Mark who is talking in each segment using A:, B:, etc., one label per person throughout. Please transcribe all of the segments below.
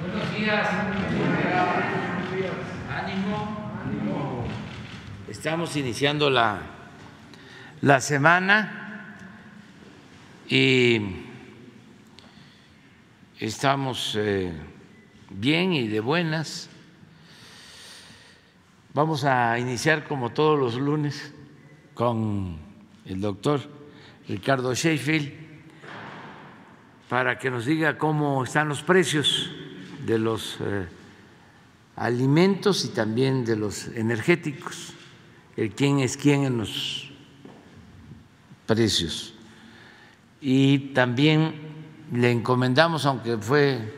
A: Buenos días. Ánimo. Estamos iniciando la, la semana y estamos eh, bien y de buenas. Vamos a iniciar como todos los lunes con el doctor Ricardo Sheffield para que nos diga cómo están los precios de los eh, alimentos y también de los energéticos, el quién es quién en los precios. Y también le encomendamos, aunque fue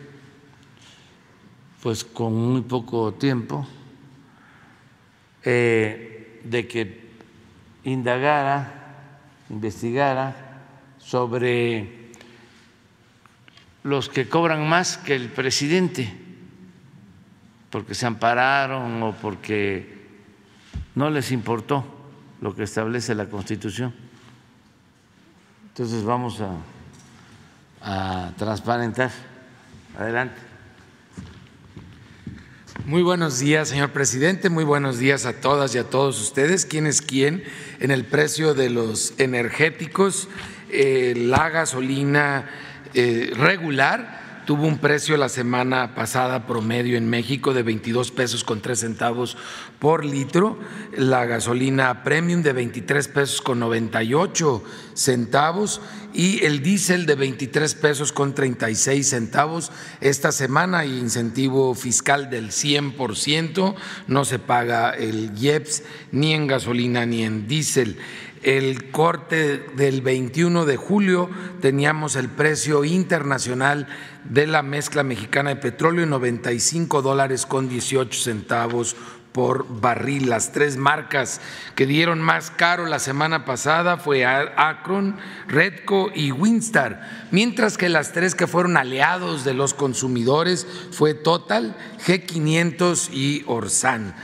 A: pues con muy poco tiempo, eh, de que indagara, investigara sobre los que cobran más que el presidente, porque se ampararon o porque no les importó lo que establece la Constitución. Entonces vamos a, a transparentar. Adelante.
B: Muy buenos días, señor presidente. Muy buenos días a todas y a todos ustedes. ¿Quién es quién en el precio de los energéticos? Eh, la gasolina regular tuvo un precio la semana pasada promedio en México de 22 pesos con 3 centavos por litro, la gasolina premium de 23 pesos con 98 centavos y el diésel de 23 pesos con 36 centavos. Esta semana. Hay incentivo fiscal del 100%, no se paga el IEPS ni en gasolina ni en diésel el corte del 21 de julio teníamos el precio internacional de la mezcla mexicana de petróleo en 95 dólares con 18 centavos por barril. Las tres marcas que dieron más caro la semana pasada fue Akron, Redco y Winstar, mientras que las tres que fueron aliados de los consumidores fue Total, G500 y Orsan.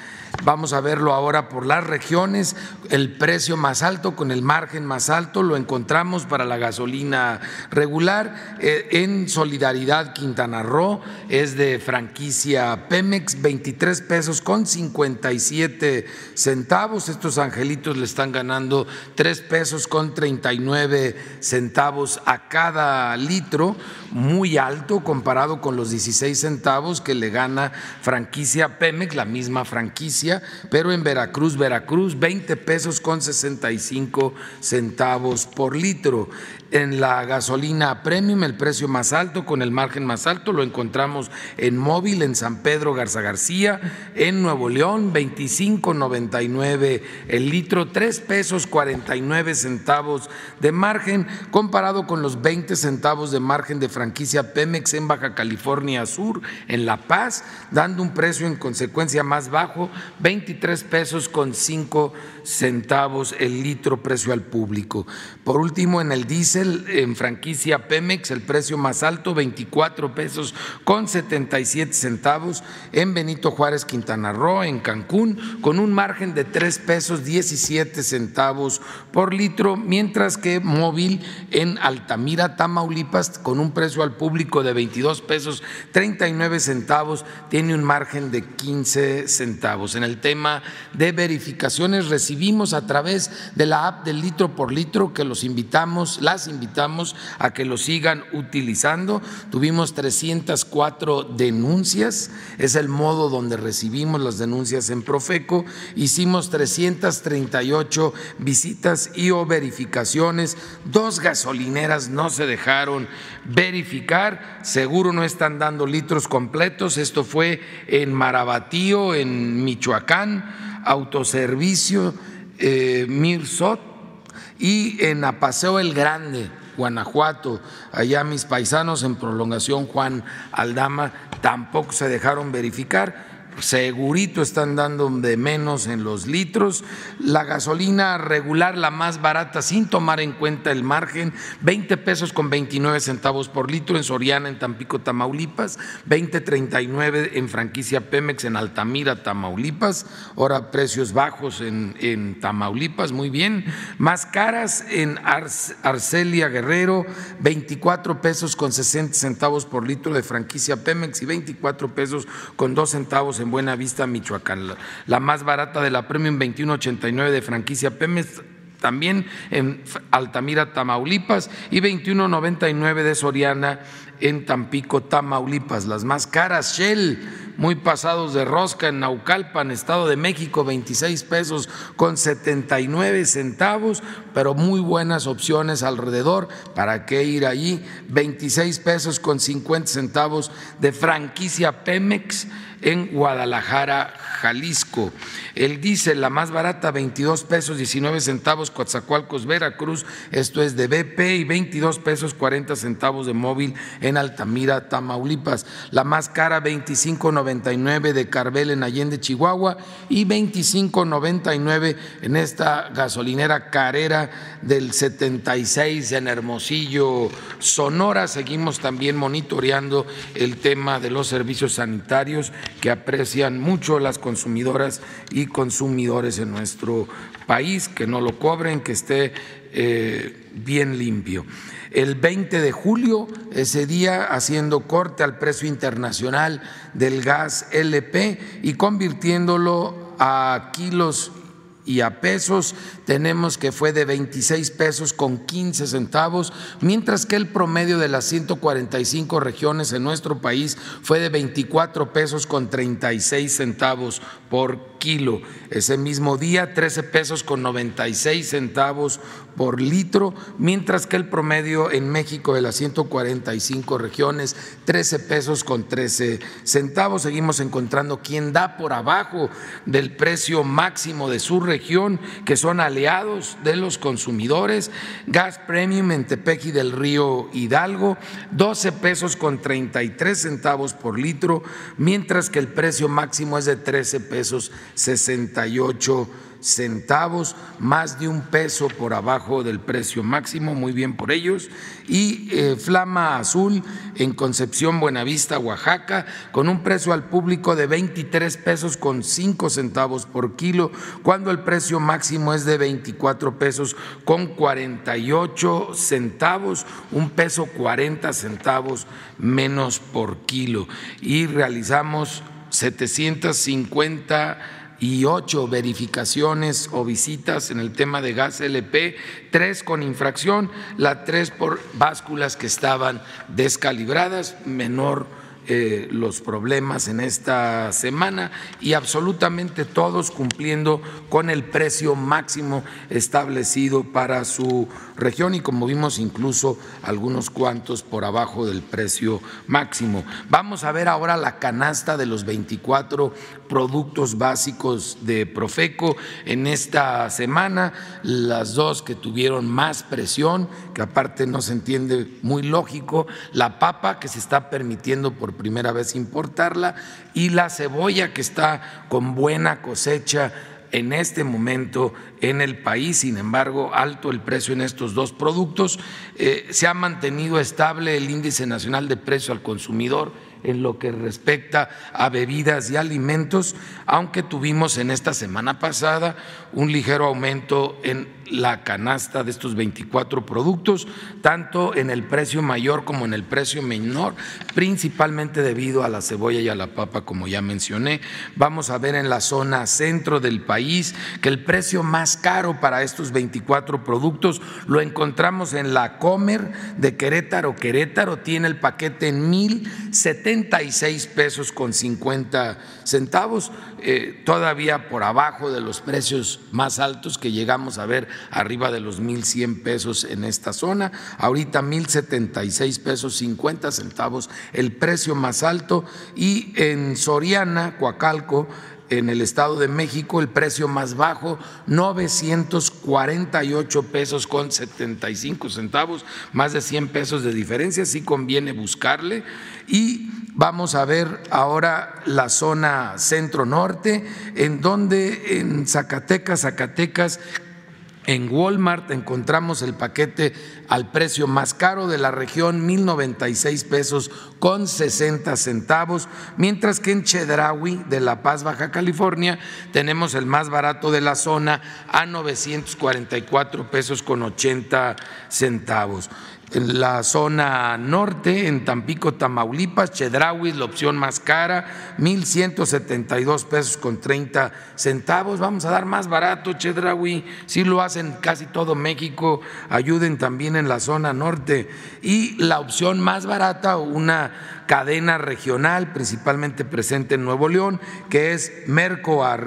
B: Vamos a verlo ahora por las regiones. El precio más alto con el margen más alto lo encontramos para la gasolina regular eh, en Solidaridad Quintana Roo. Es de franquicia Pemex, 23 pesos con 57 centavos. Estos angelitos le están ganando 3 pesos con 39 centavos a cada litro, muy alto comparado con los 16 centavos que le gana franquicia Pemex, la misma franquicia pero en Veracruz, Veracruz, 20 pesos con 65 centavos por litro. En la gasolina premium, el precio más alto con el margen más alto lo encontramos en móvil en San Pedro Garza García, en Nuevo León, 25.99 el litro, 3 pesos 49 centavos de margen, comparado con los 20 centavos de margen de franquicia Pemex en Baja California Sur, en La Paz, dando un precio en consecuencia más bajo, 23 pesos con 5 centavos el litro precio al público. Por último, en el diésel, en franquicia Pemex, el precio más alto, 24 pesos con 77 centavos en Benito Juárez, Quintana Roo, en Cancún, con un margen de 3 pesos 17 centavos por litro, mientras que móvil en Altamira, Tamaulipas, con un precio al público de 22 pesos 39 centavos, tiene un margen de 15 centavos. En el tema de verificaciones, recibimos a través de la app del litro por litro que los invitamos, las invitamos a que lo sigan utilizando. Tuvimos 304 denuncias, es el modo donde recibimos las denuncias en Profeco. Hicimos 338 visitas y o verificaciones. Dos gasolineras no se dejaron verificar, seguro no están dando litros completos. Esto fue en Marabatío, en Michoacán, Autoservicio eh, Mirsot y en Apaseo el Grande, Guanajuato, allá mis paisanos en prolongación Juan Aldama tampoco se dejaron verificar. Segurito están dando de menos en los litros. La gasolina regular, la más barata, sin tomar en cuenta el margen, 20 pesos con 29 centavos por litro en Soriana, en Tampico, Tamaulipas, 20.39 en franquicia Pemex en Altamira, Tamaulipas. Ahora precios bajos en, en Tamaulipas, muy bien. Más caras en Arcelia Guerrero, 24 pesos con 60 centavos por litro de franquicia Pemex y 24 pesos con 2 centavos en Buena Vista, Michoacán. La, más barata de la Premium 2189 de franquicia Pemex también en Altamira, Tamaulipas, y 21.99 de Soriana en Tampico, Tamaulipas. Las más caras, Shell, muy pasados de rosca en Naucalpan, Estado de México, 26 pesos con 79 centavos, pero muy buenas opciones alrededor. ¿Para qué ir allí? 26 pesos con 50 centavos de franquicia Pemex en Guadalajara, Jalisco. El diésel, la más barata, 22 pesos 19 centavos, Coatzacoalcos, Veracruz, esto es de BP, y 22 pesos 40 centavos de móvil en Altamira, Tamaulipas. La más cara, 25.99 de Carvel en Allende, Chihuahua, y 25.99 en esta gasolinera carera del 76 en Hermosillo, Sonora. Seguimos también monitoreando el tema de los servicios sanitarios que aprecian mucho las consumidoras y consumidores en nuestro país, que no lo cobren, que esté eh, bien limpio. El 20 de julio, ese día, haciendo corte al precio internacional del gas LP y convirtiéndolo a kilos y a pesos tenemos que fue de 26 pesos con 15 centavos, mientras que el promedio de las 145 regiones en nuestro país fue de 24 pesos con 36 centavos por kilo. Ese mismo día 13 pesos con 96 centavos por litro, mientras que el promedio en México de las 145 regiones 13 pesos con 13 centavos. Seguimos encontrando quien da por abajo del precio máximo de su región, que son aliados de los consumidores. Gas Premium en Tepeji del Río Hidalgo, 12 pesos con 33 centavos por litro, mientras que el precio máximo es de 13 pesos 68 centavos, más de un peso por abajo del precio máximo, muy bien por ellos. Y eh, Flama Azul en Concepción, Buenavista, Oaxaca, con un precio al público de 23 pesos con 5 centavos por kilo, cuando el precio máximo es de 24 pesos con 48 centavos, un peso 40 centavos menos por kilo. Y realizamos 750 y ocho verificaciones o visitas en el tema de gas LP, tres con infracción, la tres por básculas que estaban descalibradas, menor los problemas en esta semana y absolutamente todos cumpliendo con el precio máximo establecido para su región y como vimos incluso algunos cuantos por abajo del precio máximo. Vamos a ver ahora la canasta de los 24 productos básicos de Profeco en esta semana, las dos que tuvieron más presión, que aparte no se entiende muy lógico, la papa que se está permitiendo por primera vez importarla y la cebolla que está con buena cosecha en este momento en el país, sin embargo, alto el precio en estos dos productos. Eh, se ha mantenido estable el índice nacional de precio al consumidor en lo que respecta a bebidas y alimentos, aunque tuvimos en esta semana pasada un ligero aumento en la canasta de estos 24 productos, tanto en el precio mayor como en el precio menor, principalmente debido a la cebolla y a la papa, como ya mencioné. Vamos a ver en la zona centro del país que el precio más caro para estos 24 productos lo encontramos en la Comer de Querétaro. Querétaro tiene el paquete en 1.076 pesos con 50 centavos, eh, todavía por abajo de los precios más altos que llegamos a ver arriba de los 1.100 pesos en esta zona, ahorita 1.076 pesos 50 centavos el precio más alto. Y en Soriana, Coacalco, en el Estado de México el precio más bajo, 948 pesos con 75 centavos, más de 100 pesos de diferencia, sí conviene buscarle. Y vamos a ver ahora la zona centro-norte, en donde en Zacatecas, Zacatecas en Walmart encontramos el paquete al precio más caro de la región, 1.096 pesos con 60 centavos, mientras que en Chedraui de La Paz, Baja California, tenemos el más barato de la zona a 944 pesos con 80 centavos. En la zona norte, en Tampico, Tamaulipas, Chedraui la opción más cara, 1.172 pesos con 30 centavos. Vamos a dar más barato, Chedraui, si lo hacen casi todo México, ayuden también en la zona norte. Y la opción más barata, una cadena regional, principalmente presente en Nuevo León, que es Merco a.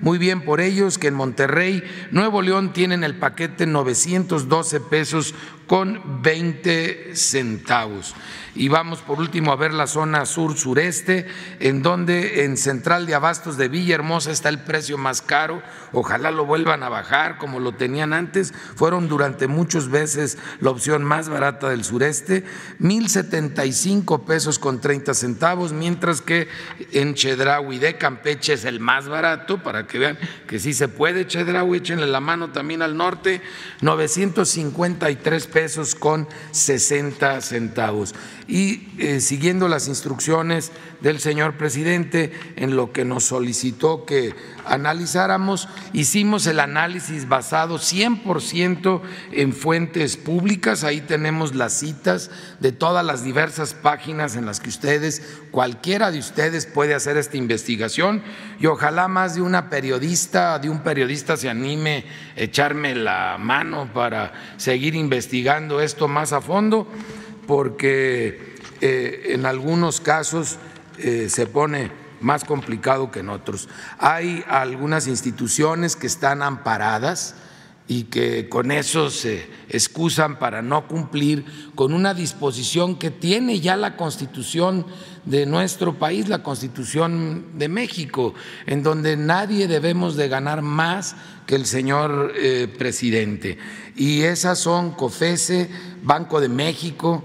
B: Muy bien por ellos que en Monterrey, Nuevo León tienen el paquete 912 pesos con 20 centavos. Y vamos por último a ver la zona sur-sureste, en donde en Central de Abastos de Villahermosa está el precio más caro. Ojalá lo vuelvan a bajar como lo tenían antes. Fueron durante muchos veces la opción más barata del sureste, 1.075 pesos con 30 centavos, mientras que en Chedraui de Campeche es el más barato, para que vean que sí se puede Chedraui, échenle la mano también al norte, 953 pesos con 60 centavos y eh, siguiendo las instrucciones del señor presidente en lo que nos solicitó que analizáramos, hicimos el análisis basado 100% en fuentes públicas, ahí tenemos las citas de todas las diversas páginas en las que ustedes, cualquiera de ustedes puede hacer esta investigación y ojalá más de una periodista, de un periodista se anime a echarme la mano para seguir investigando esto más a fondo porque eh, en algunos casos eh, se pone más complicado que en otros. Hay algunas instituciones que están amparadas y que con eso se excusan para no cumplir con una disposición que tiene ya la constitución de nuestro país, la constitución de México, en donde nadie debemos de ganar más que el señor eh, presidente. Y esas son COFESE, Banco de México,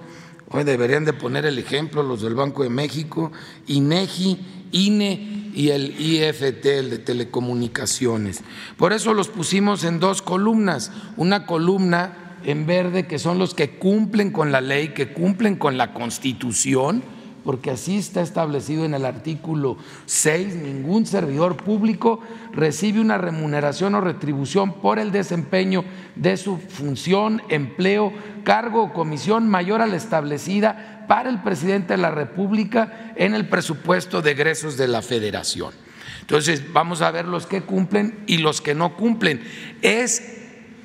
B: Hoy deberían de poner el ejemplo los del Banco de México, INEGI, INE y el IFT, el de telecomunicaciones. Por eso los pusimos en dos columnas. Una columna en verde que son los que cumplen con la ley, que cumplen con la Constitución porque así está establecido en el artículo 6, ningún servidor público recibe una remuneración o retribución por el desempeño de su función, empleo, cargo o comisión mayor a la establecida para el presidente de la República en el presupuesto de egresos de la Federación. Entonces, vamos a ver los que cumplen y los que no cumplen. Es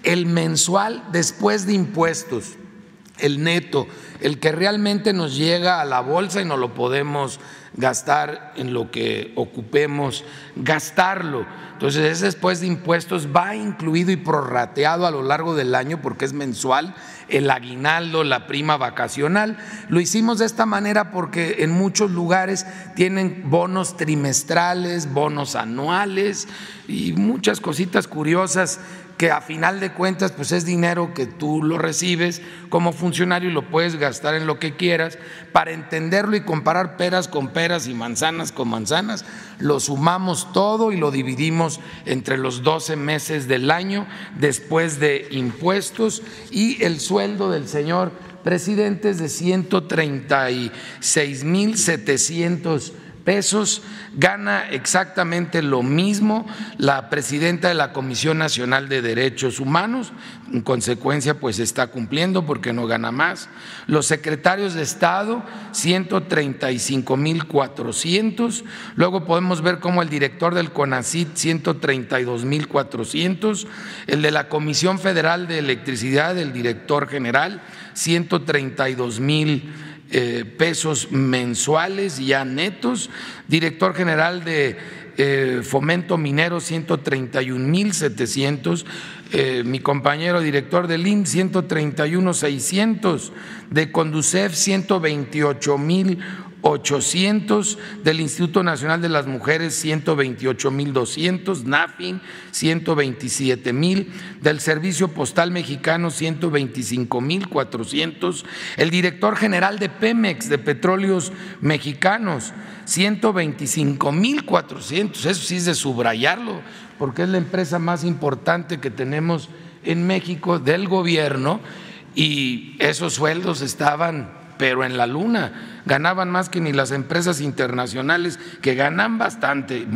B: el mensual después de impuestos, el neto el que realmente nos llega a la bolsa y no lo podemos gastar en lo que ocupemos, gastarlo. Entonces, ese después de impuestos va incluido y prorrateado a lo largo del año porque es mensual el aguinaldo, la prima vacacional. Lo hicimos de esta manera porque en muchos lugares tienen bonos trimestrales, bonos anuales y muchas cositas curiosas que a final de cuentas pues es dinero que tú lo recibes como funcionario y lo puedes gastar en lo que quieras. Para entenderlo y comparar peras con peras y manzanas con manzanas, lo sumamos todo y lo dividimos entre los 12 meses del año después de impuestos y el sueldo del señor presidente es de 136 mil 700 pesos, gana exactamente lo mismo la presidenta de la Comisión Nacional de Derechos Humanos, en consecuencia pues está cumpliendo porque no gana más. Los secretarios de Estado, 135 mil 400, luego podemos ver como el director del CONACIT, 132 mil 400, el de la Comisión Federal de Electricidad, el director general, 132 mil pesos mensuales ya netos, director general de eh, Fomento Minero 131 mil 700, eh, mi compañero director del IN 131 600, de Conducef 128 mil 800, del Instituto Nacional de las Mujeres 128 mil 200, NAFIN 127 mil, del Servicio Postal Mexicano 125 mil 400, el director general de Pemex, de Petróleos Mexicanos 125 mil 400, eso sí es de subrayarlo, porque es la empresa más importante que tenemos en México del gobierno y esos sueldos estaban pero en la luna ganaban más que ni las empresas internacionales que ganan bastante,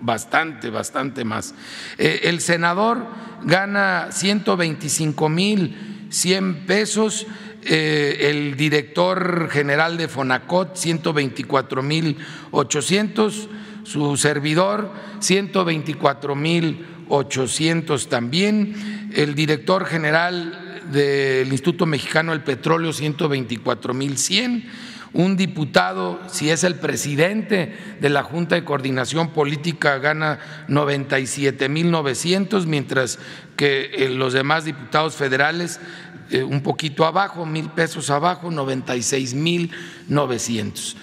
B: bastante, bastante más. Eh, el senador gana 125 mil 100 pesos, eh, el director general de Fonacot 124 mil 800, su servidor 124 mil 800 también, el director general del Instituto Mexicano del Petróleo 124 mil 100, un diputado, si es el presidente de la Junta de Coordinación Política, gana 97 mil 900, mientras que eh, los demás diputados federales eh, un poquito abajo, mil pesos abajo, 96 mil 900.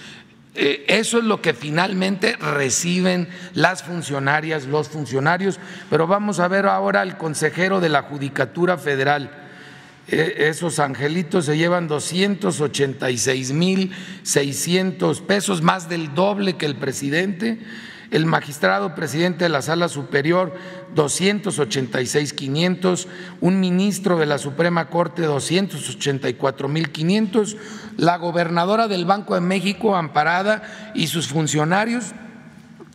B: Eh, eso es lo que finalmente reciben las funcionarias, los funcionarios, pero vamos a ver ahora al consejero de la Judicatura Federal esos angelitos se llevan 286 mil 600 pesos, más del doble que el presidente. El magistrado presidente de la Sala Superior, 286 500. Un ministro de la Suprema Corte, 284 mil 500. La gobernadora del Banco de México, amparada, y sus funcionarios,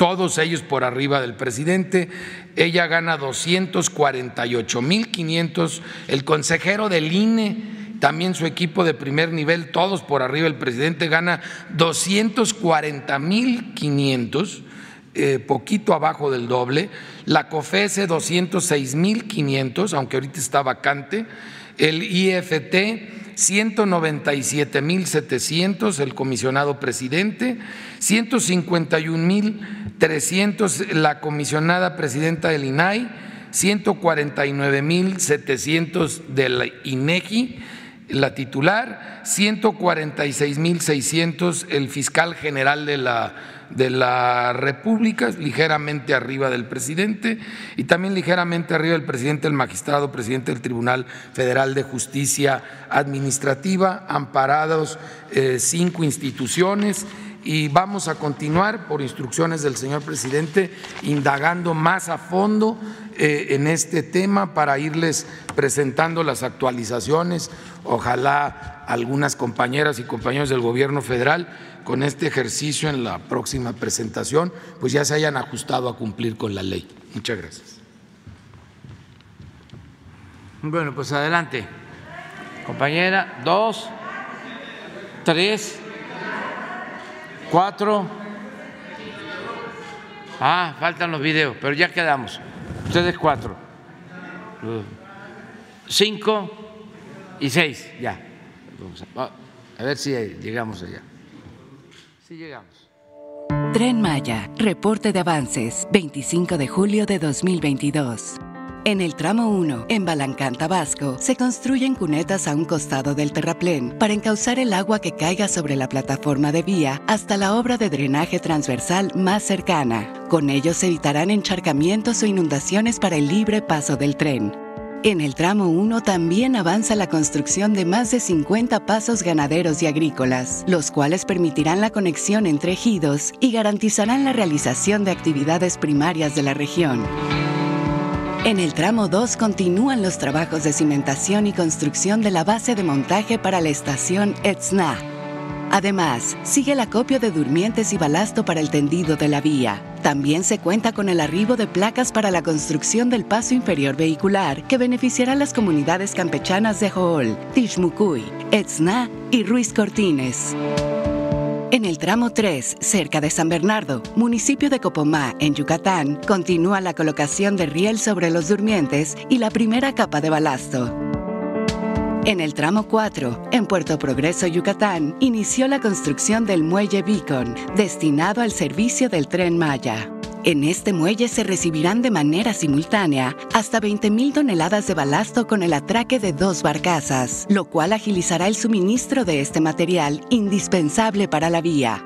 B: todos ellos por arriba del presidente. Ella gana 248 mil 500. El consejero del INE, también su equipo de primer nivel, todos por arriba del presidente, gana 240 mil 500. Eh, poquito abajo del doble, la COFESE 206 mil 500, aunque ahorita está vacante, el IFT 197.700 el comisionado presidente, 151.300 la comisionada presidenta del INAI, 149.700 del INEGI, la titular, 146.600 el fiscal general de la de la República, ligeramente arriba del presidente y también ligeramente arriba del presidente, el magistrado, presidente del Tribunal Federal de Justicia Administrativa, amparados eh, cinco instituciones y vamos a continuar, por instrucciones del señor presidente, indagando más a fondo eh, en este tema para irles presentando las actualizaciones. Ojalá algunas compañeras y compañeros del gobierno federal con este ejercicio en la próxima presentación, pues ya se hayan ajustado a cumplir con la ley. Muchas gracias.
A: Bueno, pues adelante. Compañera, dos, tres, cuatro. Ah, faltan los videos, pero ya quedamos. Ustedes cuatro. Cinco y seis, ya. A ver si llegamos allá
C: Tren Maya, reporte de avances, 25 de julio de 2022. En el tramo 1, en Balancán, Tabasco, se construyen cunetas a un costado del terraplén para encauzar el agua que caiga sobre la plataforma de vía hasta la obra de drenaje transversal más cercana. Con ello se evitarán encharcamientos o inundaciones para el libre paso del tren. En el tramo 1 también avanza la construcción de más de 50 pasos ganaderos y agrícolas, los cuales permitirán la conexión entre ejidos y garantizarán la realización de actividades primarias de la región. En el tramo 2 continúan los trabajos de cimentación y construcción de la base de montaje para la estación Etzna. Además, sigue el acopio de durmientes y balasto para el tendido de la vía. También se cuenta con el arribo de placas para la construcción del paso inferior vehicular que beneficiará a las comunidades campechanas de Jool, Tishmucuy, Etzna y Ruiz Cortines. En el tramo 3, cerca de San Bernardo, municipio de Copomá, en Yucatán, continúa la colocación de riel sobre los durmientes y la primera capa de balasto. En el tramo 4, en Puerto Progreso, Yucatán, inició la construcción del muelle Beacon, destinado al servicio del tren Maya. En este muelle se recibirán de manera simultánea hasta 20.000 toneladas de balasto con el atraque de dos barcazas, lo cual agilizará el suministro de este material indispensable para la vía.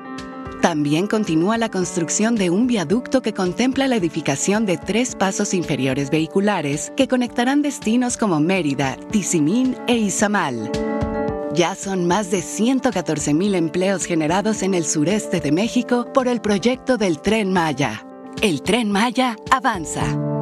C: También continúa la construcción de un viaducto que contempla la edificación de tres pasos inferiores vehiculares que conectarán destinos como Mérida, Tizimín e Izamal. Ya son más de 114 mil empleos generados en el sureste de México por el proyecto del Tren Maya. El Tren Maya avanza.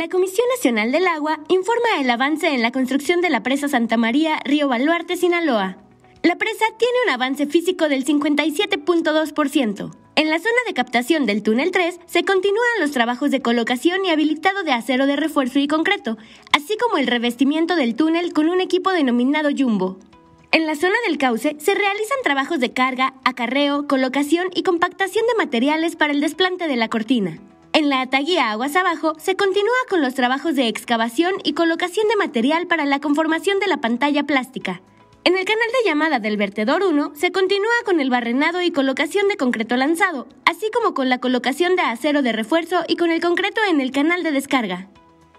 D: La Comisión Nacional del Agua informa el avance en la construcción de la presa Santa María, Río Baluarte, Sinaloa. La presa tiene un avance físico del 57.2%. En la zona de captación del túnel 3 se continúan los trabajos de colocación y habilitado de acero de refuerzo y concreto, así como el revestimiento del túnel con un equipo denominado Jumbo. En la zona del cauce se realizan trabajos de carga, acarreo, colocación y compactación de materiales para el desplante de la cortina. En la ataguía aguas abajo se continúa con los trabajos de excavación y colocación de material para la conformación de la pantalla plástica. En el canal de llamada del vertedor 1 se continúa con el barrenado y colocación de concreto lanzado, así como con la colocación de acero de refuerzo y con el concreto en el canal de descarga.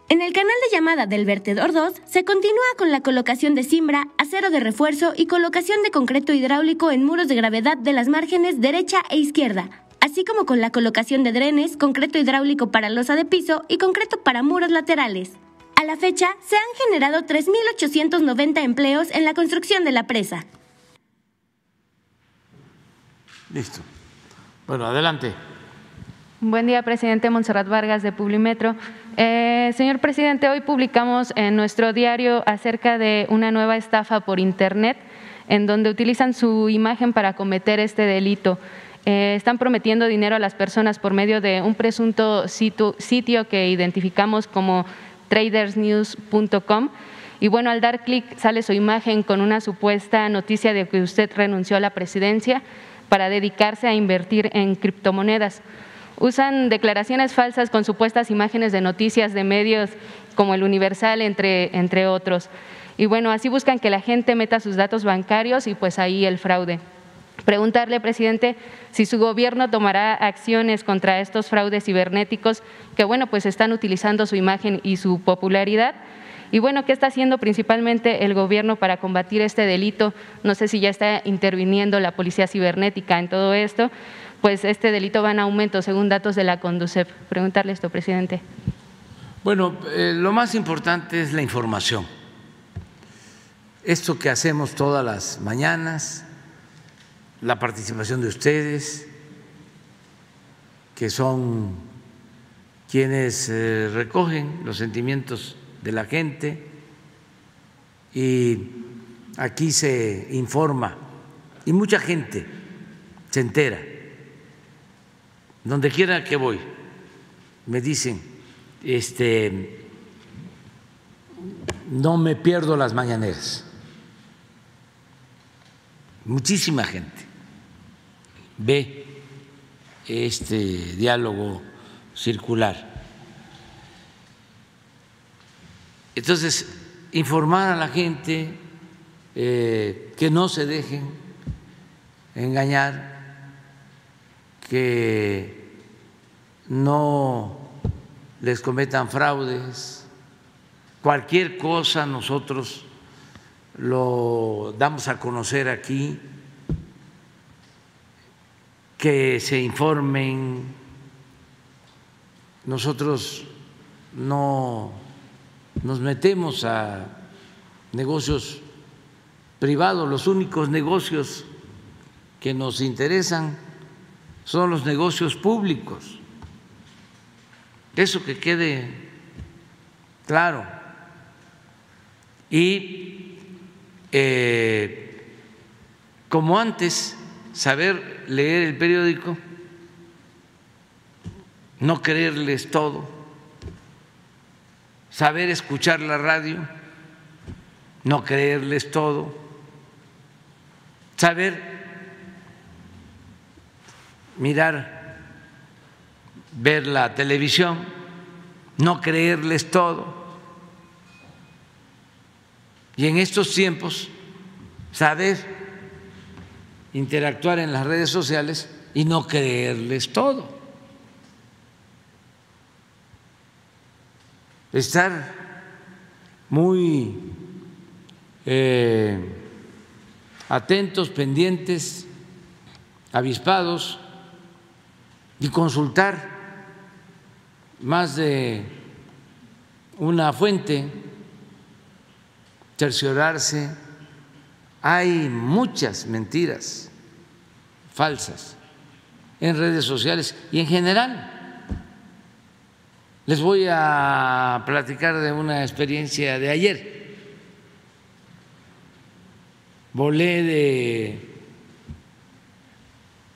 D: En el canal de llamada del vertedor 2 se continúa con la colocación de cimbra, acero de refuerzo y colocación de concreto hidráulico en muros de gravedad de las márgenes derecha e izquierda, así como con la colocación de drenes, concreto hidráulico para losa de piso y concreto para muros laterales. A la fecha, se han generado 3.890 empleos en la construcción de la presa.
A: Listo. Bueno, adelante.
E: Buen día, presidente Monserrat Vargas de Publimetro. Eh, señor presidente, hoy publicamos en nuestro diario acerca de una nueva estafa por Internet en donde utilizan su imagen para cometer este delito. Eh, están prometiendo dinero a las personas por medio de un presunto sitio que identificamos como tradersnews.com. Y bueno, al dar clic sale su imagen con una supuesta noticia de que usted renunció a la presidencia para dedicarse a invertir en criptomonedas. Usan declaraciones falsas con supuestas imágenes de noticias de medios como el Universal, entre, entre otros. Y bueno, así buscan que la gente meta sus datos bancarios y pues ahí el fraude. Preguntarle, presidente, si su gobierno tomará acciones contra estos fraudes cibernéticos que, bueno, pues están utilizando su imagen y su popularidad. Y bueno, ¿qué está haciendo principalmente el gobierno para combatir este delito? No sé si ya está interviniendo la policía cibernética en todo esto, pues este delito va en aumento según datos de la Conducef. Preguntarle esto, presidente.
A: Bueno, eh, lo más importante es la información. Esto que hacemos todas las mañanas, la participación de ustedes, que son quienes eh, recogen los sentimientos de la gente y aquí se informa y mucha gente se entera. Donde quiera que voy, me dicen, este, no me pierdo las mañaneras. Muchísima gente ve este diálogo circular. Entonces, informar a la gente eh, que no se dejen engañar, que no les cometan fraudes, cualquier cosa nosotros lo damos a conocer aquí que se informen. Nosotros no nos metemos a negocios privados, los únicos negocios que nos interesan son los negocios públicos. Eso que quede claro. Y eh, como antes, saber leer el periódico, no creerles todo, saber escuchar la radio, no creerles todo, saber mirar, ver la televisión, no creerles todo. Y en estos tiempos, saber interactuar en las redes sociales y no creerles todo. Estar muy eh, atentos, pendientes, avispados y consultar más de una fuente, cerciorarse. Hay muchas mentiras falsas en redes sociales y en general. Les voy a platicar de una experiencia de ayer. Volé de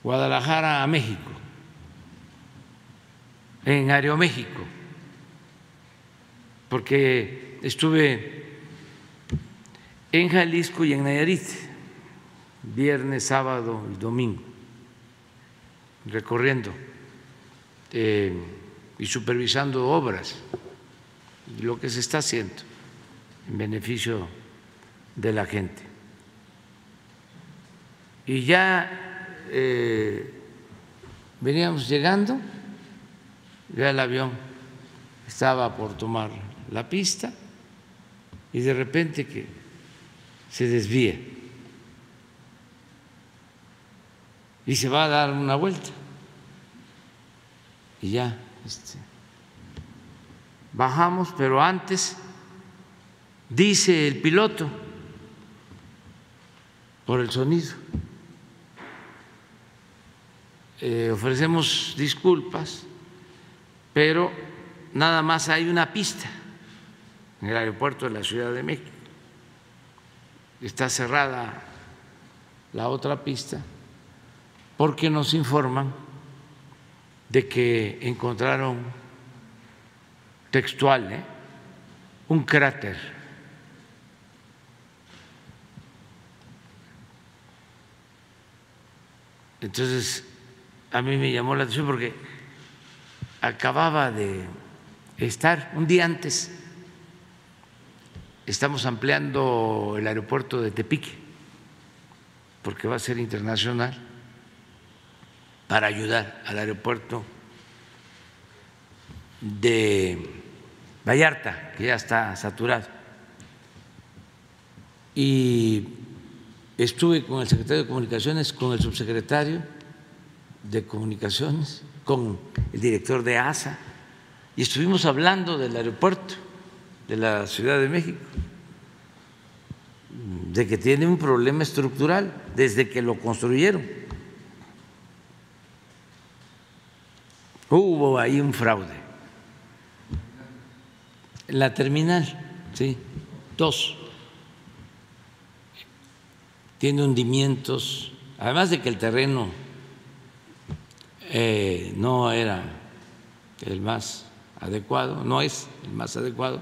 A: Guadalajara a México, en Aeroméxico, porque estuve en Jalisco y en Nayarit, viernes, sábado y domingo, recorriendo eh, y supervisando obras, lo que se está haciendo en beneficio de la gente. Y ya eh, veníamos llegando, ya el avión estaba por tomar la pista y de repente que se desvía y se va a dar una vuelta y ya este, bajamos, pero antes dice el piloto por el sonido eh, ofrecemos disculpas, pero nada más hay una pista en el aeropuerto de la Ciudad de México. Está cerrada la otra pista porque nos informan de que encontraron textual ¿eh? un cráter. Entonces, a mí me llamó la atención porque acababa de estar un día antes, estamos ampliando el aeropuerto de Tepique, porque va a ser internacional, para ayudar al aeropuerto de Vallarta, que ya está saturado. Y estuve con el secretario de Comunicaciones, con el subsecretario, de Comunicaciones, con el director de ASA, y estuvimos hablando del aeropuerto de la Ciudad de México, de que tiene un problema estructural desde que lo construyeron. Hubo ahí un fraude. La terminal, sí, dos. Tiene hundimientos, además de que el terreno eh, no era el más adecuado, no es el más adecuado,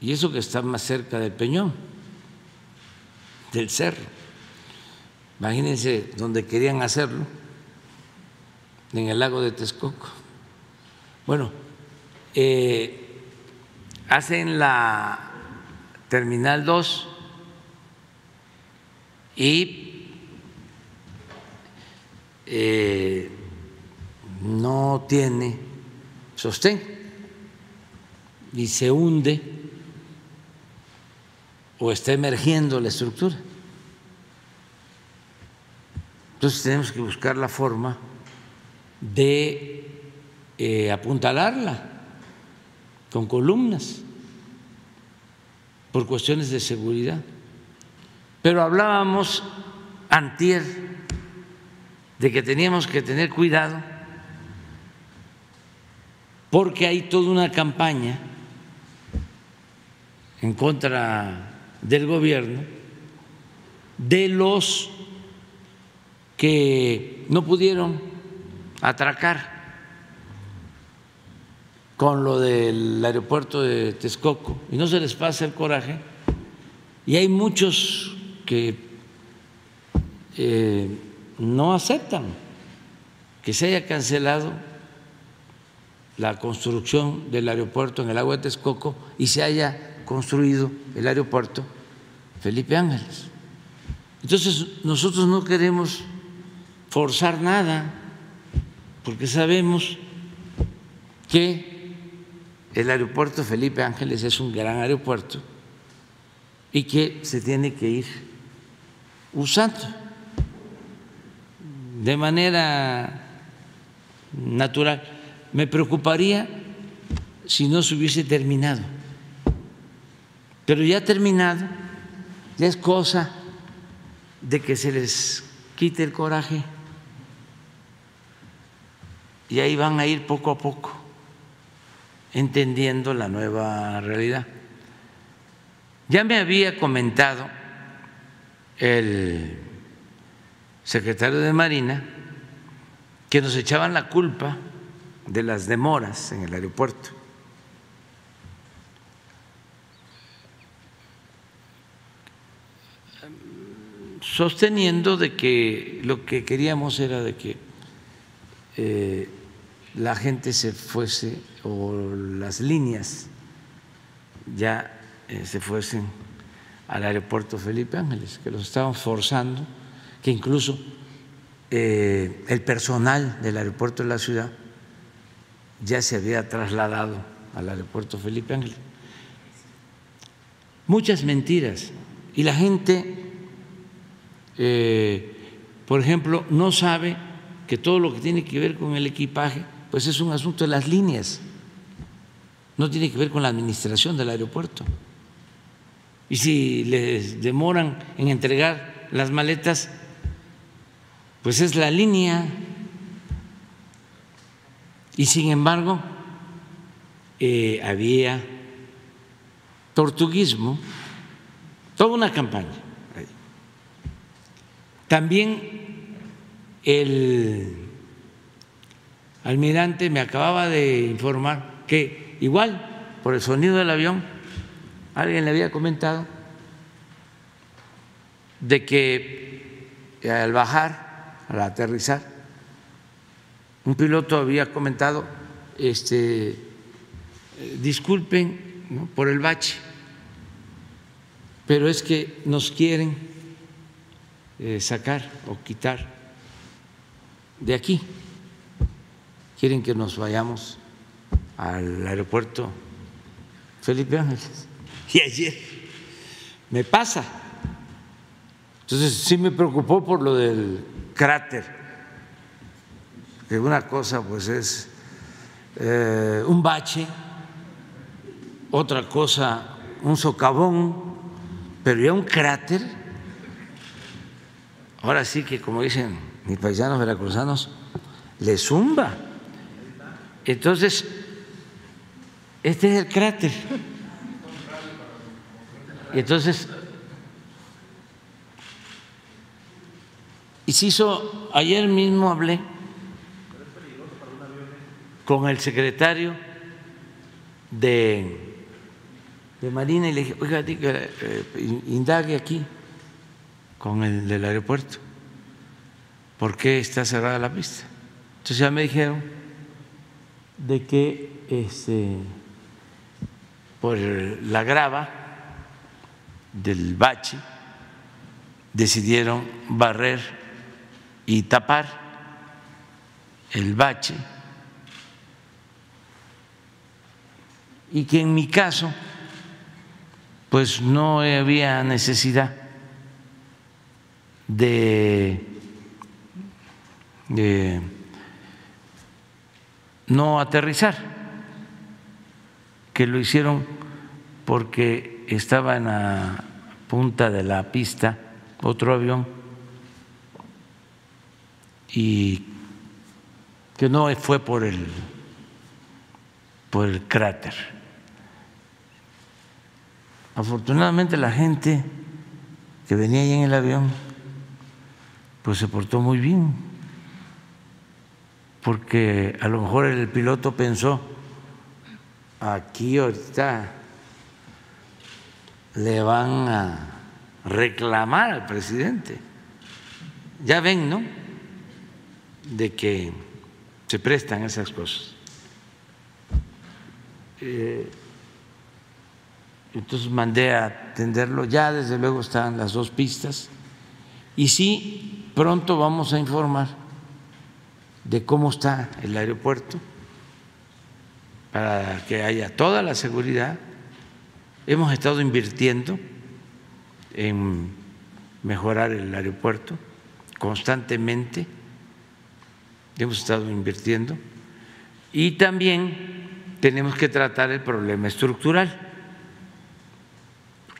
A: y eso que está más cerca del peñón, del cerro. Imagínense donde querían hacerlo, en el lago de Texcoco. Bueno, eh, hacen la Terminal 2 y eh, no tiene sostén y se hunde o está emergiendo la estructura. Entonces tenemos que buscar la forma de eh, apuntalarla con columnas por cuestiones de seguridad. Pero hablábamos antier de que teníamos que tener cuidado porque hay toda una campaña en contra del gobierno de los que no pudieron atracar con lo del aeropuerto de Texcoco y no se les pasa el coraje. Y hay muchos que eh, no aceptan que se haya cancelado la construcción del aeropuerto en el agua de Texcoco y se haya construido el aeropuerto Felipe Ángeles. Entonces nosotros no queremos forzar nada porque sabemos que el aeropuerto Felipe Ángeles es un gran aeropuerto y que se tiene que ir usando de manera natural. Me preocuparía si no se hubiese terminado, pero ya terminado, ya es cosa de que se les quite el coraje y ahí van a ir poco a poco entendiendo la nueva realidad. Ya me había comentado el secretario de Marina que nos echaban la culpa de las demoras en el aeropuerto. Sosteniendo de que lo que queríamos era de que eh, la gente se fuese o las líneas ya eh, se fuesen al aeropuerto Felipe Ángeles, que los estaban forzando, que incluso eh, el personal del aeropuerto de la ciudad ya se había trasladado al aeropuerto Felipe Ángeles. Muchas mentiras. Y la gente, eh, por ejemplo, no sabe que todo lo que tiene que ver con el equipaje, pues es un asunto de las líneas, no tiene que ver con la administración del aeropuerto. Y si les demoran en entregar las maletas, pues es la línea. Y sin embargo, eh, había tortuguismo, toda una campaña. También el almirante me acababa de informar que igual por el sonido del avión alguien le había comentado de que al bajar, al aterrizar, un piloto había comentado, este, disculpen por el bache, pero es que nos quieren sacar o quitar de aquí, quieren que nos vayamos al aeropuerto Felipe Ángeles. Y ayer me pasa. Entonces sí me preocupó por lo del cráter, que una cosa pues es eh, un bache, otra cosa un socavón, pero ya un cráter, ahora sí que como dicen mis paisanos veracruzanos, le zumba. Entonces, este es el cráter. Entonces, y se hizo, ayer mismo hablé con el secretario de, Marina y le dije, oiga, eh, indague aquí con el del aeropuerto, ¿por qué está cerrada la pista? Entonces ya me dijeron de que este, por la grava del bache decidieron barrer y tapar el bache. Y que en mi caso pues no había necesidad de, no aterrizar, que lo hicieron porque estaba en la punta de la pista otro avión y que no fue por el por el cráter. Afortunadamente la gente que venía ahí en el avión pues se portó muy bien porque a lo mejor el piloto pensó aquí ahorita le van a reclamar al presidente. Ya ven, ¿no? De que se prestan esas cosas. Eh, entonces mandé a atenderlo, ya desde luego están las dos pistas y sí, pronto vamos a informar de cómo está el aeropuerto para que haya toda la seguridad. Hemos estado invirtiendo en mejorar el aeropuerto constantemente, hemos estado invirtiendo. Y también tenemos que tratar el problema estructural,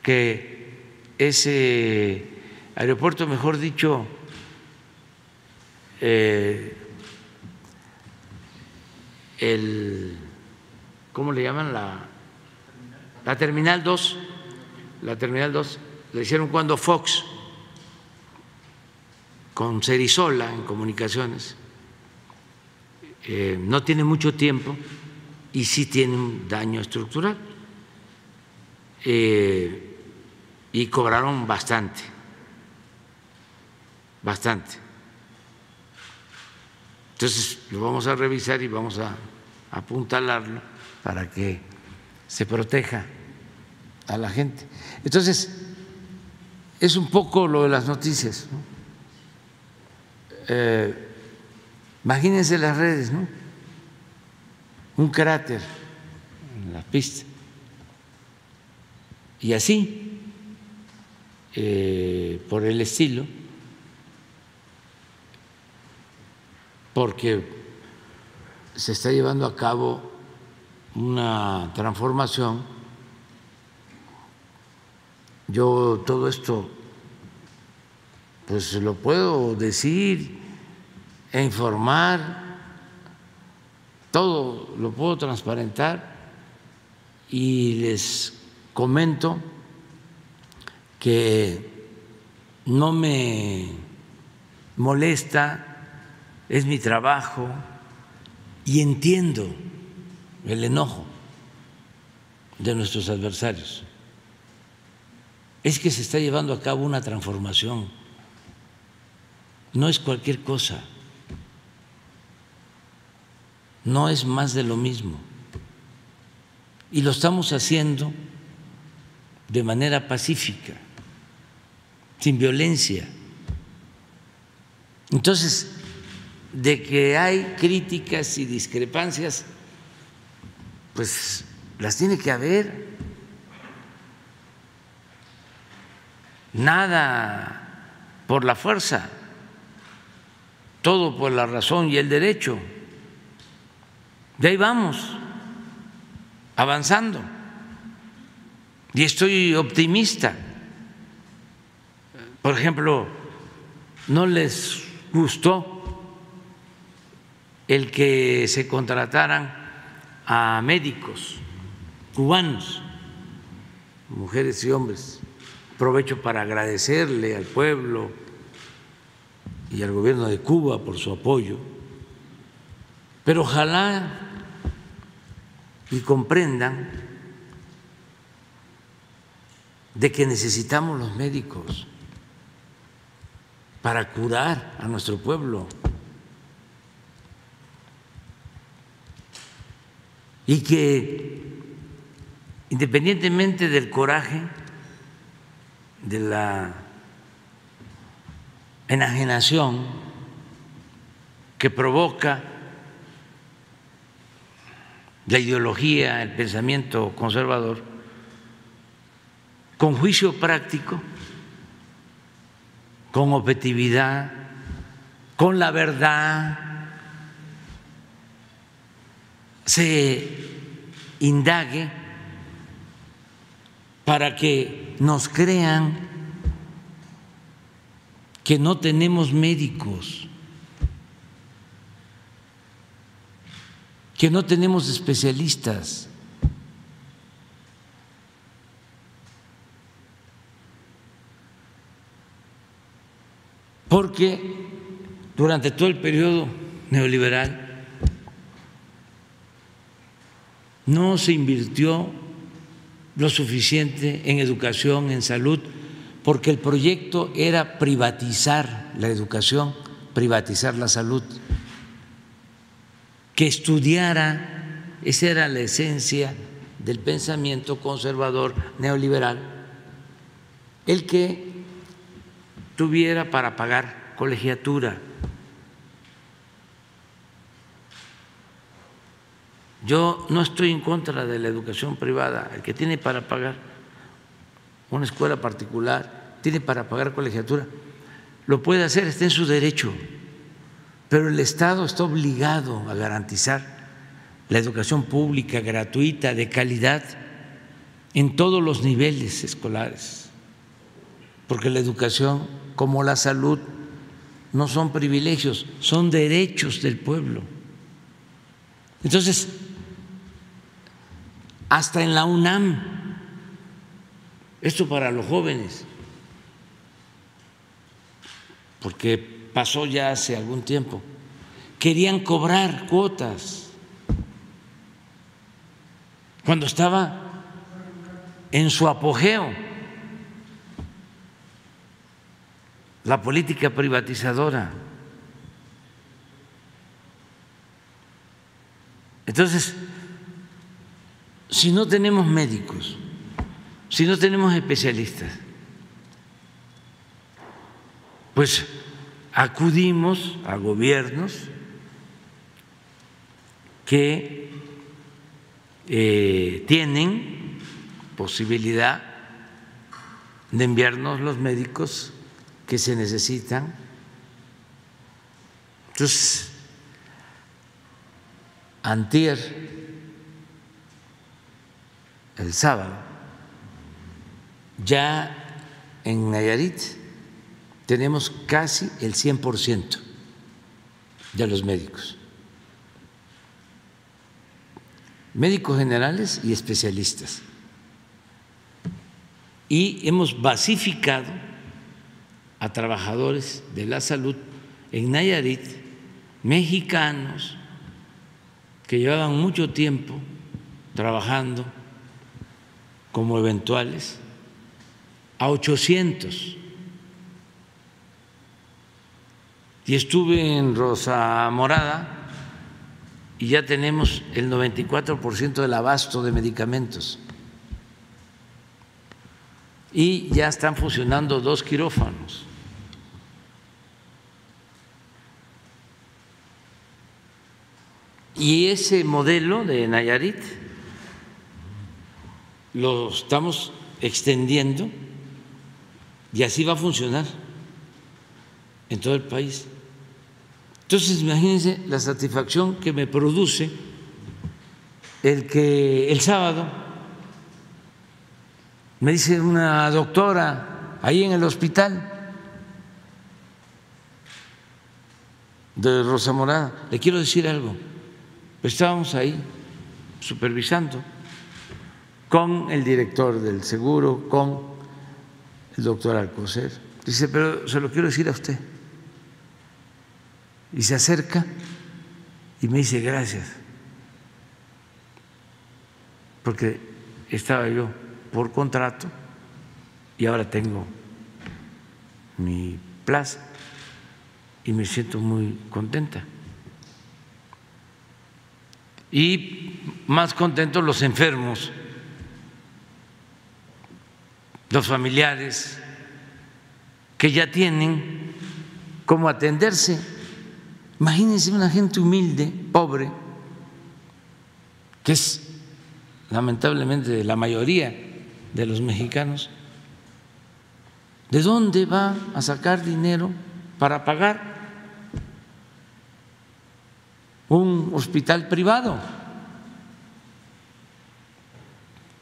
A: que ese aeropuerto, mejor dicho, eh, el, ¿cómo le llaman? La, la Terminal 2, la Terminal 2, le hicieron cuando Fox, con Cerizola en comunicaciones, eh, no tiene mucho tiempo y sí tiene un daño estructural. Eh, y cobraron bastante, bastante. Entonces lo vamos a revisar y vamos a apuntalarlo para que se proteja a la gente. Entonces, es un poco lo de las noticias. Eh, imagínense las redes, ¿no? Un cráter en la pista. Y así, eh, por el estilo, porque se está llevando a cabo una transformación. Yo todo esto, pues lo puedo decir e informar, todo lo puedo transparentar y les comento que no me molesta es mi trabajo y entiendo el enojo de nuestros adversarios. Es que se está llevando a cabo una transformación, no es cualquier cosa, no es más de lo mismo. Y lo estamos haciendo de manera pacífica, sin violencia. Entonces, de que hay críticas y discrepancias, pues las tiene que haber. Nada por la fuerza, todo por la razón y el derecho. De ahí vamos, avanzando. Y estoy optimista. Por ejemplo, no les gustó el que se contrataran a médicos cubanos, mujeres y hombres. Aprovecho para agradecerle al pueblo y al gobierno de Cuba por su apoyo, pero ojalá y comprendan de que necesitamos los médicos para curar a nuestro pueblo. Y que independientemente del coraje, de la enajenación que provoca la ideología, el pensamiento conservador, con juicio práctico, con objetividad, con la verdad, se indague para que nos crean que no tenemos médicos, que no tenemos especialistas. Porque durante todo el periodo neoliberal no se invirtió lo suficiente en educación, en salud, porque el proyecto era privatizar la educación, privatizar la salud, que estudiara, esa era la esencia del pensamiento conservador neoliberal, el que tuviera para pagar colegiatura, Yo no estoy en contra de la educación privada. El que tiene para pagar una escuela particular tiene para pagar colegiatura, lo puede hacer, está en su derecho, pero el Estado está obligado a garantizar la educación pública, gratuita, de calidad, en todos los niveles escolares, porque la educación, como la salud, no son privilegios, son derechos del pueblo. Entonces, hasta en la UNAM, esto para los jóvenes, porque pasó ya hace algún tiempo, querían cobrar cuotas. Cuando estaba en su apogeo la política privatizadora. Entonces, si no tenemos médicos, si no tenemos especialistas, pues acudimos a gobiernos que eh, tienen posibilidad de enviarnos los médicos que se necesitan. Entonces, antier el sábado, ya en Nayarit tenemos casi el 100% de los médicos, médicos generales y especialistas. Y hemos basificado a trabajadores de la salud en Nayarit, mexicanos que llevaban mucho tiempo trabajando como eventuales a 800. Y estuve en Rosa Morada y ya tenemos el 94% del abasto de medicamentos. Y ya están funcionando dos quirófanos. Y ese modelo de Nayarit lo estamos extendiendo y así va a funcionar en todo el país. Entonces, imagínense la satisfacción que me produce el que el sábado me dice una doctora ahí en el hospital de Rosa Morada, le quiero decir algo, estábamos ahí supervisando con el director del seguro, con el doctor Alcocer. Dice, pero se lo quiero decir a usted. Y se acerca y me dice, gracias, porque estaba yo por contrato y ahora tengo mi plaza y me siento muy contenta. Y más contentos los enfermos los familiares que ya tienen cómo atenderse. Imagínense una gente humilde, pobre, que es lamentablemente la mayoría de los mexicanos, ¿de dónde va a sacar dinero para pagar un hospital privado?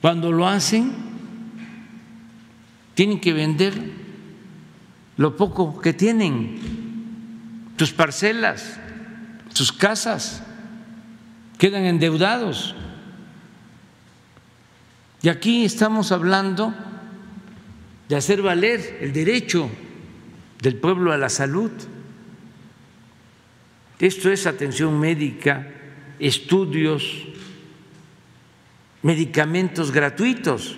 A: Cuando lo hacen tienen que vender lo poco que tienen, sus parcelas, sus casas, quedan endeudados. Y aquí estamos hablando de hacer valer el derecho del pueblo a la salud. Esto es atención médica, estudios, medicamentos gratuitos.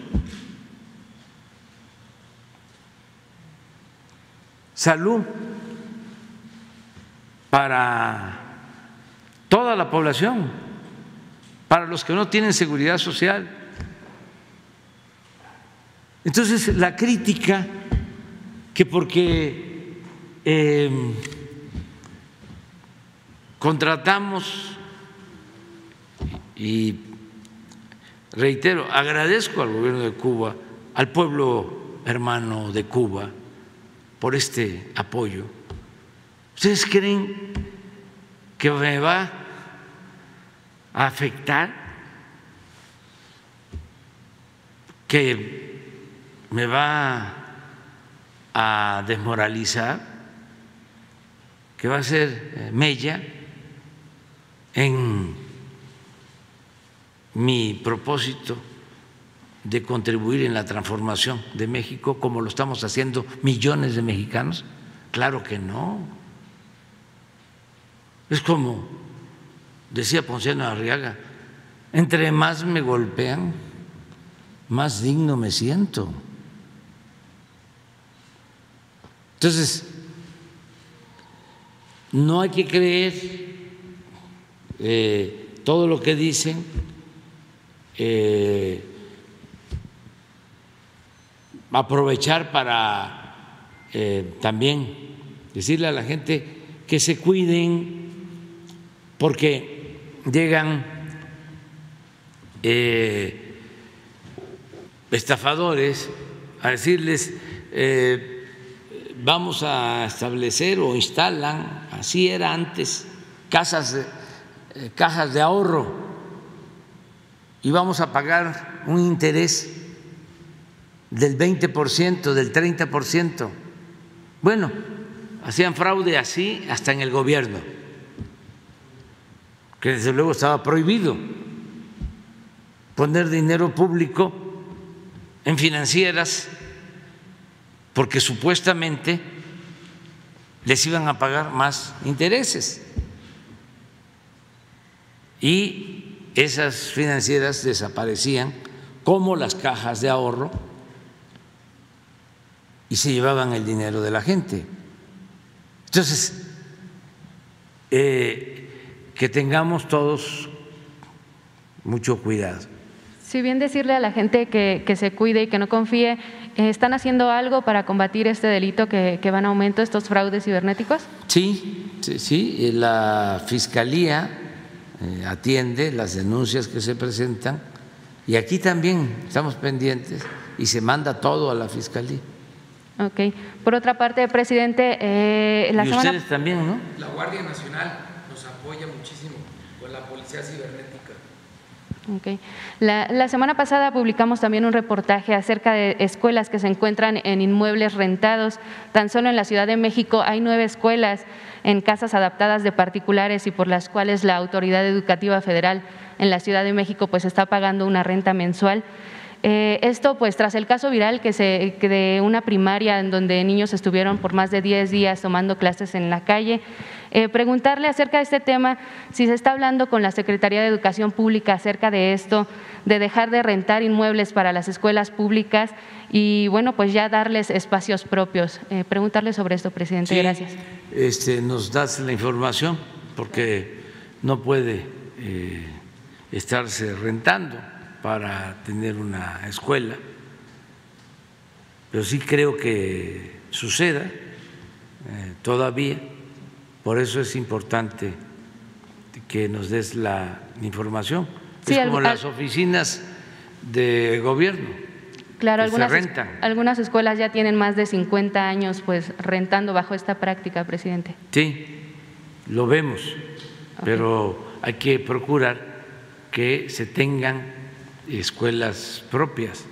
A: Salud para toda la población, para los que no tienen seguridad social. Entonces, la crítica que porque em, contratamos y reitero, agradezco al gobierno de Cuba, al pueblo hermano de Cuba, por este apoyo. ¿Ustedes creen que me va a afectar? ¿Que me va a desmoralizar? ¿Que va a ser eh, mella en mi propósito de contribuir en la transformación de México como lo estamos haciendo millones de mexicanos? Claro que no. Es como decía Ponciano Arriaga, entre más me golpean, más digno me siento. Entonces, no hay que creer eh, todo lo que dicen. Eh, aprovechar para eh, también decirle a la gente que se cuiden porque llegan eh, estafadores a decirles eh, vamos a establecer o instalan, así era antes, casas, cajas de ahorro. Y vamos a pagar un interés del 20%, del 30%. Bueno, hacían fraude así hasta en el gobierno, que desde luego estaba prohibido poner dinero público en financieras porque supuestamente les iban a pagar más intereses. Y esas financieras desaparecían como las cajas de ahorro y se llevaban el dinero de la gente. Entonces, eh, que tengamos todos mucho cuidado.
E: Si bien decirle a la gente que, se cuide y que no confíe, eh, ¿están haciendo algo para combatir este delito que, que van a aumento, estos fraudes cibernéticos?
A: Sí, sí, sí. La Fiscalía eh, atiende las denuncias que se presentan y aquí también estamos pendientes y se manda todo a la Fiscalía.
E: Ok. Por otra parte, presidente,
A: eh, la y ustedes también, ¿no?
B: La Guardia Nacional nos apoya muchísimo con la Policía Cibernética.
E: Okay. La, la, semana pasada publicamos también un reportaje acerca de escuelas que se encuentran en inmuebles rentados. Tan solo en la Ciudad de México hay nueve escuelas en casas adaptadas de particulares y por las cuales la Autoridad Educativa Federal en la Ciudad de México pues está pagando una renta mensual. Eh, esto, pues, tras el caso viral que, se, de una primaria en donde niños estuvieron por más de 10 días tomando clases en la calle, eh, preguntarle acerca de este tema, si se está hablando con la Secretaría de Educación Pública acerca de esto, de dejar de rentar inmuebles para las escuelas públicas y, bueno, pues ya darles espacios propios. Eh, preguntarle sobre esto, presidente. Gracias.
A: Este, nos das la información porque no puede estarse rentando para tener una escuela, pero sí creo que suceda eh, todavía, por eso es importante que nos des la información. es como las oficinas de gobierno.
E: Claro, algunas, algunas escuelas ya tienen más de 50 años pues rentando bajo esta práctica, presidente.
A: Sí, lo vemos, pero hay que procurar que se tengan escuelas propias.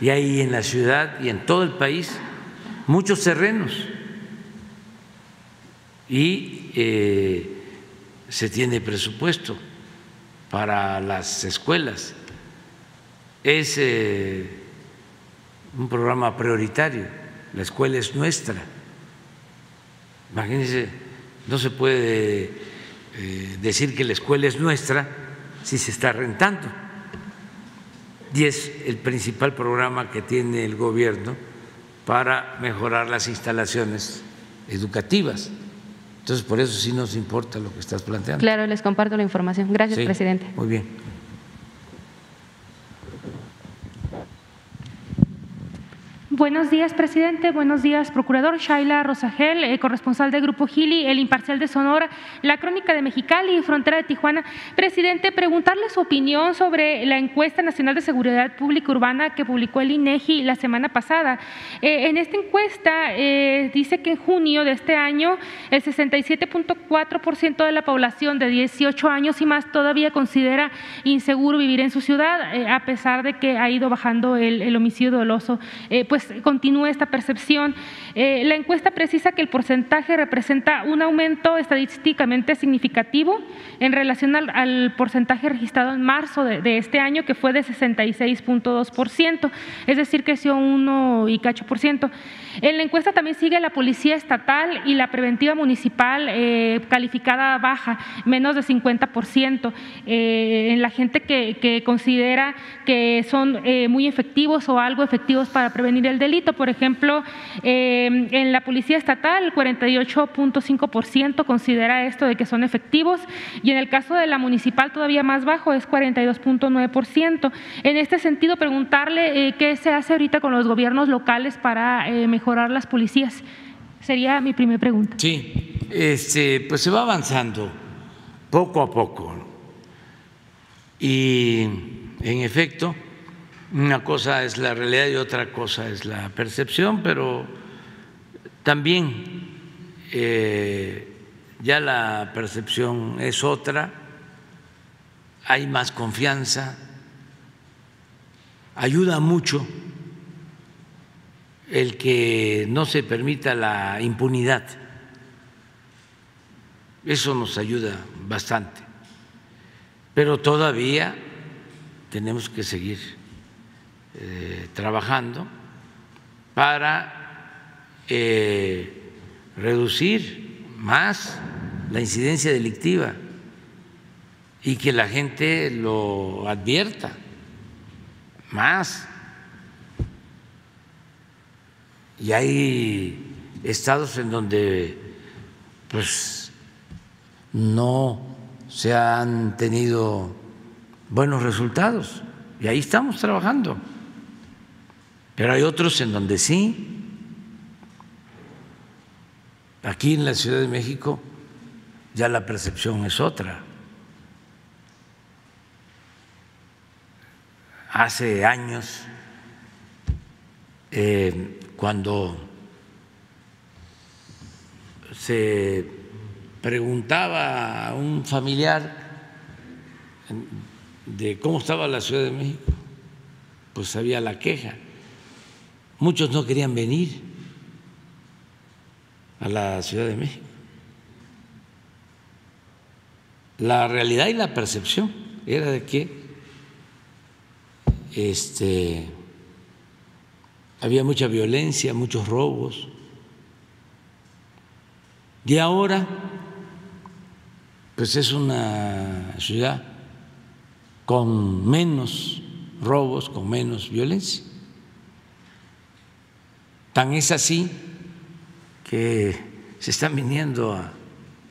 A: Y hay en la ciudad y en todo el país muchos terrenos. Y eh, se tiene presupuesto para las escuelas. Es eh, un programa prioritario. La escuela es nuestra. Imagínense, no se puede eh, decir que la escuela es nuestra si se está rentando y es el principal programa que tiene el gobierno para mejorar las instalaciones educativas. Entonces, por eso sí nos importa lo que estás planteando.
E: Claro, les comparto la información. Gracias, presidente.
A: Muy bien.
F: Buenos días, presidente. Buenos días, procurador. Shaila Rosagel, eh, corresponsal del Grupo Gili, El Imparcial de Sonora, La Crónica de Mexicali y Frontera de Tijuana. Presidente, preguntarle su opinión sobre la encuesta nacional de seguridad pública urbana que publicó el INEGI la semana pasada. Eh, en esta encuesta eh, dice que en junio de este año el 67.4% de la población de 18 años y más todavía considera inseguro vivir en su ciudad, a pesar de que ha ido bajando el, el homicidio doloso. pues continúe esta percepción. Eh, la encuesta precisa que el porcentaje representa un aumento estadísticamente significativo en relación al, porcentaje registrado en marzo de, este año, que fue de 66.2%, es decir, creció uno y cacho por ciento. En la encuesta también sigue la policía estatal y la preventiva municipal eh, calificada baja, menos de 50%, eh, en la gente que, considera que son muy efectivos o algo efectivos para prevenir el delito. Por ejemplo, eh, en la Policía Estatal, el 48.5% considera esto de que son efectivos y en el caso de la municipal todavía más bajo, es 42.9%. En este sentido, preguntarle eh, qué se hace ahorita con los gobiernos locales para eh, mejorar las policías. Sería mi primera pregunta.
A: Sí, este, pues se va avanzando poco a poco. Y en efecto, una cosa es la realidad y otra cosa es la percepción, pero también eh, ya la percepción es otra, hay más confianza, ayuda mucho el que no se permita la impunidad. Eso nos ayuda bastante. Pero todavía tenemos que seguir eh, trabajando para eh, reducir más la incidencia delictiva y que la gente lo advierta más. Y hay estados en donde pues no se han tenido buenos resultados y ahí estamos trabajando. Pero hay otros en donde sí. Aquí en la Ciudad de México ya la percepción es otra. Hace años, eh, cuando se preguntaba a un familiar de cómo estaba la Ciudad de México, pues había la queja Muchos no querían venir a la Ciudad de México. La realidad y la percepción era de que este, había mucha violencia, muchos robos. Y ahora, pues es una ciudad con menos robos, con menos violencia. Tan es así que se están viniendo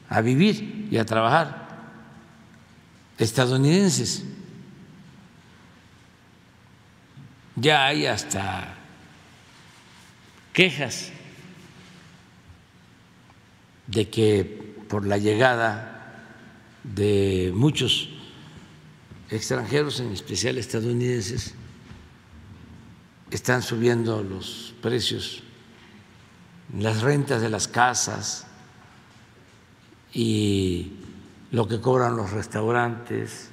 A: a, vivir y a trabajar estadounidenses. Ya hay hasta quejas de que por la llegada de muchos extranjeros, en especial estadounidenses, están subiendo los precios, las rentas de las casas y lo que cobran los restaurantes.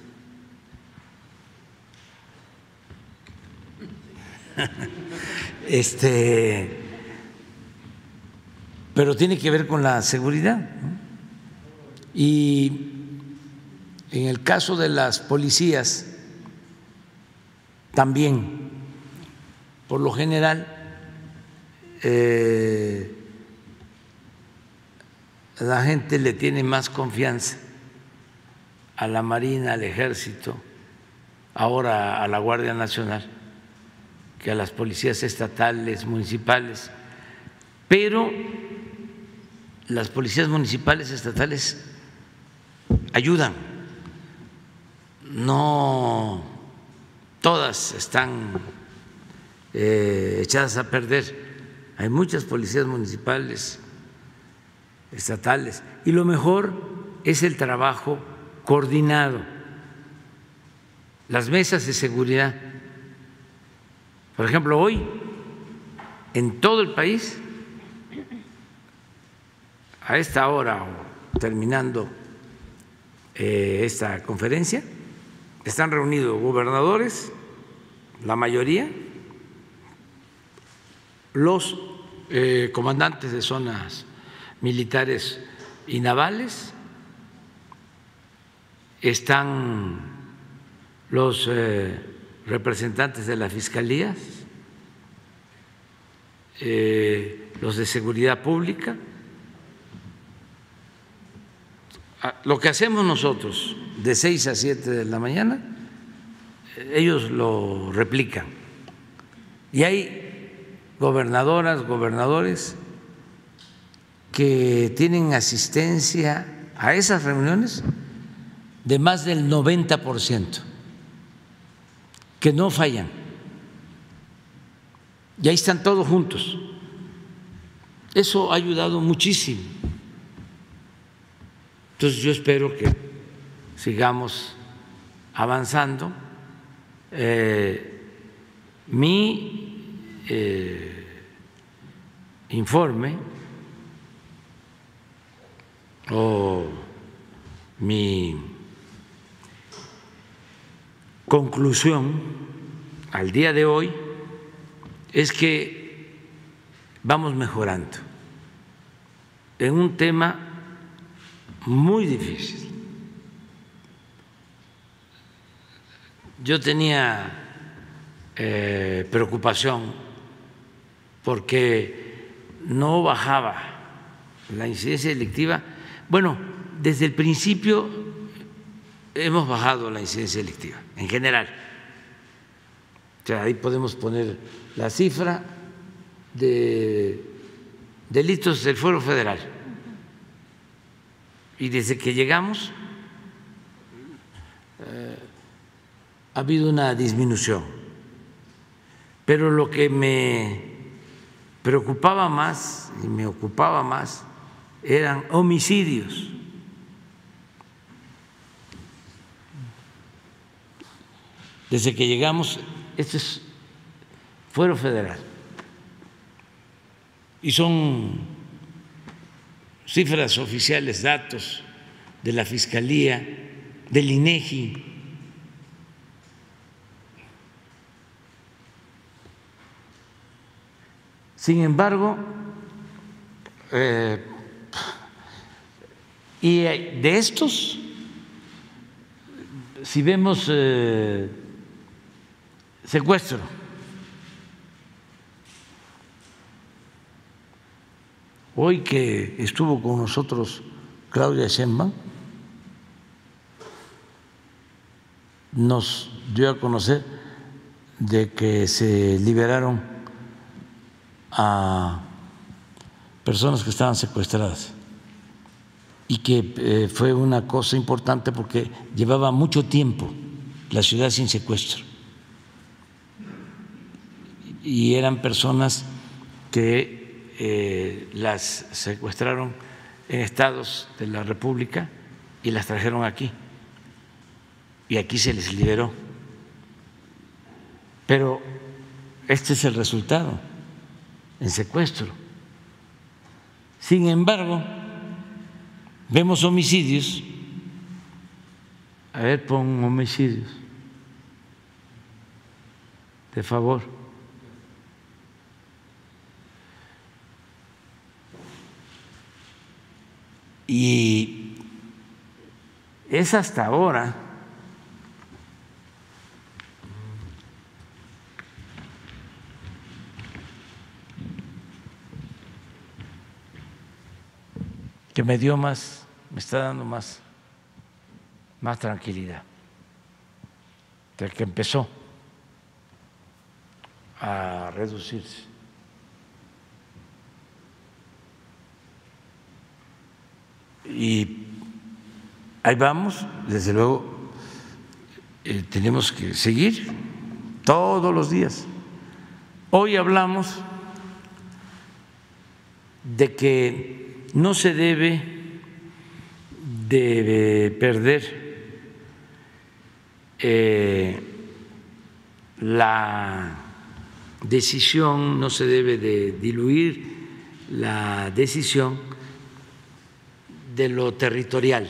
A: Este, pero tiene que ver con la seguridad. Y en el caso de las policías, también por lo general, eh, la gente le tiene más confianza a la Marina, al Ejército, ahora a la Guardia Nacional, que a las policías estatales, municipales. Pero las policías municipales, estatales, ayudan. No todas están eh, echadas a perder. Hay muchas policías municipales, estatales, y lo mejor es el trabajo coordinado. Las mesas de seguridad. Por ejemplo, hoy en todo el país, a esta hora o terminando eh, esta conferencia, están reunidos gobernadores, la mayoría, los eh, comandantes de zonas militares y navales, están los eh, representantes de las fiscalías, los de seguridad pública. Ah, lo que hacemos nosotros de 6 a 7 de la mañana, ellos lo replican. Y hay gobernadoras, gobernadores que tienen asistencia a esas reuniones de más del 90%, que no fallan. Y ahí están todos juntos. Eso ha ayudado muchísimo. Entonces yo espero que sigamos avanzando. Eh, mi eh, informe o mi conclusión al día de hoy es que vamos mejorando en un tema muy difícil. Yo tenía eh, preocupación porque no bajaba la incidencia delictiva. Bueno, desde el principio hemos bajado la incidencia delictiva en general. Ahí podemos poner la cifra de delitos del Fuero Federal. Y desde que llegamos eh, ha habido una disminución. Pero lo que me preocupaba más y me ocupaba más eran homicidios. Desde que llegamos, este es fuero federal. Y son cifras oficiales, datos de la Fiscalía, del INEGI. Sin embargo, eh, y de estos, si vemos eh, secuestro, Hoy que estuvo con nosotros Claudia Sheinbaum, nos dio a conocer de que se liberaron a personas que estaban secuestradas y que eh, fue una cosa importante porque llevaba mucho tiempo la ciudad sin secuestro. Y eran personas que eh, las secuestraron en estados de la República y las trajeron aquí. Y aquí se les liberó. Pero este es el resultado en secuestro. Sin embargo, vemos homicidios. A ver, pon homicidios. De favor. Y es hasta ahora que me dio más, me está dando más, más tranquilidad, de que empezó a reducirse. Y ahí vamos, desde luego, eh, tenemos que seguir todos los días. Hoy hablamos de que no se debe de perder eh, la decisión, no se debe de diluir la decisión de lo territorial,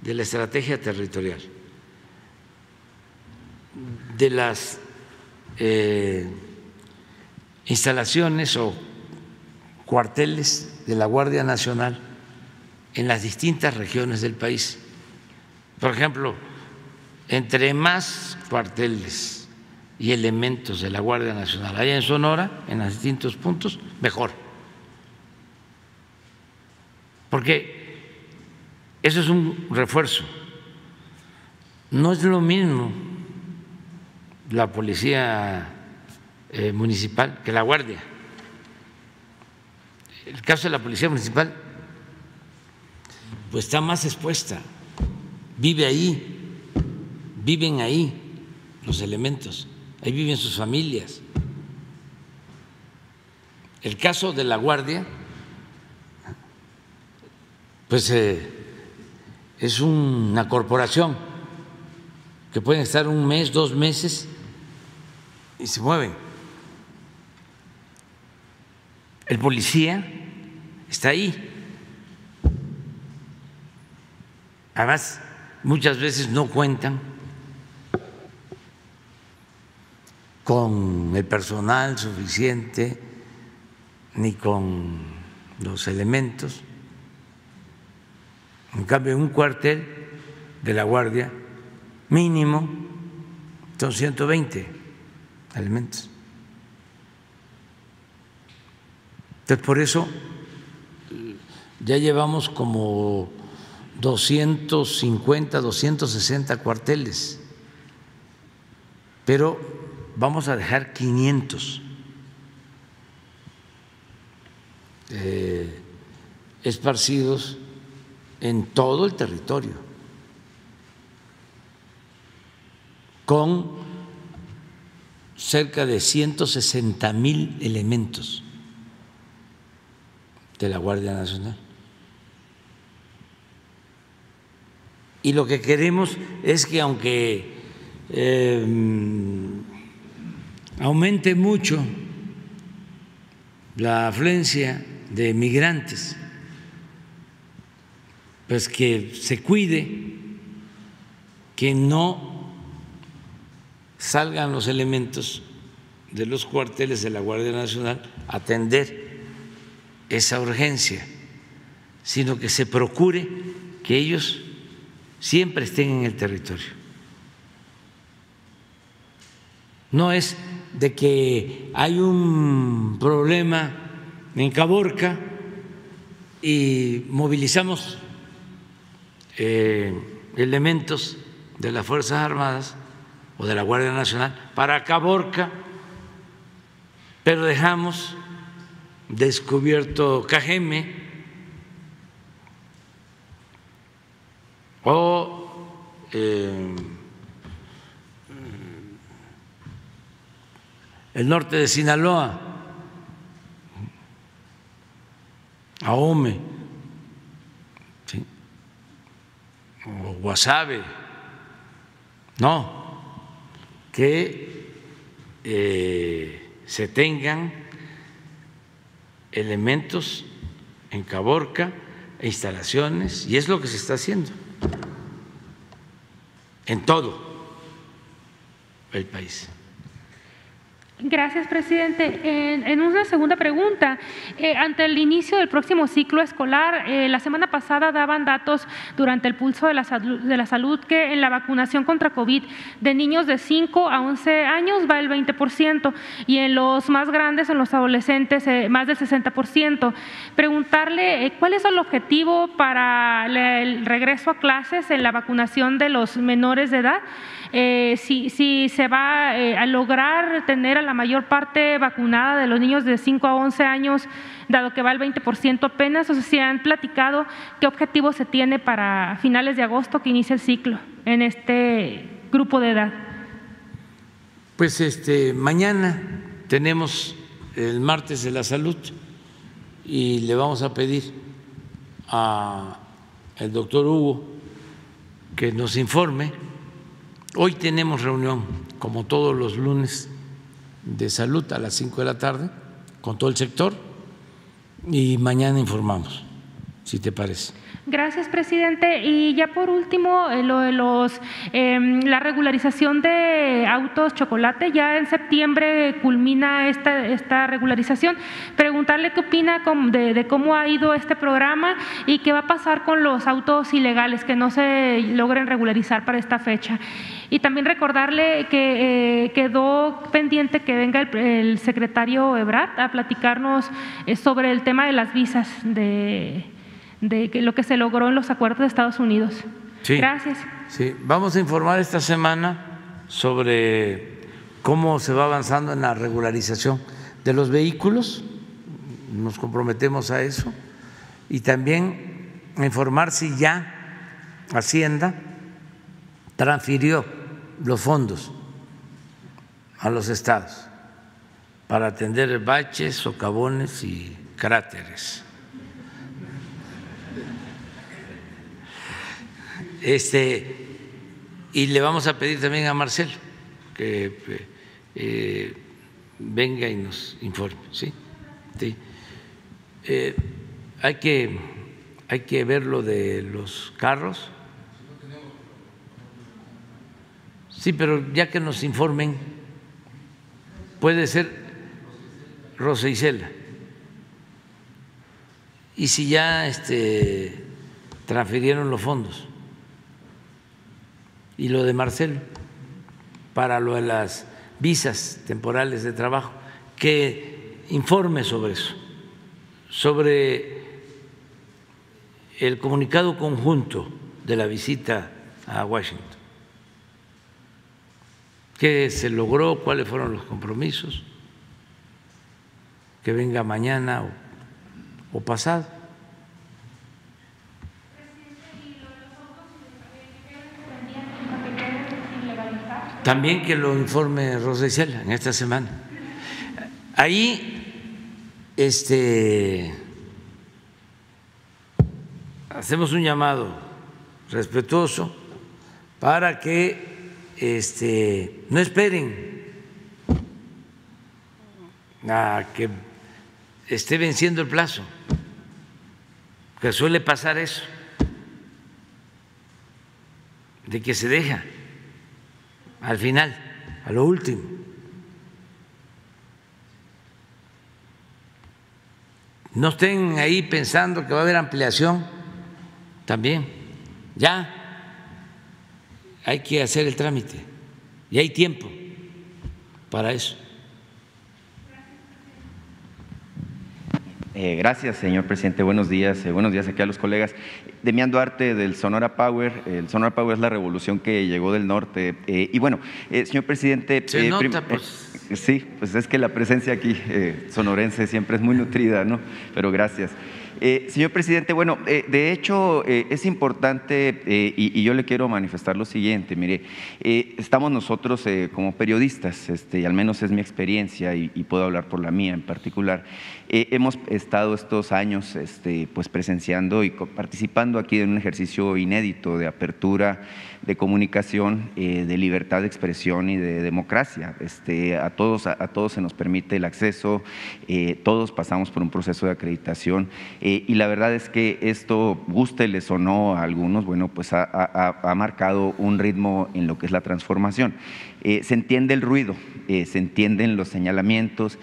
A: de la estrategia territorial, de las eh, instalaciones o cuarteles de la Guardia Nacional en las distintas regiones del país. Por ejemplo, entre más cuarteles y elementos de la Guardia Nacional haya en Sonora, en los distintos puntos, mejor. Porque eso es un refuerzo. No es lo mismo la policía eh, municipal que la Guardia. El caso de la policía municipal, pues está más expuesta, vive ahí, viven ahí los elementos, ahí viven sus familias. El caso de la Guardia, pues eh, es una corporación que pueden estar un mes, dos meses y se mueven. El policía está ahí. Además, muchas veces no cuentan con el personal suficiente ni con los elementos. En cambio, un cuartel de la Guardia mínimo son 120 elementos. Entonces, por eso ya llevamos como 250, 260 cuarteles, pero vamos a dejar 500 eh, esparcidos en todo el territorio, con cerca de 160 mil elementos de la Guardia Nacional. Y lo que queremos es que aunque em, aumente mucho la afluencia de migrantes, pues que se cuide que no salgan los elementos de los cuarteles de la Guardia Nacional a atender esa urgencia, sino que se procure que ellos siempre estén en el territorio. No es de que hay un problema en Caborca y movilizamos eh, elementos de las Fuerzas Armadas o de la Guardia Nacional para Caborca, pero dejamos descubierto Cajeme o eh, el norte de Sinaloa, Ahome, o no, que eh, se tengan elementos en Caborca e instalaciones, y es lo que se está haciendo en todo el país.
F: Gracias, presidente. En, una segunda pregunta, eh, ante el inicio del próximo ciclo escolar, eh, la semana pasada daban datos durante el pulso de la, salud, de la salud que en la vacunación contra COVID de niños de 5 a 11 años va el 20% y en los más grandes, en los adolescentes, eh, más del 60%. Preguntarle cuál es el objetivo para el regreso a clases en la vacunación de los menores de edad eh, si, se va eh, a lograr tener a la mayor parte vacunada de los niños de 5 a 11 años, dado que va el 20% apenas, o sea, si han platicado qué objetivo se tiene para finales de agosto que inicia el ciclo en este grupo de edad.
A: Pues este mañana tenemos el martes de la salud y le vamos a pedir al doctor Hugo que nos informe. Hoy tenemos reunión, como todos los lunes, de salud a las 5 de la tarde con todo el sector y mañana informamos, si te parece.
F: Gracias, presidente. Y ya por último, eh, lo de los, em, la regularización de autos chocolate. Ya en septiembre culmina esta, esta regularización. Preguntarle qué opina de, de, cómo ha ido este programa y qué va a pasar con los autos ilegales que no se logren regularizar para esta fecha. Y también recordarle que eh, quedó pendiente que venga el, el secretario Ebrard a platicarnos eh, sobre el tema de las visas de de lo que se logró en los acuerdos de Estados Unidos. Gracias.
A: Sí, vamos a informar esta semana sobre cómo se va avanzando en la regularización de los vehículos, nos comprometemos a eso, y también a informar si ya Hacienda transfirió los fondos a los estados para atender baches, socavones y cráteres. Este, y le vamos a pedir también a Marcelo que eh, venga y nos informe. ¿sí? Eh, hay, que, hay que ver lo de los carros. Sí, pero ya que nos informen, puede ser Rosa Isela. Y si ya este, transfirieron los fondos y lo de Marcelo para lo de las visas temporales de trabajo, que informe sobre eso, sobre el comunicado conjunto de la visita a Washington. ¿Qué se logró? ¿Cuáles fueron los compromisos? Que venga mañana o, pasado. También que lo informe Rosa Isela en esta semana. Ahí este, hacemos un llamado respetuoso para que este, no esperen a que esté venciendo el plazo, que suele pasar eso, de que se deja al final, a lo último. No estén ahí pensando que va a haber ampliación también. Ya hay que hacer el trámite y hay tiempo para eso.
G: Eh, gracias, señor presidente. Buenos días. Eh, buenos días aquí a los colegas. Demian Duarte del Sonora Power. El Sonora Power es la revolución que llegó del norte. Eh, y bueno, señor presidente.
A: Se nota, pues.
G: sí, pues es que la presencia aquí sonorense siempre es muy nutrida, ¿no? Pero gracias. Eh, señor presidente, bueno, eh, de hecho eh, es importante y, yo le quiero manifestar lo siguiente. Mire, estamos nosotros como periodistas, este, y al menos es mi experiencia y, puedo hablar por la mía en particular. hemos estado estos años, este, pues presenciando y participando aquí en un ejercicio inédito de apertura de comunicación, de libertad de expresión y de democracia. Este, a todos a, todos se nos permite el acceso, todos pasamos por un proceso de acreditación. Eh, y la verdad es que esto, gusteles o no a algunos, bueno, pues ha, marcado un ritmo en lo que es la transformación. Eh, se entiende el ruido, eh, se entienden los señalamientos,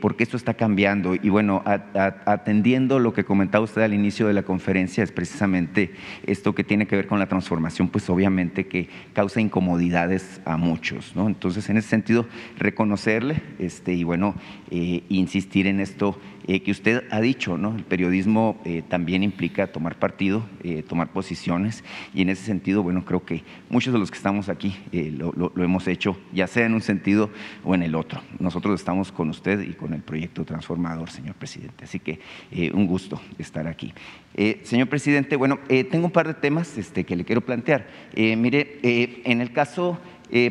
G: porque esto está cambiando. Y bueno, atendiendo lo que comentaba usted al inicio de la conferencia, es precisamente esto que tiene que ver con la transformación, pues obviamente que causa incomodidades a muchos. ¿no? Entonces, en ese sentido, reconocerle este, y bueno, insistir en esto que usted ha dicho, ¿no? El periodismo eh, también implica tomar partido, eh, tomar posiciones y en ese sentido, bueno, creo que muchos de los que estamos aquí eh, lo, hemos hecho, ya sea en un sentido o en el otro. Nosotros estamos con usted y con el proyecto transformador, señor presidente. Así que un gusto estar aquí. señor presidente, bueno, tengo un par de temas este, que le quiero plantear. mire, en el caso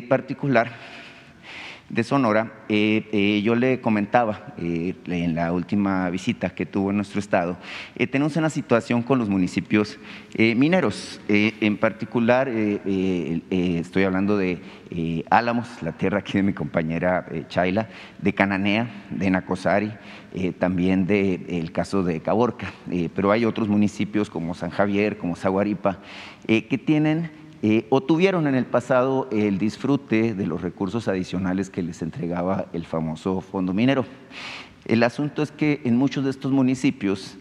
G: particular de Sonora, eh, eh, yo le comentaba eh, en la última visita que tuvo en nuestro estado, tenemos una situación con los municipios mineros. en particular, estoy hablando de Álamos, la tierra aquí de mi compañera Chaila, de Cananea, de Nacosari, también del caso de Caborca, pero hay otros municipios como San Javier, como Zaguaripa, que tienen eh, o tuvieron en el pasado el disfrute de los recursos adicionales que les entregaba el famoso fondo minero. El asunto es que en muchos de estos municipios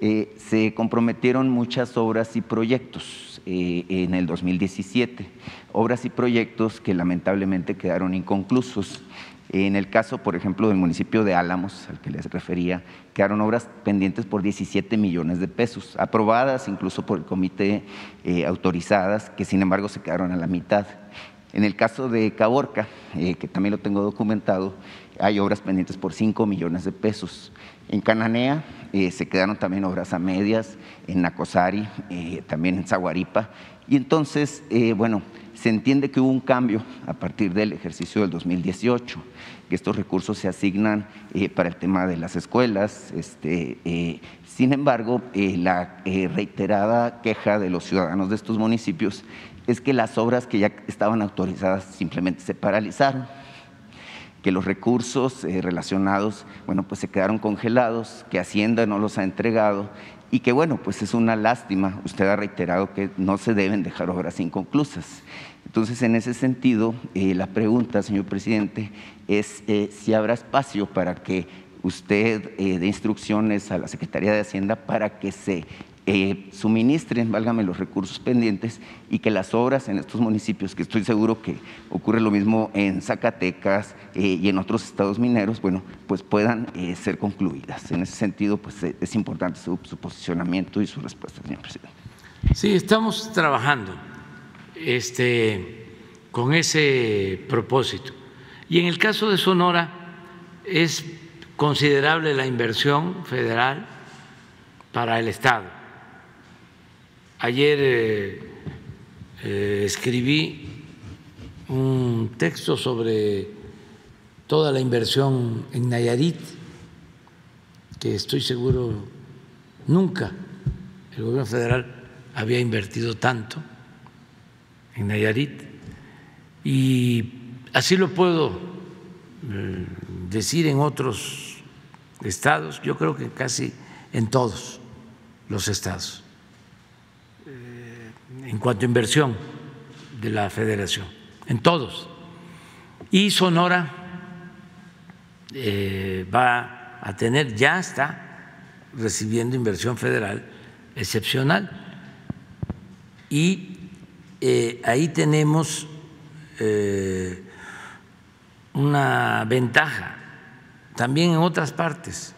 G: eh, se comprometieron muchas obras y proyectos eh, en el 2017, obras y proyectos que lamentablemente quedaron inconclusos. En el caso, por ejemplo, del municipio de Álamos, al que les refería, quedaron obras pendientes por 17 millones de pesos, aprobadas incluso por el comité, eh, autorizadas, que sin embargo se quedaron a la mitad. En el caso de Caborca, eh, que también lo tengo documentado, hay obras pendientes por 5 millones de pesos. En Cananea eh, se quedaron también obras a medias, en Nacosari, también en Zaguaripa. Y entonces, bueno, se entiende que hubo un cambio a partir del ejercicio del 2018 que estos recursos se asignan eh, para el tema de las escuelas. Este, eh, sin embargo, eh, la reiterada queja de los ciudadanos de estos municipios es que las obras que ya estaban autorizadas simplemente se paralizaron que los recursos relacionados, bueno, pues se quedaron congelados, que Hacienda no los ha entregado y que, bueno, pues es una lástima. Usted ha reiterado que no se deben dejar obras inconclusas. Entonces, en ese sentido, eh, la pregunta, señor presidente, es eh, si habrá espacio para que usted eh, dé instrucciones a la Secretaría de Hacienda para que se suministren, válgame, los recursos pendientes y que las obras en estos municipios, que estoy seguro que ocurre lo mismo en Zacatecas y en otros estados mineros, bueno, pues puedan ser concluidas. En ese sentido, pues es importante su, su posicionamiento y su respuesta, señor presidente.
A: Sí, estamos trabajando este, con ese propósito. Y en el caso de Sonora es considerable la inversión federal para el Estado. Ayer eh, eh, escribí un texto sobre toda la inversión en Nayarit, que estoy seguro nunca el gobierno federal había invertido tanto en Nayarit. Y así lo puedo eh, decir en otros estados, yo creo que casi en todos los estados, eh, en cuanto a inversión de la federación, en todos. Y Sonora eh, va a tener, ya está recibiendo inversión federal excepcional. Y eh, ahí tenemos eh, una ventaja también en otras partes.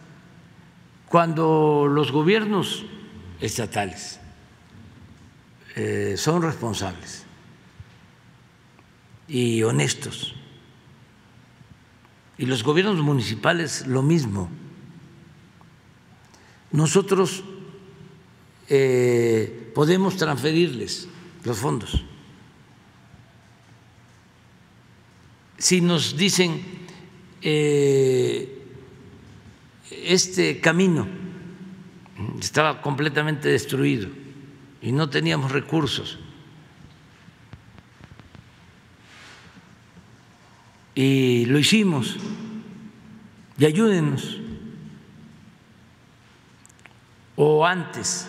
A: Cuando los gobiernos estatales eh, son responsables y honestos, y los gobiernos municipales lo mismo, nosotros podemos transferirles los fondos. Si nos dicen eh, este camino estaba completamente destruido y no teníamos recursos, y lo hicimos, y ayúdenos. O antes,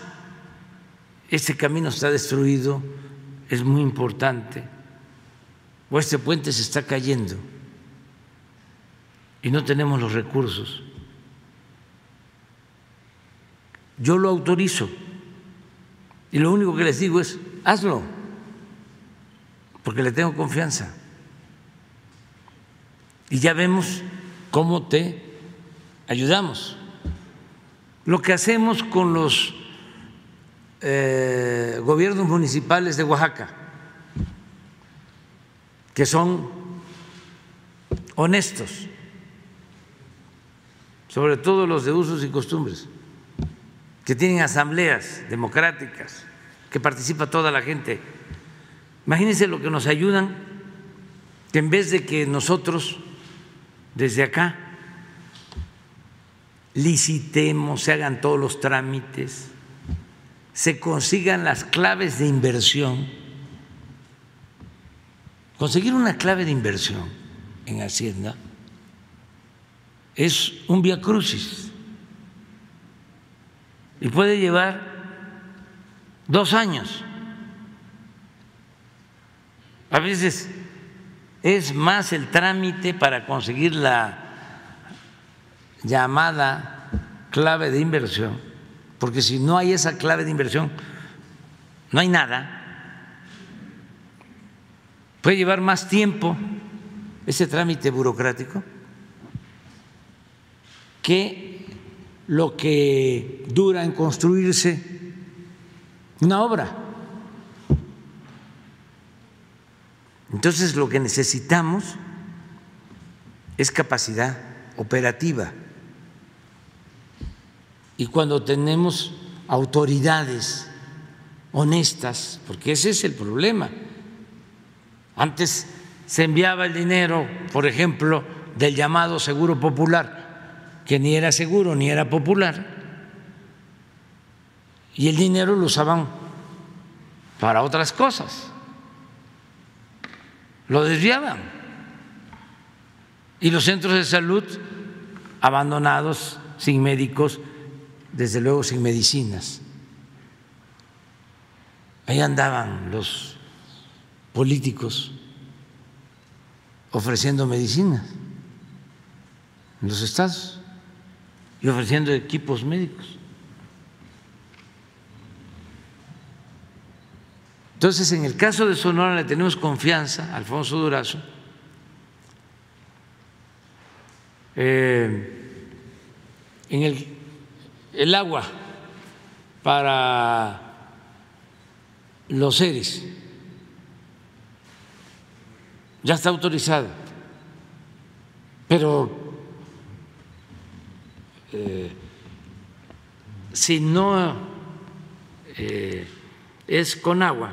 A: este camino está destruido, es muy importante, o este puente se está cayendo y no tenemos los recursos. Yo lo autorizo y lo único que les digo es, hazlo, porque le tengo confianza. Y ya vemos cómo te ayudamos. Lo que hacemos con los eh, gobiernos municipales de Oaxaca, que son honestos, sobre todo los de usos y costumbres, que tienen asambleas democráticas, que participa toda la gente. Imagínense lo que nos ayudan, que en vez de que nosotros desde acá, licitemos, se hagan todos los trámites, se consigan las claves de inversión. Conseguir una clave de inversión en Hacienda es un via crucis y puede llevar dos años. A veces es más el trámite para conseguir la llamada clave de inversión, porque si no hay esa clave de inversión, no hay nada. Puede llevar más tiempo ese trámite burocrático que lo que dura en construirse una obra. Entonces lo que necesitamos es capacidad operativa. Y cuando tenemos autoridades honestas, porque ese es el problema. Antes se enviaba el dinero, por ejemplo, del llamado seguro popular, que ni era seguro ni era popular, y el dinero lo usaban para otras cosas lo desviaban. Y los centros de salud abandonados, sin médicos, desde luego sin medicinas. Ahí andaban los políticos ofreciendo medicinas en los estados y ofreciendo equipos médicos. Entonces, en el caso de Sonora le tenemos confianza a Alfonso Durazo. Eh, en el, el agua para los seres ya está autorizado, pero eh, si no eh, es con agua,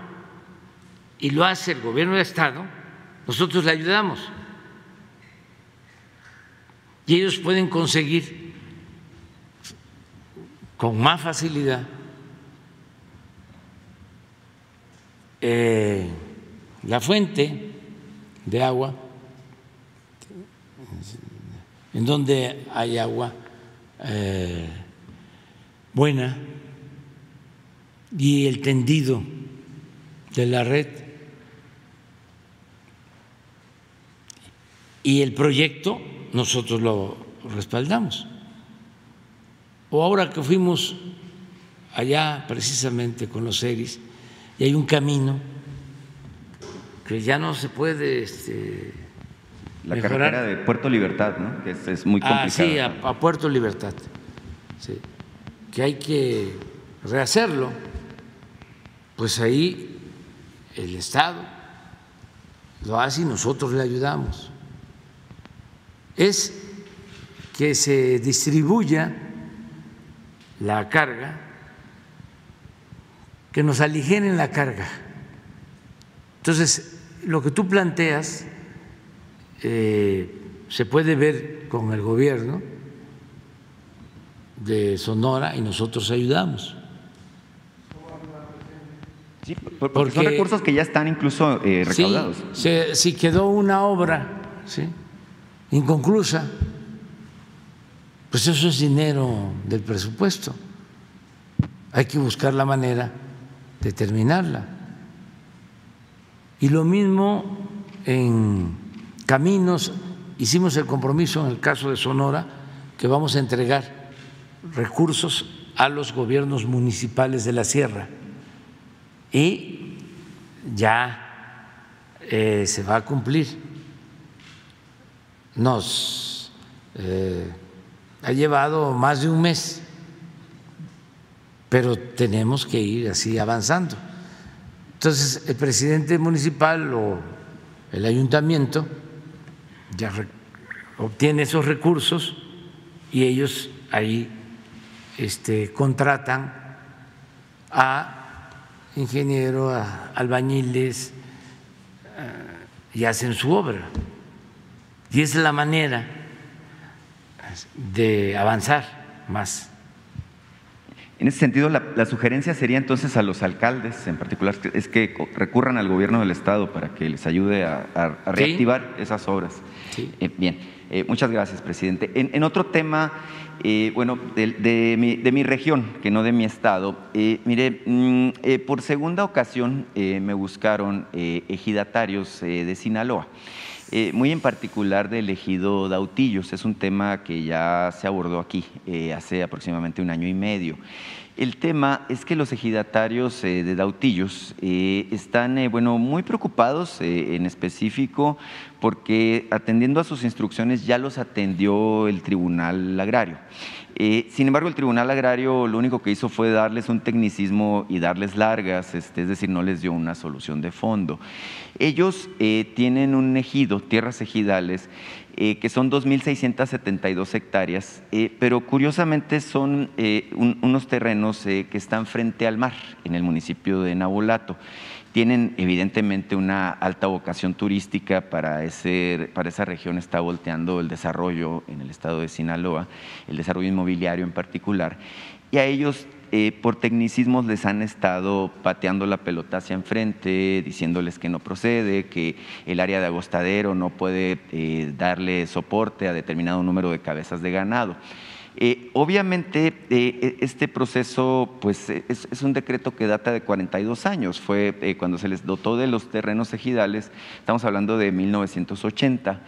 A: y lo hace el gobierno de Estado, nosotros le ayudamos. Y ellos pueden conseguir con más facilidad eh, la fuente de agua, en donde hay agua eh, buena y el tendido de la red y el proyecto nosotros lo respaldamos. O ahora que fuimos allá precisamente con los seres y hay un camino que ya no se puede este,
G: la carretera de Puerto Libertad, ¿no? que es, muy complicada.
A: Ah, sí, a, Puerto Libertad, sí. que hay que rehacerlo, pues ahí el Estado lo hace y nosotros le ayudamos es que se distribuya la carga, que nos aligeren la carga. Entonces, lo que tú planteas eh, se puede ver con el gobierno de Sonora y nosotros ayudamos.
G: Sí, porque, son recursos que ya están incluso eh, recaudados.
A: Sí, si quedó una obra, ¿sí? inconclusa, pues eso es dinero del presupuesto. Hay que buscar la manera de terminarla. Y lo mismo en caminos, hicimos el compromiso en el caso de Sonora que vamos a entregar recursos a los gobiernos municipales de la sierra y ya eh, se va a cumplir nos eh, ha llevado más de un mes, pero tenemos que ir así avanzando. Entonces, el presidente municipal o el ayuntamiento ya obtiene esos recursos y ellos ahí este, contratan a ingenieros, a albañiles eh, y hacen su obra. Y es la manera de avanzar más.
G: En ese sentido, la, sugerencia sería entonces a los alcaldes, en particular, es que recurran al gobierno del Estado para que les ayude a, reactivar esas obras. Eh, bien, eh, muchas gracias, presidente. En, otro tema, eh, bueno, de, mi, región, que no de mi estado, mire, mm, por segunda ocasión me buscaron ejidatarios de Sinaloa. Eh, muy en particular del ejido Dautillos. Es un tema que ya se abordó aquí eh, hace aproximadamente un año y medio. El tema es que los ejidatarios eh, de Dautillos están bueno, muy preocupados en específico porque atendiendo a sus instrucciones ya los atendió el Tribunal Agrario. Eh, sin embargo, el Tribunal Agrario lo único que hizo fue darles un tecnicismo y darles largas, este, es decir, no les dio una solución de fondo. Ellos eh, tienen un ejido, tierras ejidales, eh, que son 2.672 hectáreas, pero curiosamente son unos terrenos que están frente al mar, en el municipio de Nabolato tienen evidentemente una alta vocación turística para, ese, para esa región, está volteando el desarrollo en el estado de Sinaloa, el desarrollo inmobiliario en particular, y a ellos eh, por tecnicismos les han estado pateando la pelota hacia enfrente, diciéndoles que no procede, que el área de agostadero no puede eh, darle soporte a determinado número de cabezas de ganado. Eh, obviamente, eh, este proceso pues, es, un decreto que data de 42 años, fue eh, cuando se les dotó de los terrenos ejidales, estamos hablando de 1980.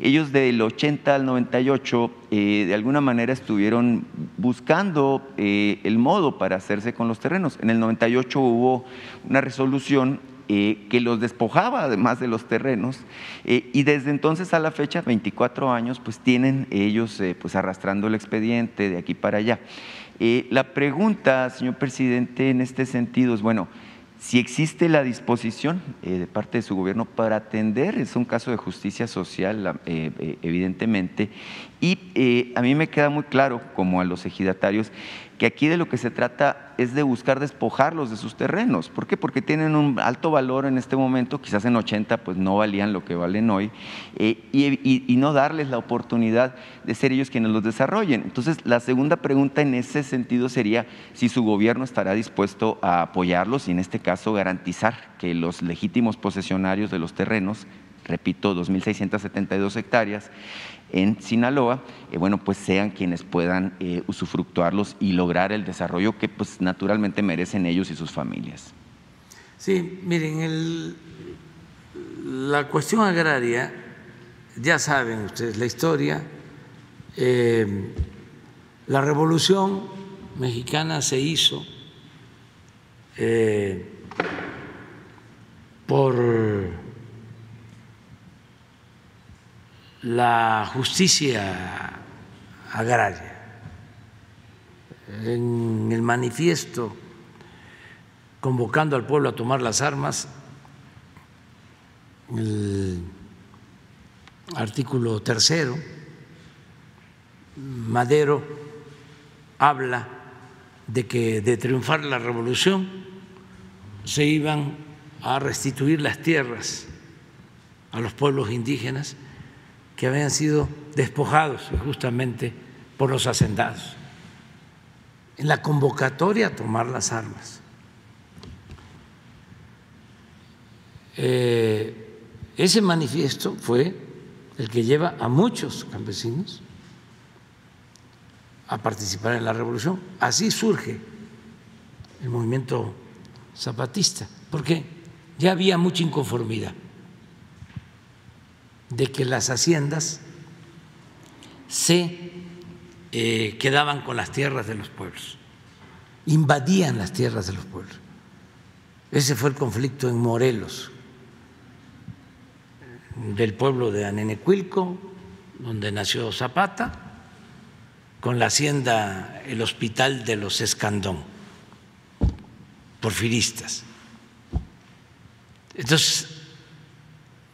G: Ellos del 80 al 98 de alguna manera estuvieron buscando el modo para hacerse con los terrenos. En el 98 hubo una resolución eh, que los despojaba además de los terrenos eh, y desde entonces a la fecha, 24 años, pues tienen ellos eh, pues arrastrando el expediente de aquí para allá. la pregunta, señor presidente, en este sentido es, bueno, si existe la disposición de parte de su gobierno para atender, es un caso de justicia social, evidentemente, y a mí me queda muy claro, como a los ejidatarios, que aquí de lo que se trata es de buscar despojarlos de sus terrenos. ¿Por qué? Porque tienen un alto valor en este momento, quizás en 80 pues no valían lo que valen hoy, eh, y, no darles la oportunidad de ser ellos quienes los desarrollen. Entonces, la segunda pregunta en ese sentido sería si su gobierno estará dispuesto a apoyarlos y en este caso garantizar que los legítimos posesionarios de los terrenos repito, 2.672 hectáreas, en Sinaloa, eh, bueno, pues sean quienes puedan eh, usufructuarlos y lograr el desarrollo que pues naturalmente merecen ellos y sus familias.
A: Sí, miren, la cuestión agraria, ya saben ustedes la historia, eh, la revolución mexicana se hizo por la justicia agraria. En el manifiesto convocando al pueblo a tomar las armas, el artículo tercero, Madero habla de que de triunfar la revolución se iban a restituir las tierras a los pueblos indígenas que habían sido despojados justamente por los hacendados, en la convocatoria a tomar las armas. Eh, ese manifiesto fue el que lleva a muchos campesinos a participar en la revolución. Así surge el movimiento zapatista, porque ya había mucha inconformidad de que las haciendas se eh, quedaban con las tierras de los pueblos, invadían las tierras de los pueblos. Ese fue el conflicto en Morelos, del pueblo de Anenecuilco, donde nació Zapata, con la hacienda, el hospital de los Escandón, porfiristas. Entonces,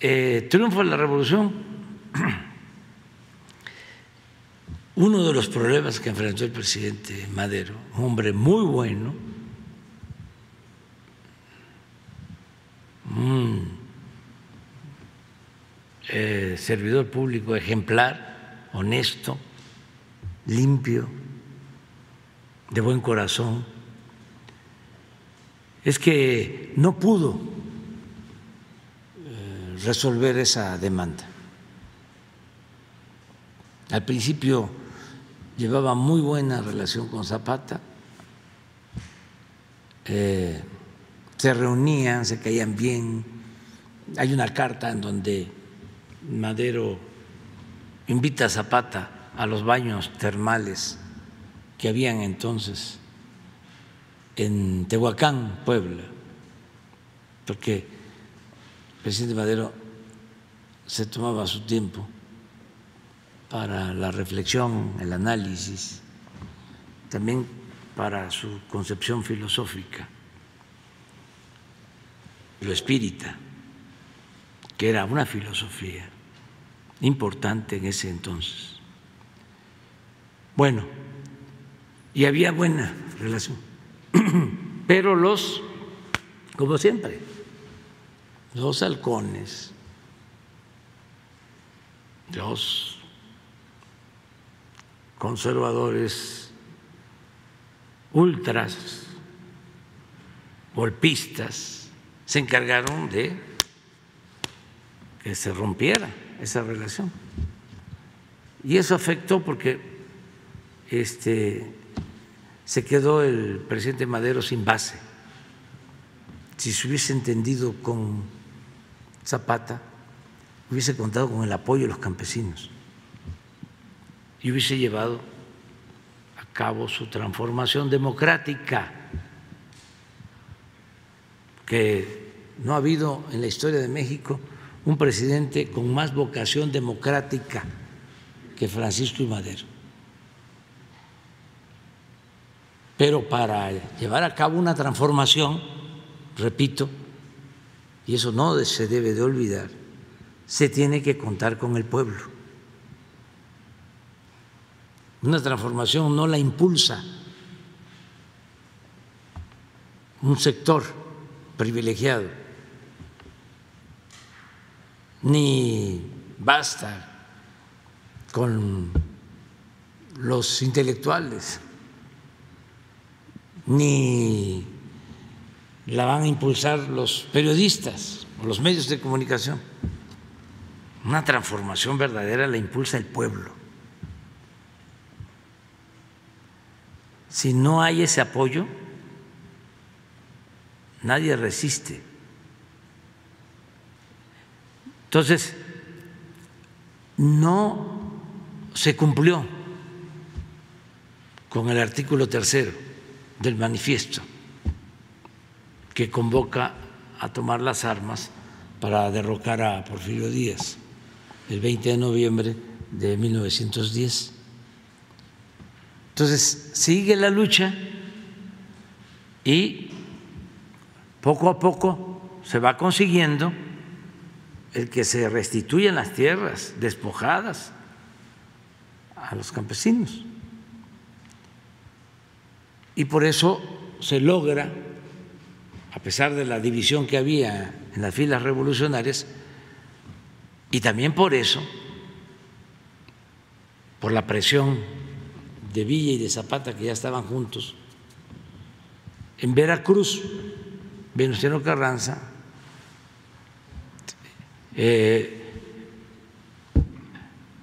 A: eh, triunfo de la revolución, uno de los problemas que enfrentó el presidente Madero, un hombre muy bueno, eh, servidor público ejemplar, honesto, limpio, de buen corazón, es que no pudo resolver esa demanda. Al principio llevaba muy buena relación con Zapata, eh, se reunían, se caían bien. Hay una carta en donde Madero invita a Zapata a los baños termales que habían entonces en Tehuacán, Puebla, porque presidente Madero se tomaba su tiempo para la reflexión, el análisis, también para su concepción filosófica, lo espírita, que era una filosofía importante en ese entonces. Bueno, y había buena relación, pero los, como siempre, los halcones, los conservadores ultras, golpistas, se encargaron de que se rompiera esa relación. Y eso afectó porque este, se quedó el presidente Madero sin base. Si se hubiese entendido con Zapata, hubiese contado con el apoyo de los campesinos y hubiese llevado a cabo su transformación democrática, que no ha habido en la historia de México un presidente con más vocación democrática que Francisco y Madero. Pero para llevar a cabo una transformación, repito, y eso no se debe de olvidar, se tiene que contar con el pueblo. Una transformación no la impulsa un sector privilegiado, ni basta con los intelectuales, ni la van a impulsar los periodistas o los medios de comunicación. Una transformación verdadera la impulsa el pueblo. Si no hay ese apoyo, nadie resiste. Entonces, no se cumplió con el artículo tercero del manifiesto que convoca a tomar las armas para derrocar a Porfirio Díaz el 20 de noviembre de 1910. Entonces, sigue la lucha y poco a poco se va consiguiendo el que se restituyan las tierras despojadas a los campesinos. Y por eso se logra, a pesar de la división que había en las filas revolucionarias, y también por eso, por la presión de Villa y de Zapata, que ya estaban juntos, en Veracruz, Venustiano Carranza eh,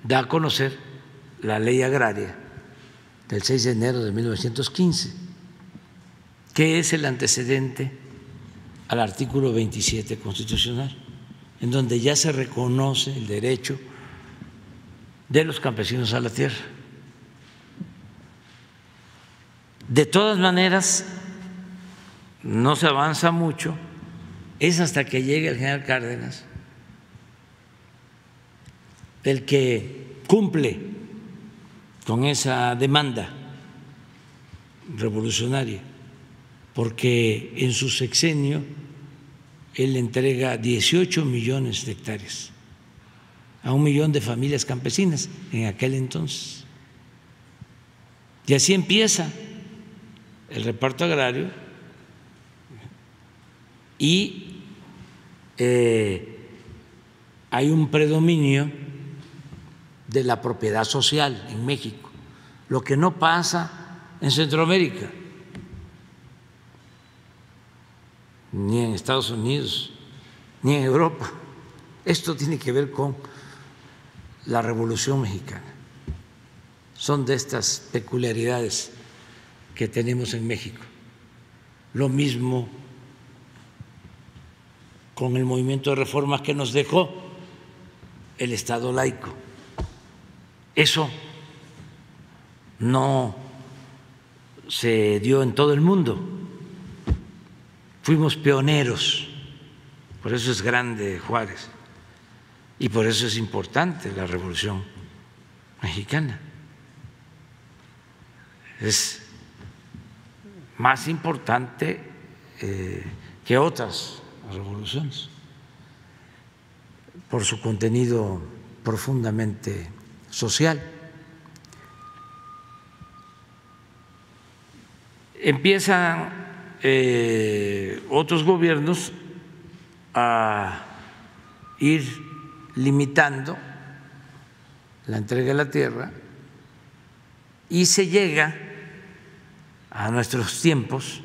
A: da a conocer la ley agraria del 6 de enero de 1915, que es el antecedente al artículo 27 constitucional, en donde ya se reconoce el derecho de los campesinos a la tierra. De todas maneras, no se avanza mucho, es hasta que llegue el general Cárdenas el que cumple con esa demanda revolucionaria, porque en su sexenio él entrega 18 millones de hectáreas a un millón de familias campesinas en aquel entonces. Y así empieza el reparto agrario y eh, hay un predominio de la propiedad social en México. lo que no pasa en Centroamérica, ni en Estados Unidos, ni en Europa. Esto tiene que ver con la Revolución Mexicana. Son de estas peculiaridades que tenemos en México. Lo mismo con el movimiento de reformas que nos dejó el Estado laico. Eso no se dio en todo el mundo. Fuimos pioneros, por eso es grande Juárez y por eso es importante la Revolución Mexicana. Es más importante eh, que otras revoluciones por su contenido profundamente social. Empiezan eh, otros gobiernos a ir limitando la entrega de la tierra y se llega a nuestros tiempos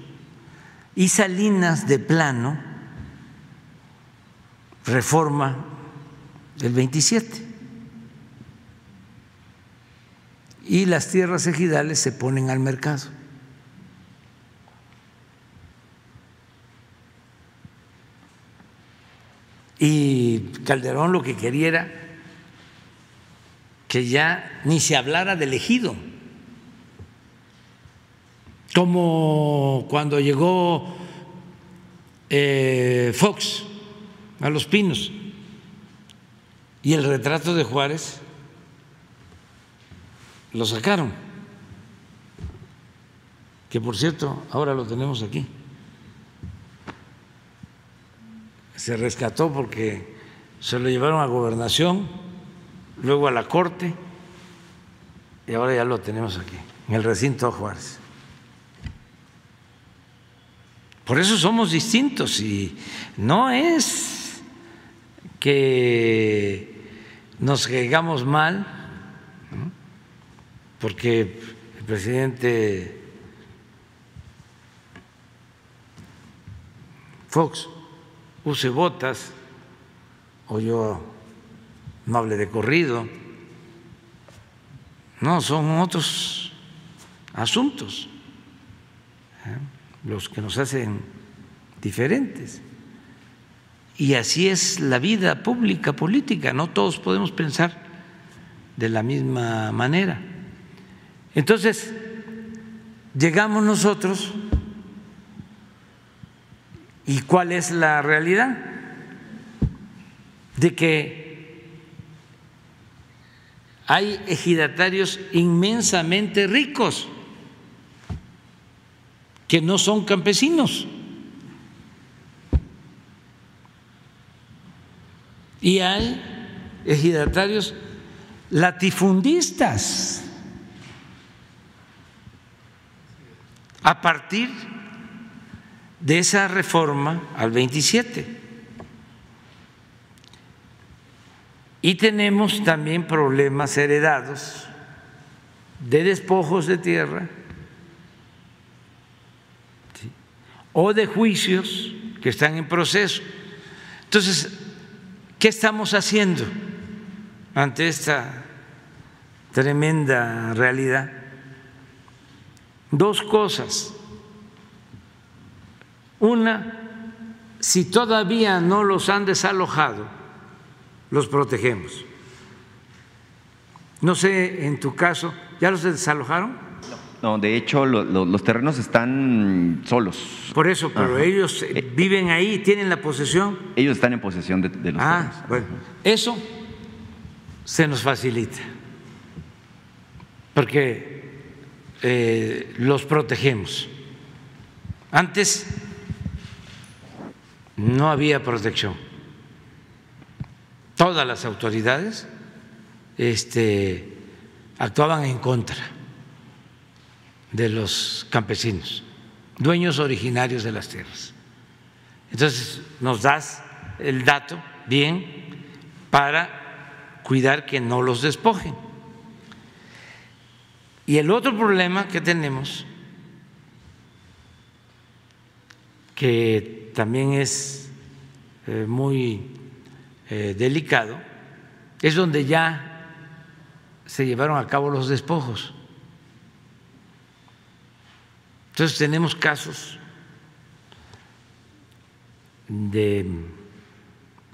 A: y Salinas de plano reforma el 27 y las tierras ejidales se ponen al mercado. Y Calderón lo que quería era que ya ni se hablara del ejido como cuando llegó eh, Fox a Los Pinos y el retrato de Juárez lo sacaron, que por cierto ahora lo tenemos aquí. Se rescató porque se lo llevaron a gobernación, luego a la corte y ahora ya lo tenemos aquí, en el recinto Juárez. Por eso somos distintos y no es que nos caigamos mal, porque el presidente Fox use botas o yo no hable de corrido. No, son otros asuntos. ¿eh? los que nos hacen diferentes. Y así es la vida pública, política, no todos podemos pensar de la misma manera. Entonces, llegamos nosotros y cuál es la realidad de que hay ejidatarios inmensamente ricos que no son campesinos. Y hay ejidatarios latifundistas a partir de esa reforma al 27. Y tenemos también problemas heredados de despojos de tierra o de juicios que están en proceso. Entonces, ¿qué estamos haciendo ante esta tremenda realidad? Dos cosas. Una, si todavía no los han desalojado, los protegemos. No sé, en tu caso, ¿ya los desalojaron?
G: No, de hecho los terrenos están solos.
A: Por eso, pero ellos eh, viven ahí, tienen la posesión.
G: Ellos están en posesión de, los
A: ah, Bueno, eso se nos facilita, porque eh, los protegemos. Antes no había protección. Todas las autoridades este, actuaban en contra de los campesinos, dueños originarios de las tierras. Entonces, nos das el dato bien para cuidar que no los despojen. Y el otro problema que tenemos, que también es eh, muy eh, delicado, es donde ya se llevaron a cabo los despojos. Entonces tenemos casos de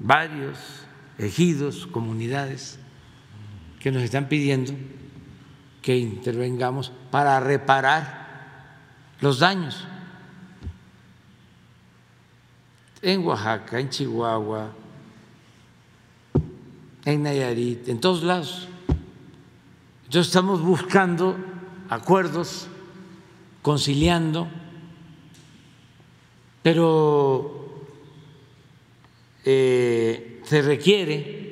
A: varios ejidos, comunidades, que nos están pidiendo que intervengamos para reparar los daños. En Oaxaca, en Chihuahua, en Nayarit, en todos lados. Entonces estamos buscando acuerdos, conciliando, pero eh, se requiere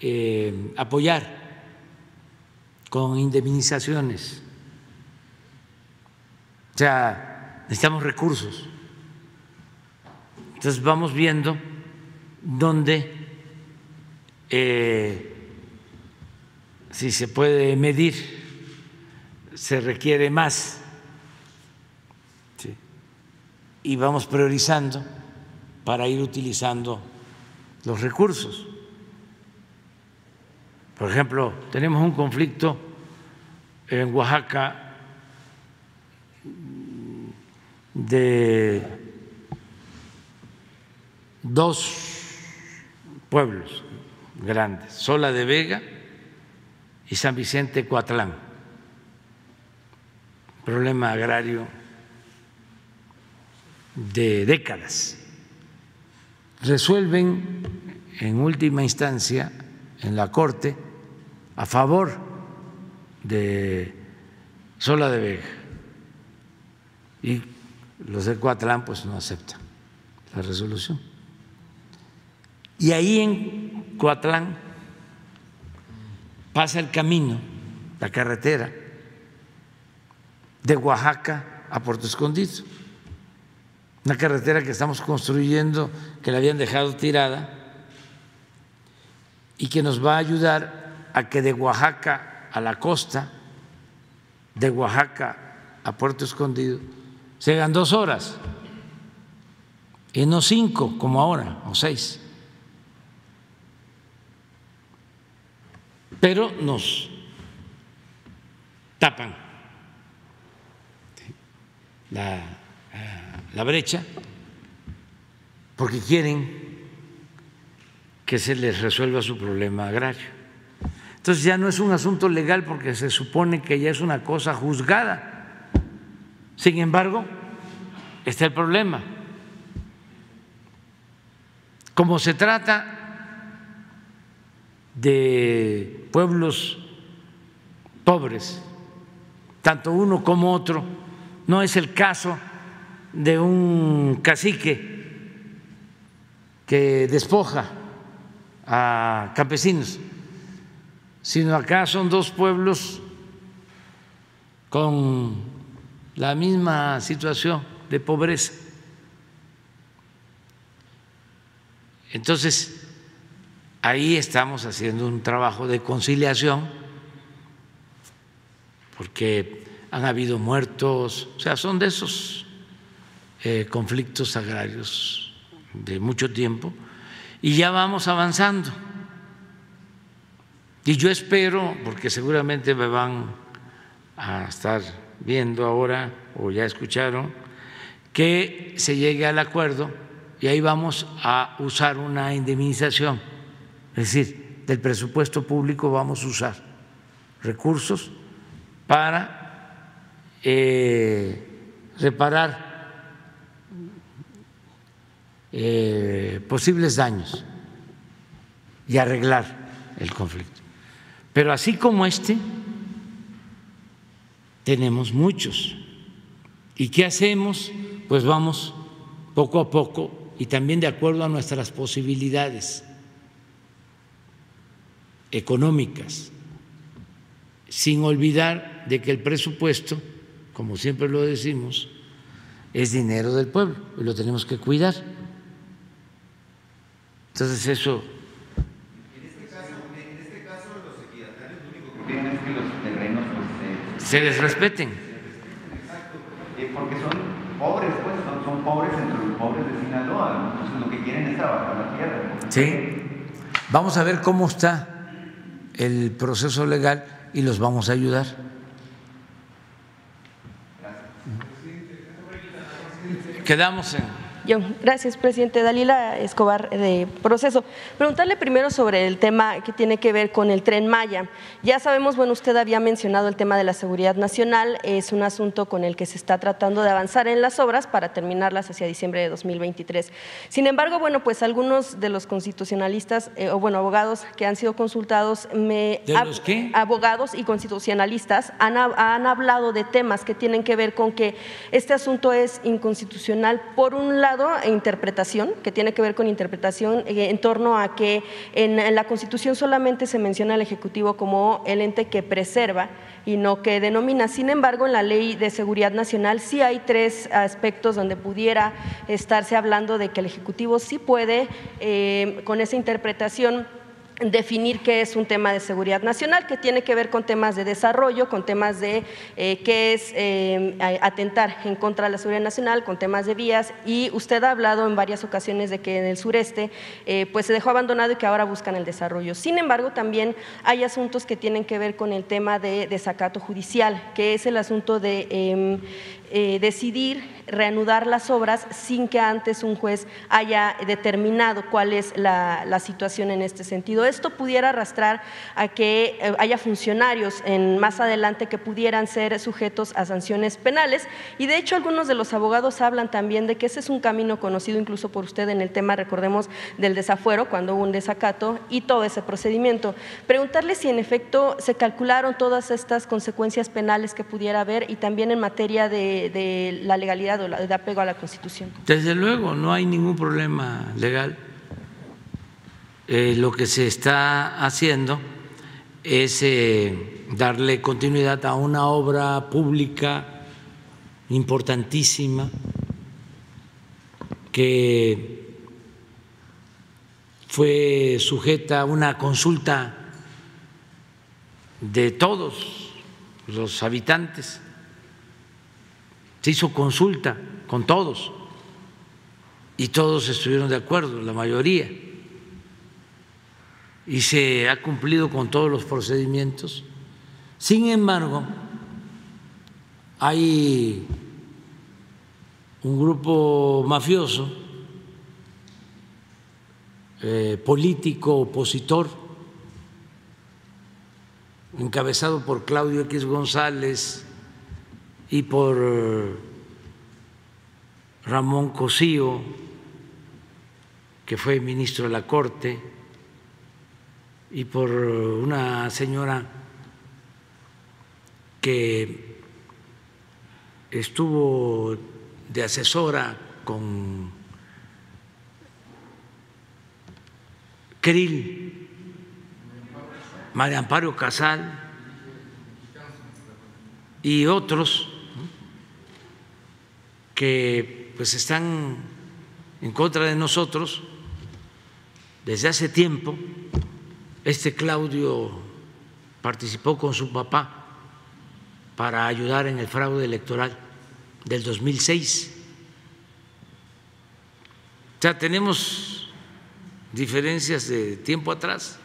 A: eh, apoyar con indemnizaciones. O sea, necesitamos recursos. Entonces vamos viendo dónde eh, si se puede medir, se requiere más. Y vamos priorizando para ir utilizando los recursos. Por ejemplo, tenemos un conflicto en Oaxaca de dos pueblos grandes, Sola de Vega y San Vicente Coatlán. Problema agrario de décadas. Resuelven en última instancia en la Corte a favor de Sola de Vega y los de Coatlán pues no aceptan la resolución. Y ahí en Coatlán pasa el camino, la carretera de Oaxaca a Puerto Escondido, una carretera que estamos construyendo, que la habían dejado tirada y que nos va a ayudar a que de Oaxaca a la costa, de Oaxaca a Puerto Escondido, sean dos horas y no cinco como ahora, o seis. Pero nos tapan la brecha porque quieren que se les resuelva su problema agrario. Entonces ya no es un asunto legal porque se supone que ya es una cosa juzgada. Sin embargo, está el problema. Como se trata de pueblos pobres, tanto uno como otro, no es el caso de un cacique que despoja a campesinos sino acá son dos pueblos con la misma situación de pobreza. Entonces, ahí estamos haciendo un trabajo de conciliación, porque han habido muertos, o sea, son de esos eh, conflictos agrarios de mucho tiempo, y ya vamos avanzando. Y yo espero, porque seguramente me van a estar viendo ahora o ya escucharon, que se llegue al acuerdo y ahí vamos a usar una indemnización. Es decir, del presupuesto público vamos a usar recursos para eh, reparar eh, posibles daños y arreglar el conflicto. Pero así como este, tenemos muchos. ¿Y qué hacemos? Pues vamos poco a poco y también de acuerdo a nuestras posibilidades económicas, sin olvidar de que el presupuesto, como siempre lo decimos, es dinero del pueblo y lo tenemos que cuidar. Entonces eso se les respeten.
G: Eh, porque son pobres, pues, son, pobres entre los pobres de Sinaloa, entonces lo que quieren es trabajar la tierra.
A: Sí, vamos a ver cómo está el proceso legal y los vamos a ayudar. Quedamos en
H: yo, gracias, presidente. Dalila Escobar de Proceso. Preguntarle primero sobre el tema que tiene que ver con el tren Maya. Ya sabemos, bueno, usted había mencionado el tema de la seguridad nacional, es un asunto con el que se está tratando de avanzar en las obras para terminarlas hacia diciembre de 2023. Sin embargo, bueno, pues algunos de los constitucionalistas, eh, o bueno, abogados que han sido consultados, me,
A: ¿De los qué?
H: abogados y constitucionalistas han, han hablado de temas que tienen que ver con que este asunto es inconstitucional, por un lado, interpretación, que tiene que ver con interpretación eh, en torno a que en, la Constitución solamente se menciona al Ejecutivo como el ente que preserva y no que denomina. Sin embargo, en la Ley de Seguridad Nacional sí hay tres aspectos donde pudiera estarse hablando de que el Ejecutivo sí puede, eh, con esa interpretación, definir qué es un tema de seguridad nacional, que tiene que ver con temas de desarrollo, con temas de eh, qué es eh, atentar en contra de la seguridad nacional, con temas de vías. Y usted ha hablado en varias ocasiones de que en el sureste eh, pues se dejó abandonado y que ahora buscan el desarrollo. Sin embargo, también hay asuntos que tienen que ver con el tema de desacato judicial, que es el asunto de em, decidir reanudar las obras sin que antes un juez haya determinado cuál es la, situación en este sentido. Esto pudiera arrastrar a que eh, haya funcionarios en, más adelante que pudieran ser sujetos a sanciones penales y de hecho algunos de los abogados hablan también de que ese es un camino conocido incluso por usted en el tema, recordemos, del desafuero, cuando hubo un desacato y todo ese procedimiento. Preguntarle si en efecto se calcularon todas estas consecuencias penales que pudiera haber y también en materia de la legalidad de apego a la Constitución.
A: Desde luego, no hay ningún problema legal. Eh, lo que se está haciendo es eh, darle continuidad a una obra pública importantísima que fue sujeta a una consulta de todos los habitantes se hizo consulta con todos y todos estuvieron de acuerdo, la mayoría. Y se ha cumplido con todos los procedimientos. Sin embargo, hay un grupo mafioso, eh, político, opositor, encabezado por Claudio X González, y por eh, Ramón Cosío, que fue ministro de la Corte, y por una señora que estuvo de asesora con Krill, María Amparo Casal y otros que pues están en contra de nosotros desde hace tiempo. Este Claudio participó con su papá para ayudar en el fraude electoral del 2006. O sea, tenemos diferencias de tiempo atrás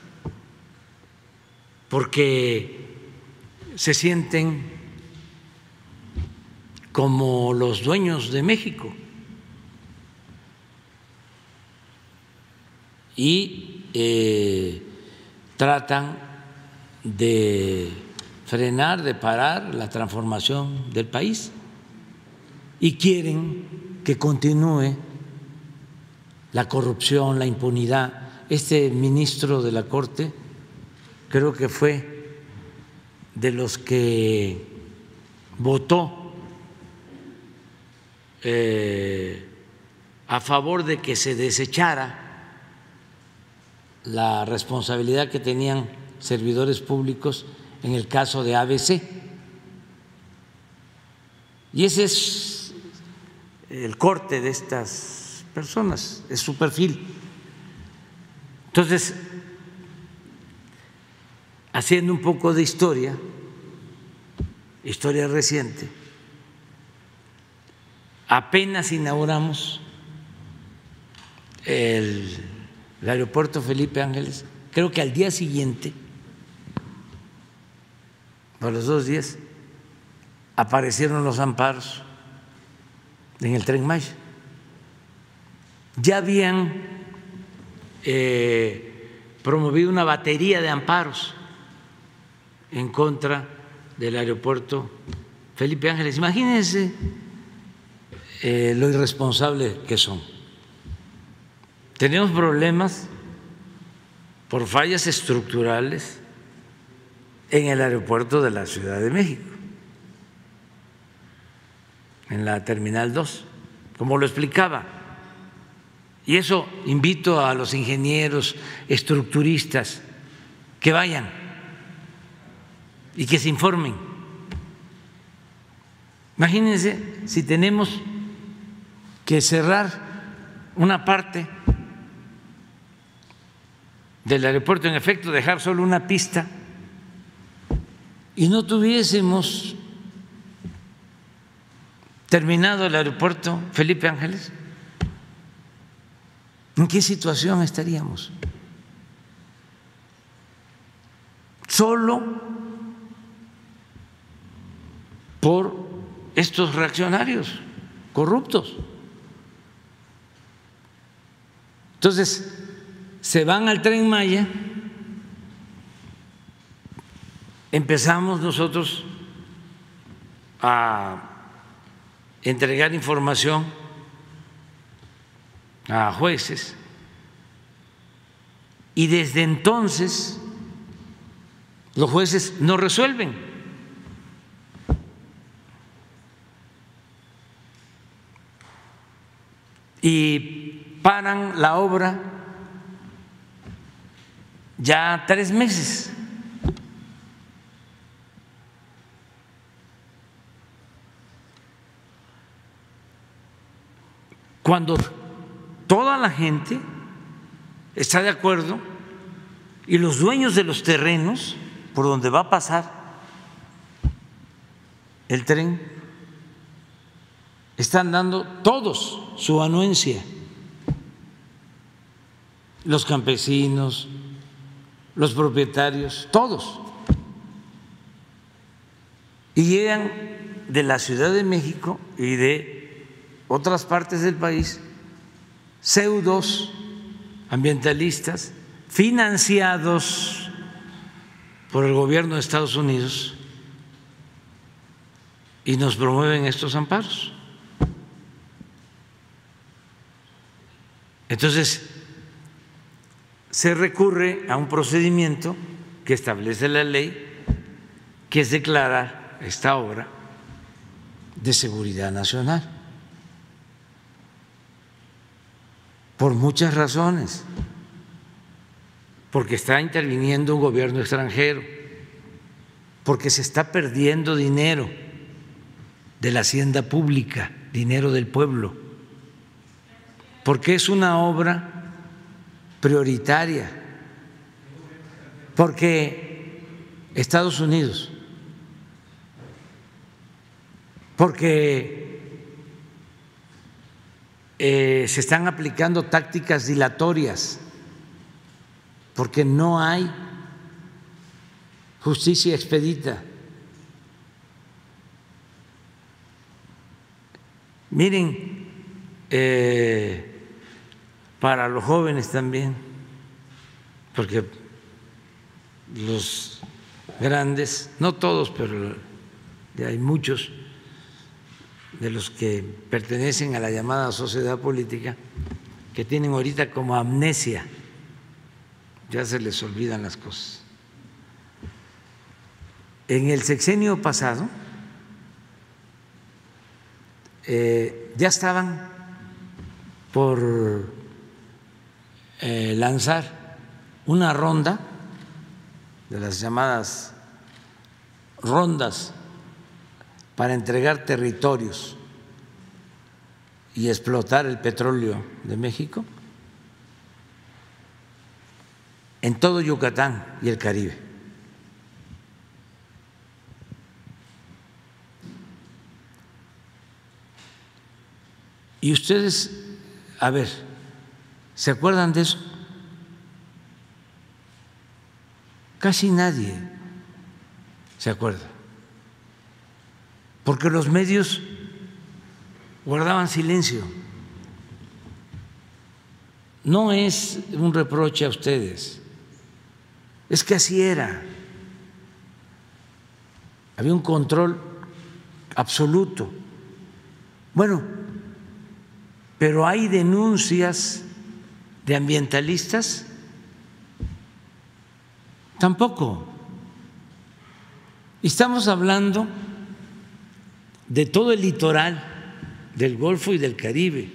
A: porque se sienten como los dueños de México. Y eh, tratan de frenar, de parar la transformación del país y quieren que continúe la corrupción, la impunidad. Este ministro de la Corte creo que fue de los que votó eh, a favor de que se desechara la responsabilidad que tenían servidores públicos en el caso de ABC. Y ese es el corte de estas personas, es su perfil. Entonces, haciendo un poco de historia historia reciente, apenas inauguramos el, aeropuerto Felipe Ángeles, creo que al día siguiente, a los dos días, aparecieron los amparos en el tren Maya. Ya habían eh, promovido una batería de amparos en contra del aeropuerto Felipe Ángeles. Imagínense eh, lo irresponsable que son. Tenemos problemas por fallas estructurales en el aeropuerto de la Ciudad de México, en la Terminal 2, como lo explicaba. Y eso invito a los ingenieros estructuristas que vayan y que se informen. Imagínense si tenemos que cerrar una parte del aeropuerto, en efecto, dejar solo una pista y no tuviésemos terminado el aeropuerto Felipe Ángeles, ¿en qué situación estaríamos? Solo por estos reaccionarios corruptos. Entonces, se van al tren Maya, empezamos nosotros a entregar información a jueces y desde entonces los jueces no resuelven. y paran la obra ya tres meses. Cuando toda la gente está de acuerdo y los dueños de los terrenos por donde va a pasar el tren están dando todos su anuencia, los campesinos, los propietarios, todos. Y llegan de la Ciudad de México y de otras partes del país pseudos ambientalistas financiados por el gobierno de Estados Unidos y nos promueven estos amparos. Entonces, se recurre a un procedimiento que establece la ley, que es declarar esta obra de seguridad nacional, por muchas razones, porque está interviniendo un gobierno extranjero, porque se está perdiendo dinero de la hacienda pública, dinero del pueblo. Porque es una obra prioritaria, porque Estados Unidos, porque eh, se están aplicando tácticas dilatorias, porque no hay justicia expedita. Miren, eh, para los jóvenes también, porque los grandes, no todos, pero hay muchos de los que pertenecen a la llamada sociedad política que tienen ahorita como amnesia, ya se les olvidan las cosas. En el sexenio pasado eh, ya estaban por eh, lanzar una ronda de las llamadas rondas para entregar territorios y explotar el petróleo de México en todo Yucatán y el Caribe. Y ustedes, a ver, ¿se acuerdan de eso? Casi nadie se acuerda. Porque los medios guardaban silencio. No es un reproche a ustedes, es que así era. Había un control absoluto. Bueno, pero hay denuncias de ambientalistas, tampoco. Estamos hablando de todo el litoral del Golfo y del Caribe.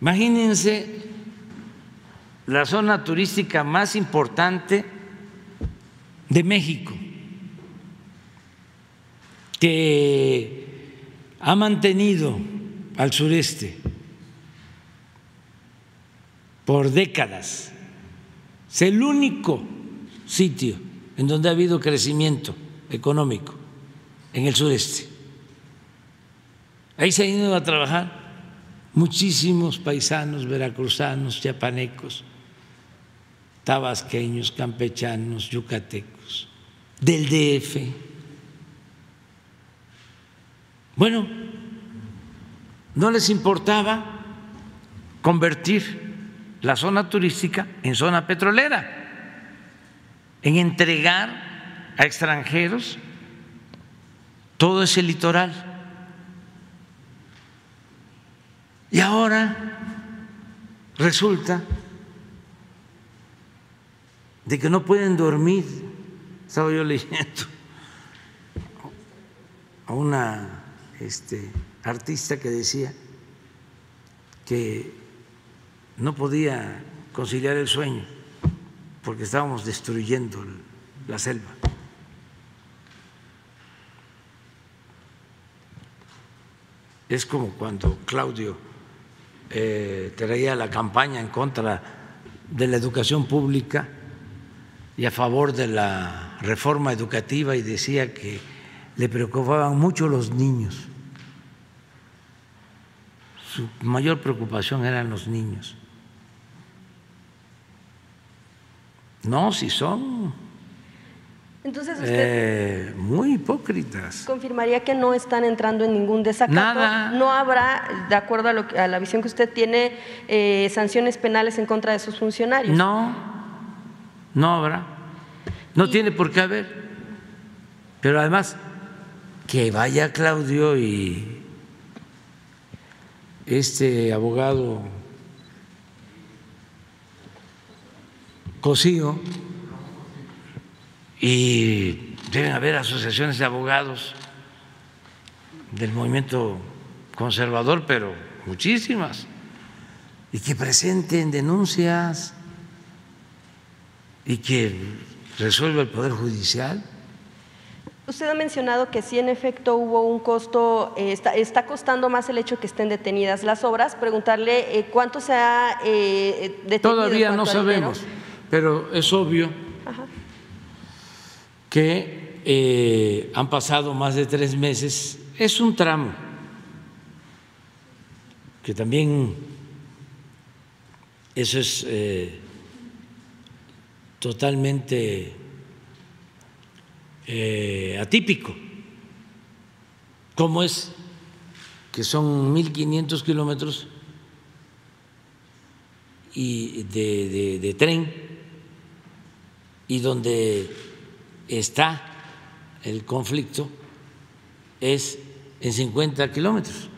A: Imagínense la zona turística más importante de México, que ha mantenido al sureste por décadas. Es el único sitio en donde ha habido crecimiento económico en el sureste. Ahí se han ido a trabajar muchísimos paisanos veracruzanos, chiapanecos, tabasqueños, campechanos, yucatecos, del DF. Bueno, no les importaba convertir la zona turística en zona petrolera, en entregar a extranjeros todo ese litoral. Y ahora resulta de que no pueden dormir. Estaba yo leyendo a una este, artista que decía que no podía conciliar el sueño porque estábamos destruyendo la selva. Es como cuando Claudio eh, traía la campaña en contra de la educación pública y a favor de la reforma educativa y decía que le preocupaban mucho los niños. Su mayor preocupación eran los niños. No, si son
H: Entonces
A: eh, muy hipócritas.
H: Confirmaría que no están entrando en ningún desacato.
A: Nada.
H: No habrá, de acuerdo a, lo, a la visión que usted tiene, eh, sanciones penales en contra de sus funcionarios.
A: No, no habrá. No tiene por qué haber. Pero además, que vaya Claudio y este abogado Cosío y deben haber asociaciones de abogados del movimiento conservador, pero muchísimas, y que presenten denuncias y que resuelva el Poder Judicial.
H: Usted ha mencionado que sí, en efecto, hubo un costo, eh, está, está, costando más el hecho que estén detenidas las obras. Preguntarle eh, cuánto se ha eh, detenido.
A: Todavía no sabemos. Dinero? Pero es obvio que eh, han pasado más de tres meses. Es un tramo que también eso es eh, totalmente eh, atípico. ¿Cómo es que son 1.500 kilómetros de, de tren y donde está el conflicto es en 50 kilómetros.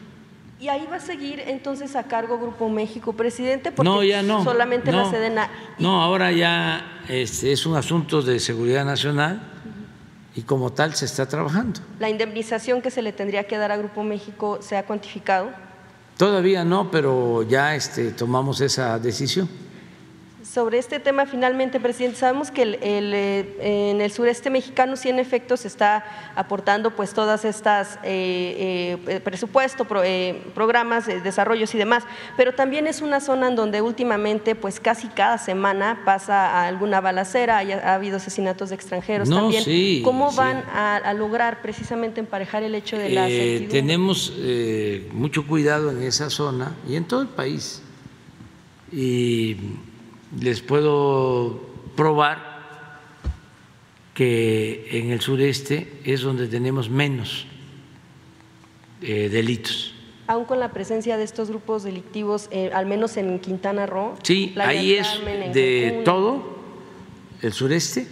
H: ¿Y ahí va a seguir entonces a cargo Grupo México, presidente?
A: Porque no, ya no.
H: Solamente
A: no,
H: la Sedena.
A: No, ahora ya es, es, un asunto de seguridad nacional y como tal se está trabajando.
H: ¿La indemnización que se le tendría que dar a Grupo México se ha cuantificado?
A: Todavía no, pero ya este, tomamos esa decisión
H: Sobre este tema, finalmente, presidente, sabemos que el, eh, en el sureste mexicano sí en efecto se está aportando pues todas estas eh, eh, presupuestos, programas, desarrollos y demás, pero también es una zona en donde últimamente pues casi cada semana pasa alguna balacera, ha habido asesinatos de extranjeros también. ¿Cómo van a, lograr precisamente emparejar el hecho de la
A: Tenemos mucho cuidado en esa zona y en todo el país. Y les puedo probar que en el sureste es donde tenemos menos eh, delitos.
H: Aún con la presencia de estos grupos delictivos, eh, al menos en Quintana Roo.
A: Sí, ahí es de todo el sureste,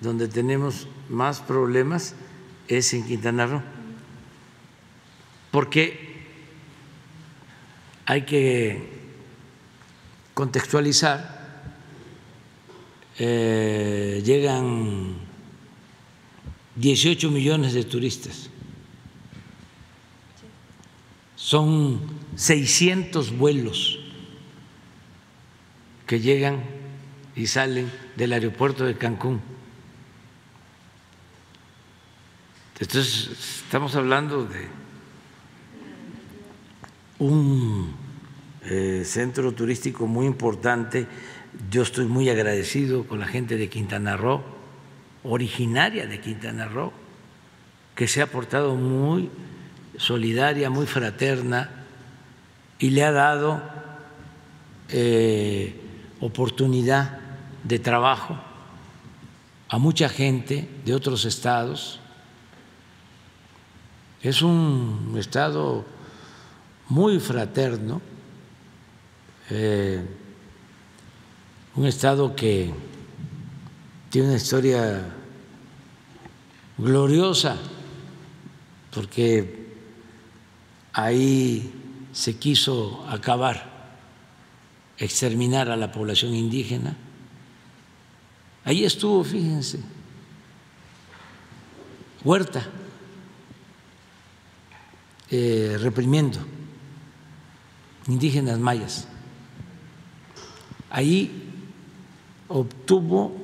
A: donde tenemos más problemas, es en Quintana Roo. Porque hay que contextualizar, eh, llegan 18 millones de turistas. Son 600 vuelos que llegan y salen del aeropuerto de Cancún. Entonces, estamos hablando de un eh, centro turístico muy importante. Yo estoy muy agradecido con la gente de Quintana Roo, originaria de Quintana Roo, que se ha portado muy solidaria, muy fraterna y le ha dado eh, oportunidad de trabajo a mucha gente de otros estados. Es un estado muy fraterno eh, un Estado que tiene una historia gloriosa, porque ahí se quiso acabar, exterminar a la población indígena. Ahí estuvo, fíjense, Huerta, eh, reprimiendo indígenas mayas. Ahí obtuvo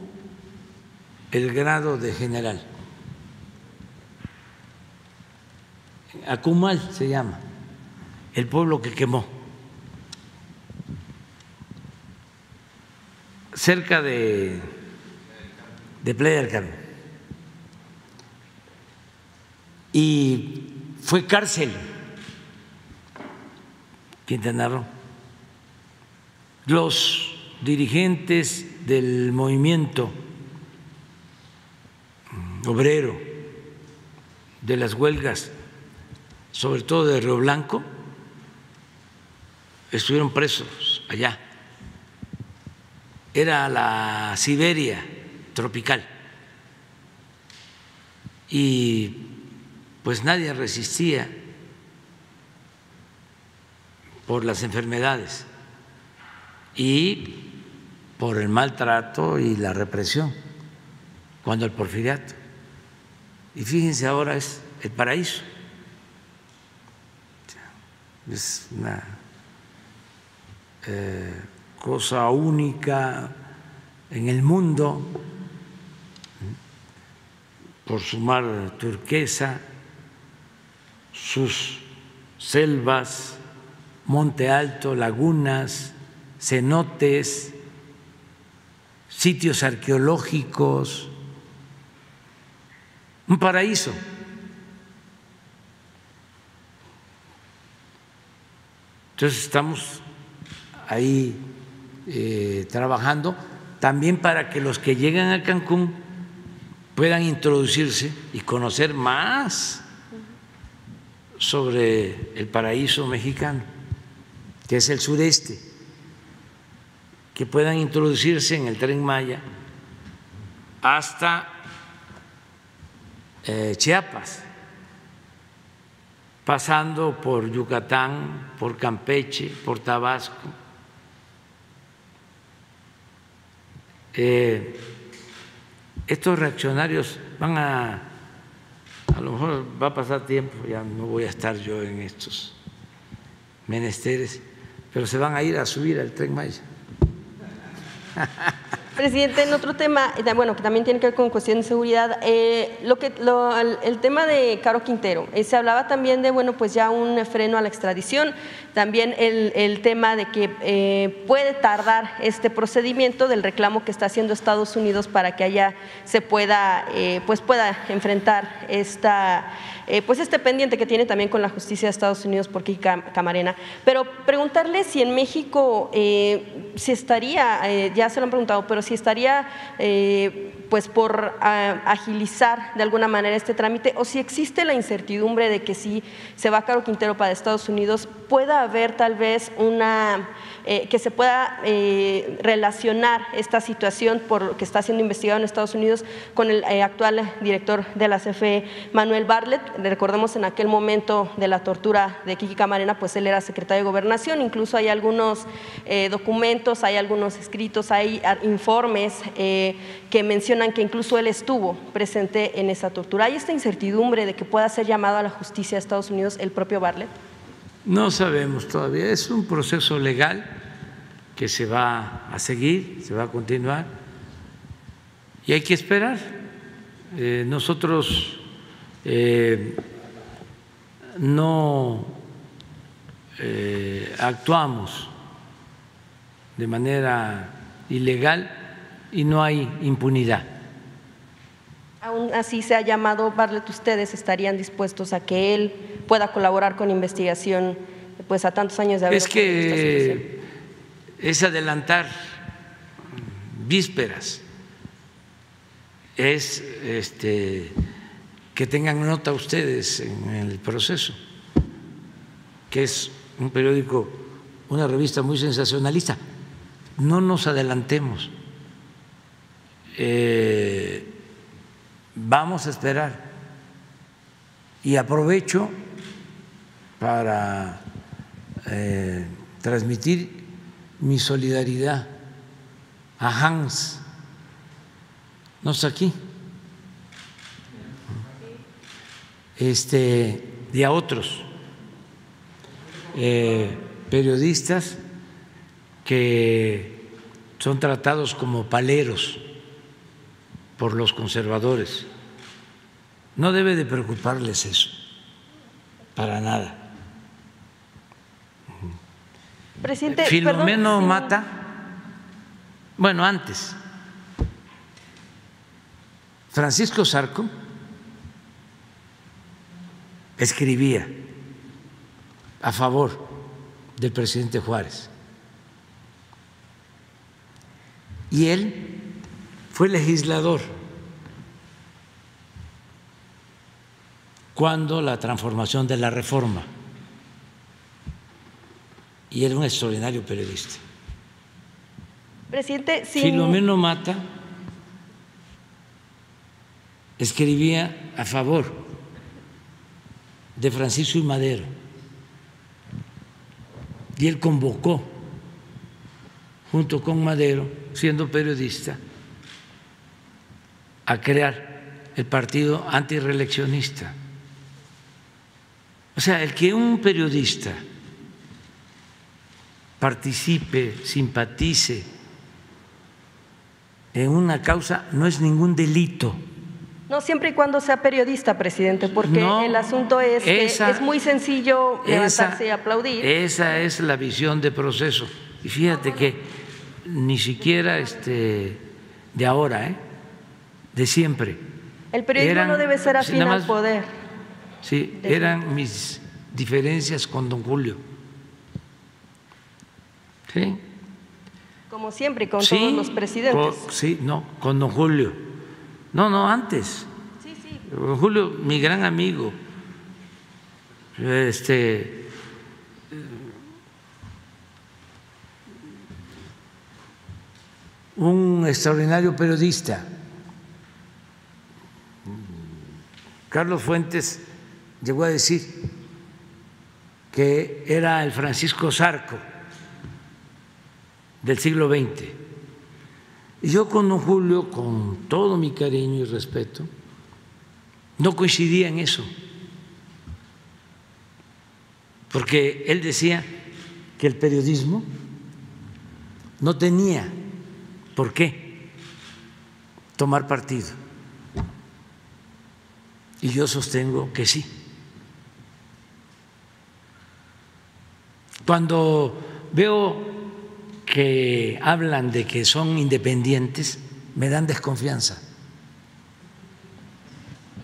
A: el grado de general. Acumal se llama, el pueblo que quemó. Cerca de, de Playa. Y fue cárcel Quintana Roo. Los dirigentes del movimiento obrero, de las huelgas, sobre todo de Río Blanco, estuvieron presos allá. Era la Siberia tropical. Y pues nadie resistía por las enfermedades y por el maltrato y la represión, cuando el porfiriato. Y fíjense, ahora es el paraíso. Es una eh, cosa única en el mundo, por su mar turquesa, sus selvas, monte alto, lagunas, cenotes, sitios arqueológicos, un paraíso. Entonces estamos ahí eh, trabajando también para que los que llegan a Cancún puedan introducirse y conocer más sobre el paraíso mexicano, que es el sureste que puedan introducirse en el tren Maya hasta eh, Chiapas, pasando por Yucatán, por Campeche, por Tabasco. Eh, estos reaccionarios van a, a lo mejor va a pasar tiempo, ya no voy a estar yo en estos menesteres, pero se van a ir a subir al tren Maya
H: Presidente, en otro tema, bueno, que también tiene que ver con cuestión de seguridad, eh, lo que, el, tema de Caro Quintero, eh, se hablaba también de, bueno, pues ya un freno a la extradición, también el, tema de que eh, puede tardar este procedimiento del reclamo que está haciendo Estados Unidos para que allá se pueda, pues pueda enfrentar esta eh, pues este pendiente que tiene también con la justicia de Estados Unidos por Kiki Camarena. Pero preguntarle si en México eh, se estaría, eh, ya se lo han preguntado, pero si estaría pues por agilizar de alguna manera este trámite o si existe la incertidumbre de que si se va Caro Quintero para Estados Unidos pueda haber tal vez una eh, que se pueda eh, relacionar esta situación por que está siendo investigado en Estados Unidos con el eh, actual director de la CFE, Manuel Bartlett. Recordemos en aquel momento de la tortura de Kiki Camarena, pues él era secretario de Gobernación, incluso hay algunos documentos, hay algunos escritos, hay informes que mencionan que incluso él estuvo presente en esa tortura. ¿Hay esta incertidumbre de que pueda ser llamado a la justicia de Estados Unidos el propio Bartlett?
A: No sabemos todavía, es un proceso legal que se va a seguir, se va a continuar y hay que esperar. Eh, nosotros eh, no eh, actuamos de manera ilegal y no hay impunidad.
H: Aún así se ha llamado, Barlet, ustedes estarían dispuestos a que él pueda colaborar con investigación pues a tantos años de haber
A: Es que es adelantar vísperas, es este, que tengan nota ustedes en el proceso, que es un periódico, una revista muy sensacionalista. No nos adelantemos. Eh, vamos a esperar. Y aprovecho para eh, transmitir mi solidaridad a Hans, no está aquí, este, y a otros eh, periodistas que son tratados como paleros por los conservadores. No debe de preocuparles eso, para nada.
H: Presidente,
A: Filomeno Mata, bueno, antes, Francisco Sarco escribía a favor del presidente Juárez. Y él fue legislador cuando la transformación de la reforma y era un extraordinario periodista.
H: Presidente,
A: Filomeno Mata escribía a favor de Francisco y Madero y él convocó junto con Madero, siendo periodista, a crear el partido antireeleccionista. O sea, el que un periodista participe, simpatice en una causa no es ningún delito.
H: No siempre y cuando sea periodista, presidente, porque el asunto es que es muy sencillo levantarse y aplaudir.
A: Esa es la visión de proceso. Y fíjate que ni siquiera este de ahora, ¿eh? de siempre.
H: El periodismo no debe ser afín al poder.
A: Sí, eran mis diferencias con don Julio
H: como siempre, con todos los presidentes.
A: sí, no, con don Julio. No, no, antes. Sí, sí. Don Julio, mi gran amigo. Este. Un extraordinario periodista. Carlos Fuentes llegó a decir que era el Francisco Zarco del siglo XX. Y yo con don Julio, con todo mi cariño y respeto, no coincidía en eso, porque él decía que el periodismo no tenía ¿por qué tomar partido? Y yo sostengo que sí. Cuando veo que hablan de que son independientes, me dan desconfianza.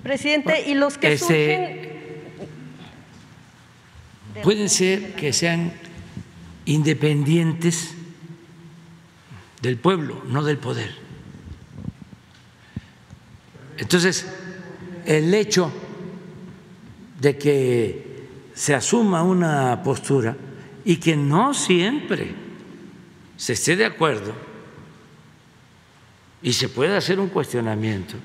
H: Presidente, y los que surgen...
A: Pueden ser que sean independientes del pueblo, no del poder. Entonces, el hecho de que se asuma una postura y que no siempre se esté de acuerdo y se puede hacer un cuestionamiento.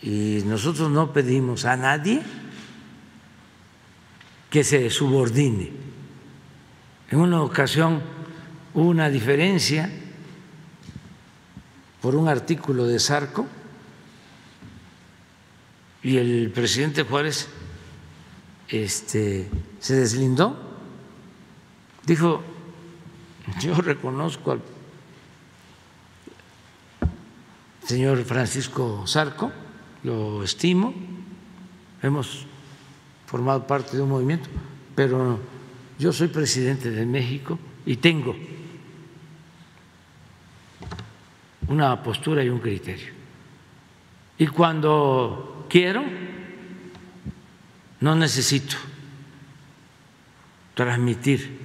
A: Y nosotros no pedimos a nadie que se subordine. En una ocasión hubo una diferencia por un artículo de Sarco y el presidente Juárez este, se deslindó, dijo, yo reconozco al señor Francisco Sarco, lo estimo, hemos formado parte de un movimiento, pero yo soy presidente de México y tengo una postura y un criterio. Y cuando quiero, no necesito transmitir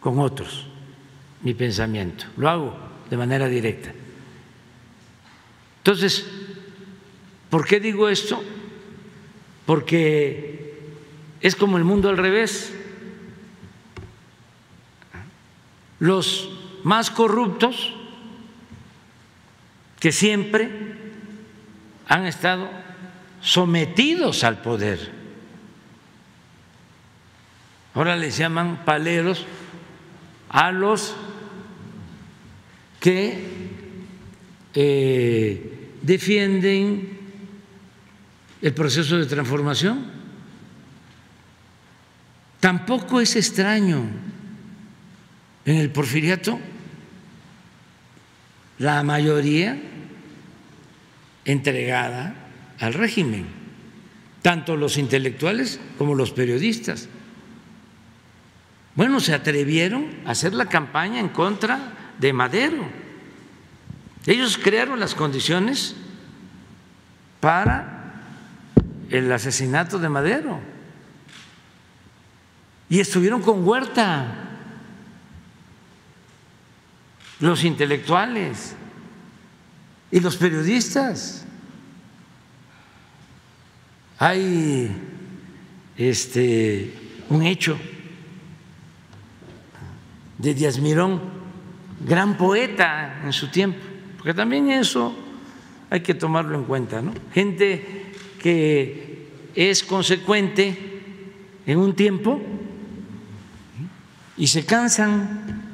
A: con otros mi pensamiento, lo hago de manera directa. Entonces, ¿por qué digo esto? Porque es como el mundo al revés. Los más corruptos que siempre han estado sometidos al poder. Ahora les llaman paleros a los que eh, defienden el proceso de transformación. Tampoco es extraño en el porfiriato la mayoría entregada al régimen, tanto los intelectuales como los periodistas. Bueno, se atrevieron a hacer la campaña en contra de Madero. Ellos crearon las condiciones para el asesinato de Madero y estuvieron con Huerta los intelectuales y los periodistas. Hay este un hecho de Díaz Mirón, gran poeta en su tiempo, porque también eso hay que tomarlo en cuenta, ¿no? Gente que es consecuente en un tiempo y se cansan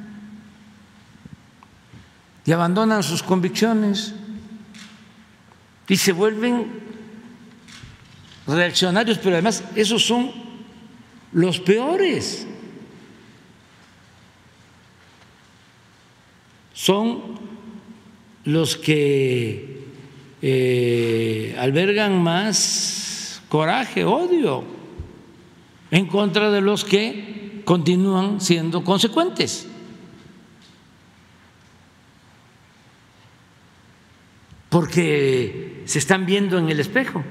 A: y abandonan sus convicciones y se vuelven reaccionarios, pero además esos son los peores. Son los que eh, albergan más coraje, odio, en contra de los que continúan siendo consecuentes. porque se están viendo en el espejo.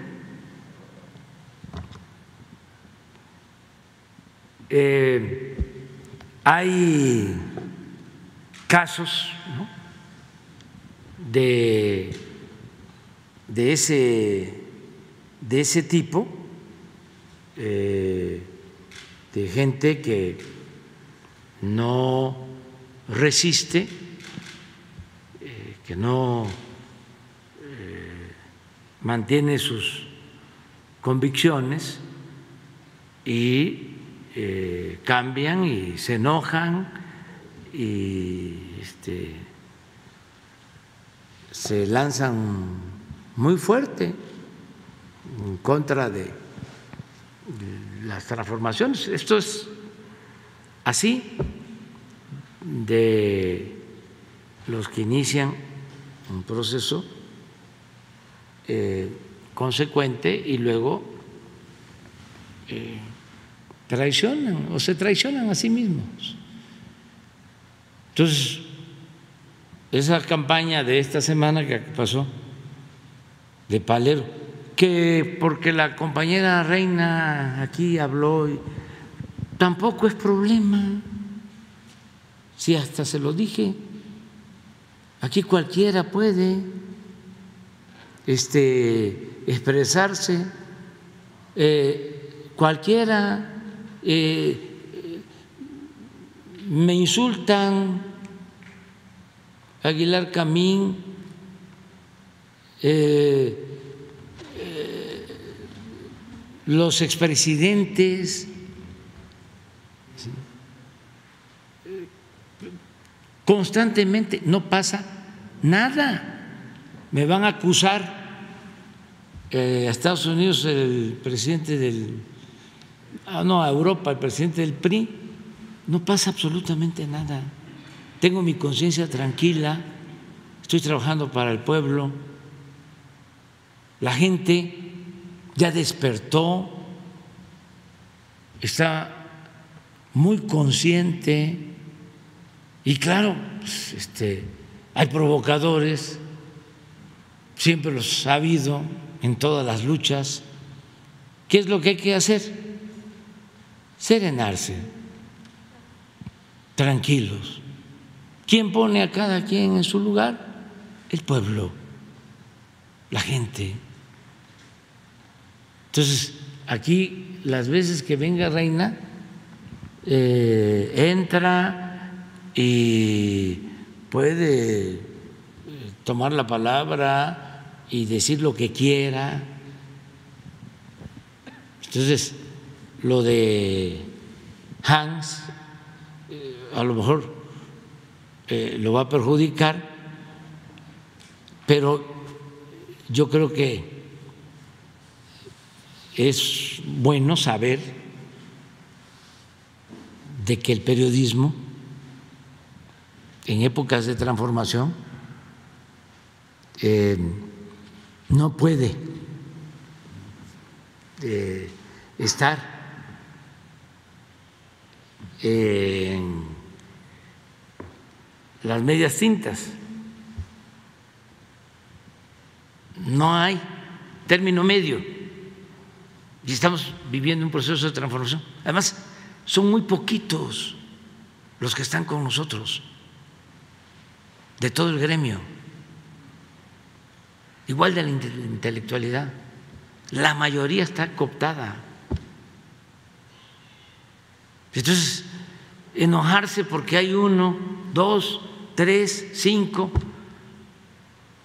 A: Eh, hay casos de, de, ese, de ese tipo, eh, de gente que no resiste, eh, que no mantiene sus convicciones y eh, cambian y se enojan y este, se lanzan muy fuerte en contra de, las transformaciones. Esto es así. de los que inician un proceso eh, consecuente y luego eh, traicionan o se traicionan a sí mismos. Entonces, esa campaña de esta semana que pasó de Palero, que porque la compañera Reina aquí habló, tampoco es problema, si hasta se lo dije, aquí cualquiera puede este, expresarse, eh, cualquiera eh, me insultan, Aguilar Camín, eh, los expresidentes, constantemente no pasa nada. Me van a acusar eh, a Estados Unidos el presidente del, ah, no, a Europa el presidente del PRI, no pasa absolutamente nada. Tengo mi conciencia tranquila, estoy trabajando para el pueblo, la gente ya despertó, está muy consciente y claro, pues, este, hay provocadores, siempre los ha habido en todas las luchas. ¿Qué es lo que hay que hacer? Serenarse, tranquilos. ¿Quién pone a cada quien en su lugar? El pueblo, la gente. Entonces, aquí las veces que venga Reina, eh, entra y puede eh, tomar la palabra y decir lo que quiera. Entonces, lo de Hans, a lo mejor lo va a perjudicar, pero yo creo que es bueno saber de que el periodismo en épocas de transformación eh, no puede eh, estar en las medias tintas. No hay término medio y estamos viviendo un proceso de transformación. Además, son muy poquitos los que están con nosotros, de todo el gremio, igual de la intelectualidad. La mayoría está cooptada. Entonces, enojarse porque hay uno, dos, tres, cinco,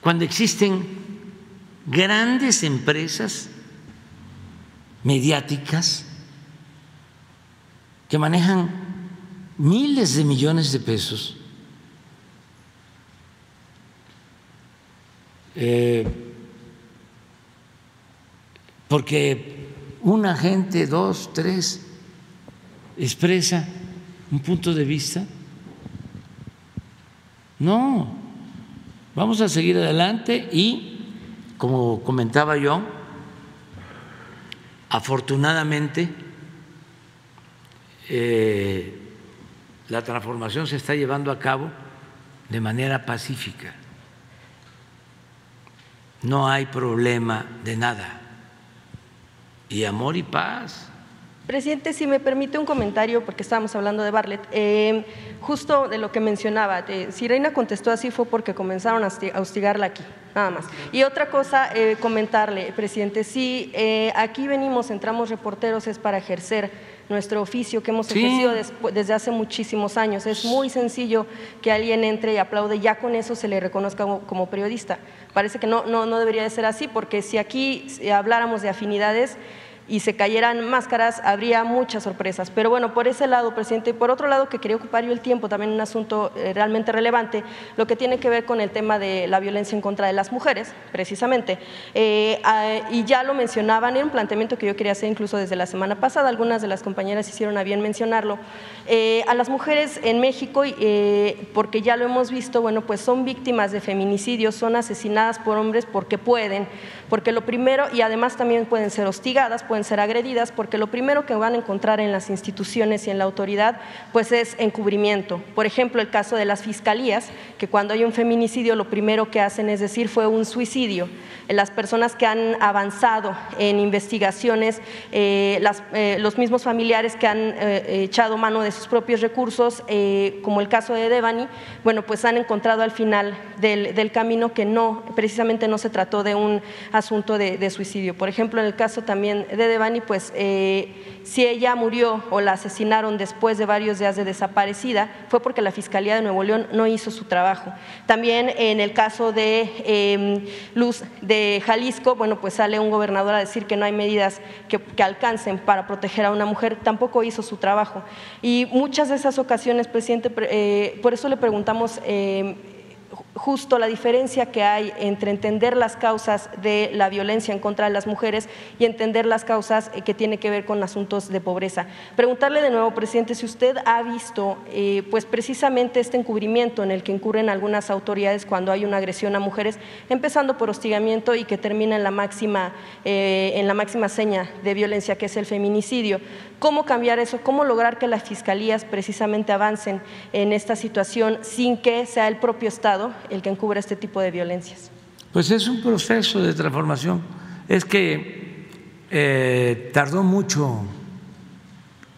A: cuando existen grandes empresas mediáticas que manejan miles de millones de pesos. Eh, porque una gente, dos, tres, expresa un punto de vista. No, vamos a seguir adelante y, como comentaba yo, Afortunadamente, eh, la transformación se está llevando a cabo de manera pacífica. No hay problema de nada. Y amor y paz.
H: Presidente, si me permite un comentario, porque estábamos hablando de Bartlett, eh, justo de lo que mencionaba, si Reina contestó así fue porque comenzaron a hostigarla aquí nada más. Y otra cosa, eh, comentarle, presidente, si eh, aquí venimos, entramos reporteros, es para ejercer nuestro oficio que hemos ejercido desde hace muchísimos años. Es muy sencillo que alguien entre y aplaude, ya con eso se le reconozca como, periodista. Parece que no, no, no debería de ser así, porque si aquí habláramos de afinidades, y se cayeran máscaras, habría muchas sorpresas. Pero bueno, por ese lado, presidente, y por otro lado, que quería ocupar yo el tiempo, también un asunto eh, realmente relevante, lo que tiene que ver con el tema de la violencia en contra de las mujeres, precisamente. Eh, y ya lo mencionaban, era un planteamiento que yo quería hacer incluso desde la semana pasada, algunas de las compañeras hicieron a bien mencionarlo. Eh, a las mujeres en México, porque ya lo hemos visto, bueno, pues son víctimas de feminicidios, son asesinadas por hombres porque pueden, porque lo primero, y además también pueden ser hostigadas, pueden ser agredidas, porque lo primero que van a encontrar en las instituciones y en la autoridad, pues es encubrimiento. Por ejemplo, el caso de las fiscalías, que cuando hay un feminicidio lo primero que hacen es decir fue un suicidio. Las personas que han avanzado en investigaciones, eh, eh, los mismos familiares que han eh, echado mano de sus propios recursos, como el caso de Devani, bueno, pues han encontrado al final del, camino que no, precisamente no se trató de un asunto de, suicidio. Por ejemplo, en el caso también de Devani, pues si ella murió o la asesinaron después de varios días de desaparecida, fue porque la Fiscalía de Nuevo León no hizo su trabajo. También en el caso de em, Luz de Jalisco, bueno, pues sale un gobernador a decir que no hay medidas que, alcancen para proteger a una mujer, tampoco hizo su trabajo. Y muchas de esas ocasiones, presidente, eh, por eso le preguntamos em, justo la diferencia que hay entre entender las causas de la violencia en contra de las mujeres y entender las causas eh, que tiene que ver con asuntos de pobreza. Preguntarle de nuevo, presidente, si usted ha visto eh, pues precisamente este encubrimiento en el que incurren algunas autoridades cuando hay una agresión a mujeres, empezando por hostigamiento y que termina en la máxima, eh, en la máxima seña de violencia que es el feminicidio. ¿Cómo cambiar eso? ¿Cómo lograr que las fiscalías precisamente avancen en esta situación sin que sea el propio Estado el que encubra este tipo de violencias?
A: Pues es un proceso de transformación. Es que eh, tardó mucho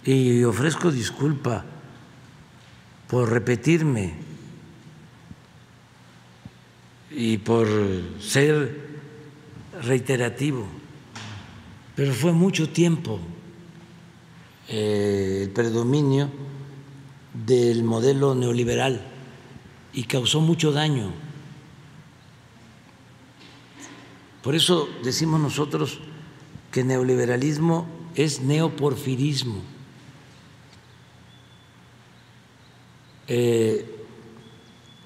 A: y ofrezco disculpa por repetirme y por ser reiterativo, pero fue mucho tiempo el predominio del modelo neoliberal y causó mucho daño. Por eso decimos nosotros que neoliberalismo es neoporfirismo. Eh,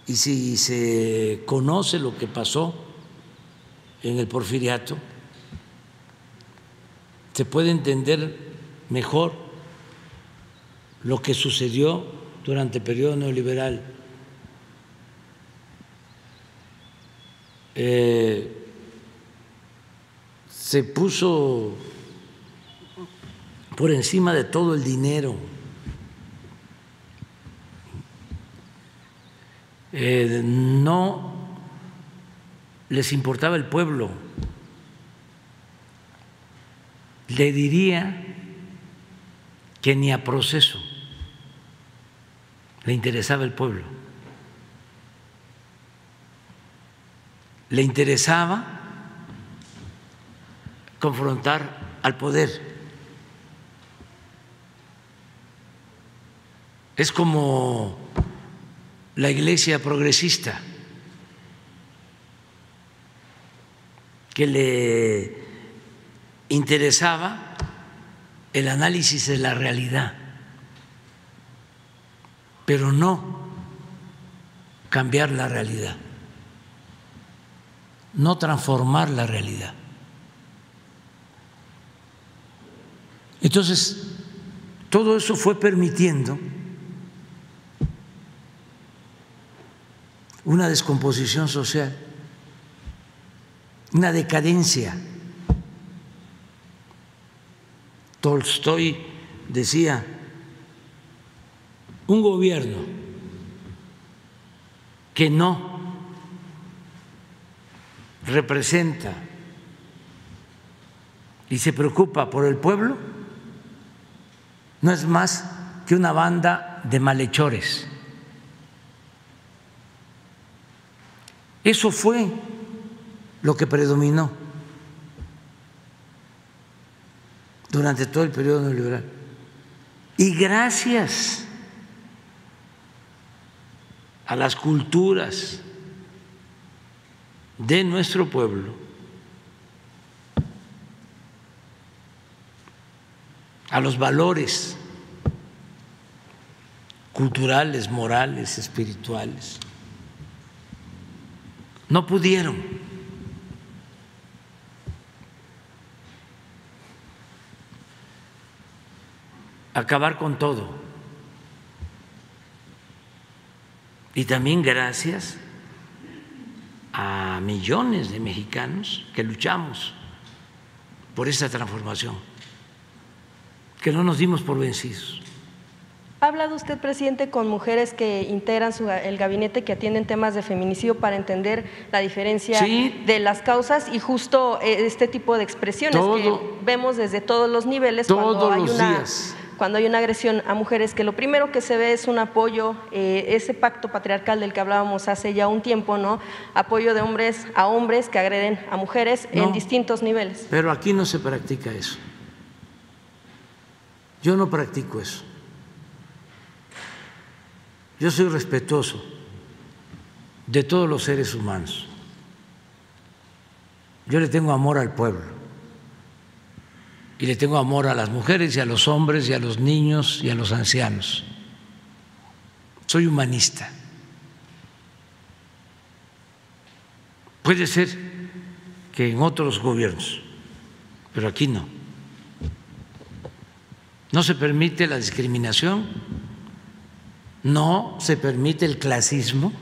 A: y si se conoce lo que pasó en el porfiriato, se puede entender mejor lo que sucedió durante el periodo neoliberal. Eh, se puso por encima de todo el dinero. Eh, no les importaba el pueblo. Le diría que ni a proceso le interesaba el pueblo. Le interesaba confrontar al poder. Es como la iglesia progresista, que le interesaba el análisis de la realidad pero no cambiar la realidad, no transformar la realidad. Entonces, todo eso fue permitiendo una descomposición social, una decadencia. Tolstoy decía, un gobierno que no representa y se preocupa por el pueblo no es más que una banda de malhechores. Eso fue lo que predominó durante todo el periodo neoliberal. Y gracias a las culturas de nuestro pueblo, a los valores culturales, morales, espirituales. No pudieron. acabar con todo. Y también gracias a millones de mexicanos que luchamos por esta transformación, que no nos dimos por vencidos.
H: ¿Ha hablado usted, presidente, con mujeres que integran el gabinete que atienden temas de feminicidio para entender la diferencia de las causas y justo eh, este tipo de expresiones que vemos desde todos los niveles
A: cuando hay una
H: cuando hay una agresión a mujeres, que lo primero que se ve es un apoyo, eh, ese pacto patriarcal del que hablábamos hace ya un tiempo, ¿no? Apoyo de hombres a hombres que agreden a mujeres en distintos niveles.
A: Pero aquí no se practica eso. Yo no practico eso. Yo soy respetuoso de todos los seres humanos. Yo le tengo amor al pueblo y le tengo amor a las mujeres y a los hombres y a los niños y a los ancianos. Soy humanista. Puede ser que en otros gobiernos, pero aquí no. No se permite la discriminación, no se permite el clasismo,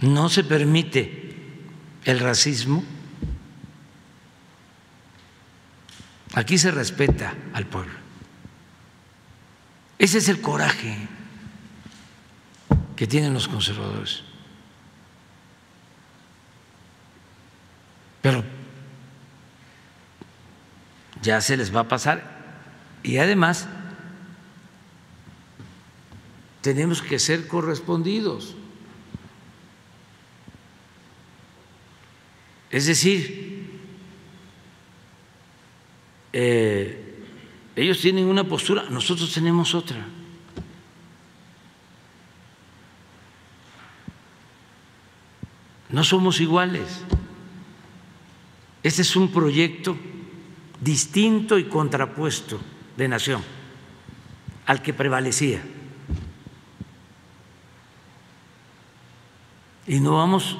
A: no se permite el racismo Aquí se respeta al pueblo. Ese es el coraje que tienen los conservadores. Pero ya se les va a pasar y además tenemos que ser correspondidos. Es decir, eh, ellos tienen una postura, nosotros tenemos otra. No somos iguales. Este es un proyecto distinto y contrapuesto de nación al que prevalecía. Y no vamos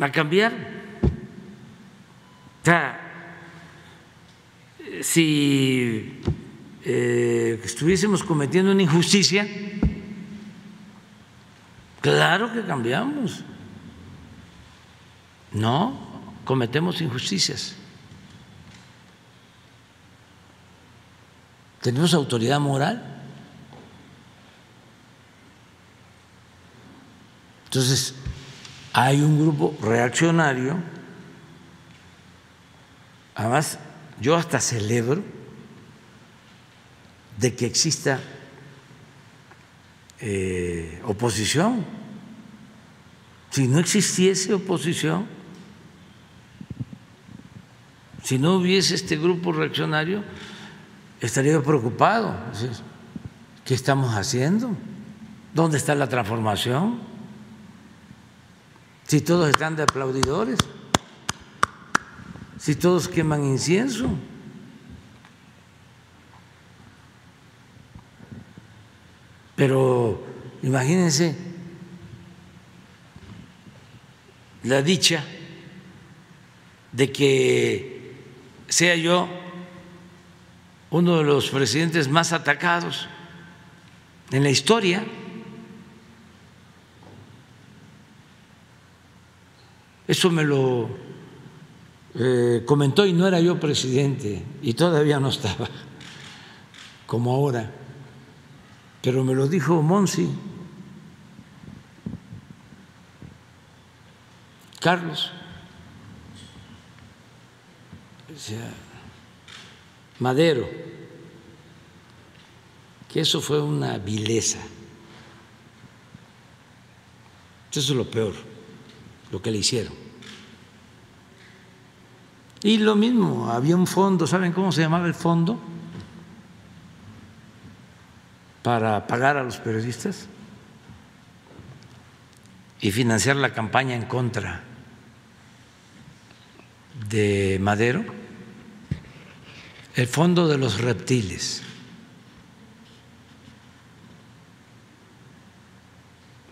A: a cambiar. O si eh, estuviésemos cometiendo una injusticia, claro que cambiamos. No, cometemos injusticias. Tenemos autoridad moral. Entonces, hay un grupo reaccionario, además yo hasta celebro de que exista eh, oposición. Si no existiese oposición, si no hubiese este grupo reaccionario, estaría preocupado. ¿Qué estamos haciendo? ¿Dónde está la transformación? Si todos están de aplaudidores si todos queman incienso? Pero imagínense la dicha de que sea yo uno de los presidentes más atacados en la historia. Eso me lo eh, comentó, y no era yo presidente, y todavía no estaba, como ahora, pero me lo dijo Monsi, Carlos, Madero, que eso fue una vileza. Eso es lo peor, lo que le hicieron. Y lo mismo, había un fondo, ¿saben cómo se llamaba el fondo? Para pagar a los periodistas y financiar la campaña en contra de Madero. el fondo de los reptiles.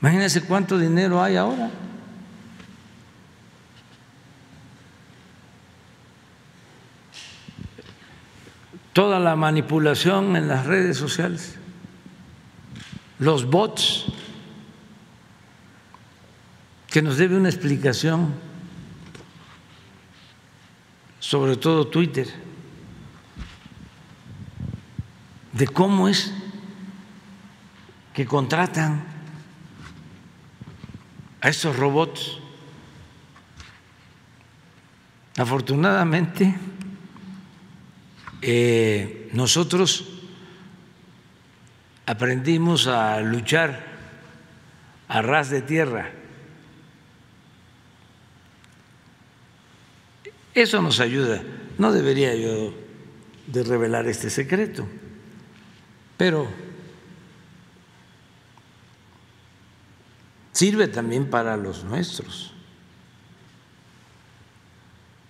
A: Imagínense cuánto dinero hay ahora. Toda la manipulación en las redes sociales, los bots, que nos debe una explicación, sobre todo Twitter, de cómo es que contratan a esos robots. Afortunadamente, eh, nosotros aprendimos a luchar a ras de tierra. Eso nos ayuda. No debería yo de revelar este secreto, pero sirve también para los nuestros.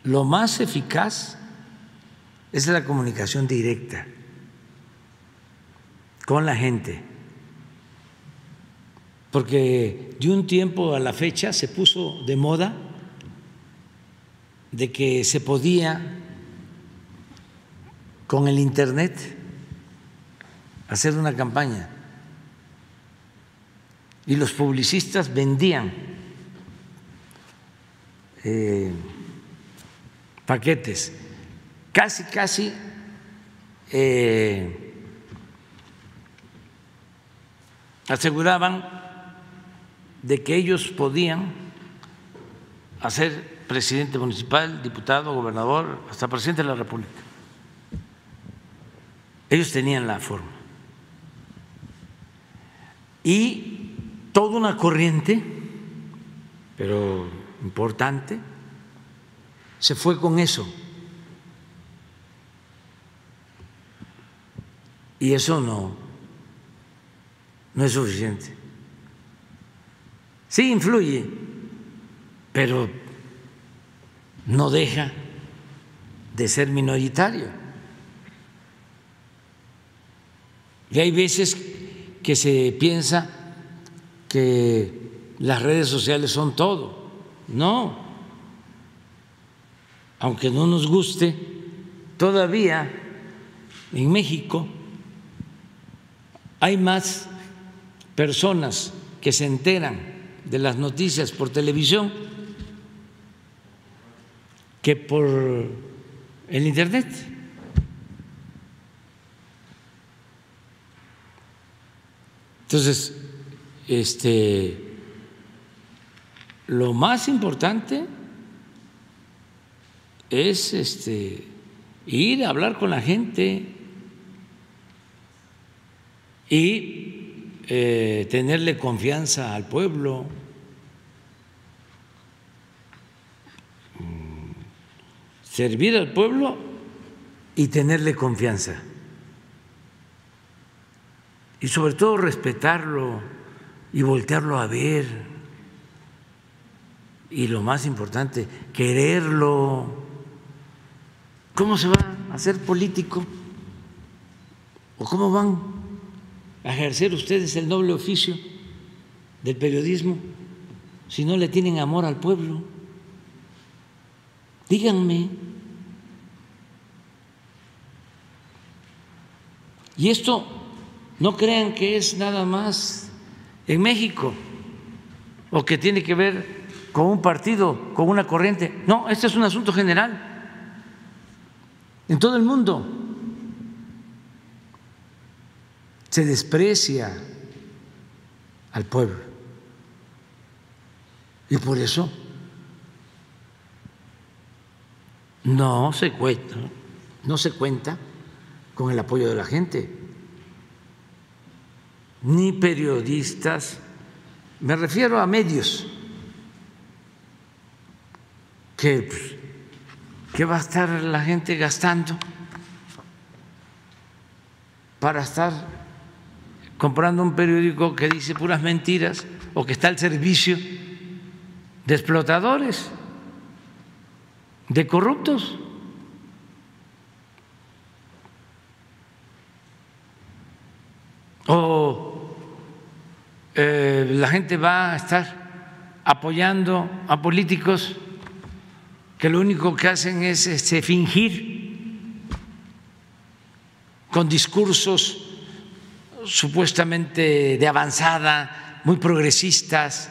A: Lo más eficaz es la comunicación directa con la gente, porque de un tiempo a la fecha se puso de moda de que se podía con el Internet hacer una campaña. Y los publicistas vendían eh, paquetes, casi, casi eh, aseguraban de que ellos podían hacer presidente municipal, diputado, gobernador, hasta presidente de la República. Ellos tenían la forma. Y toda una corriente, pero importante, se fue con eso. Y eso no, no es suficiente. Sí influye, pero no deja de ser minoritario. Y hay veces que se piensa que las redes sociales son todo. No, aunque no nos guste, todavía en México hay más personas que se enteran de las noticias por televisión que por el Internet. Entonces, este, lo más importante es este, ir a hablar con la gente y eh, tenerle confianza al pueblo. Mm, servir al pueblo y tenerle confianza. Y sobre todo respetarlo y voltearlo a ver. Y lo más importante, quererlo. ¿Cómo se va a hacer político? ¿O cómo van a ejercer ustedes el noble oficio del periodismo si no le tienen amor al pueblo? Díganme. Y esto no crean que es nada más en México o que tiene que ver con un partido, con una corriente. No, este es un asunto general en todo el mundo. Se desprecia al pueblo. Y por eso no se cuenta, no se cuenta con el apoyo de la gente ni periodistas, me refiero a medios, que, que va a estar la gente gastando para estar comprando un periódico que dice puras mentiras o que está al servicio de explotadores, de corruptos. O eh, la gente va a estar apoyando a políticos que lo único que hacen es este, fingir con discursos supuestamente de avanzada, muy progresistas,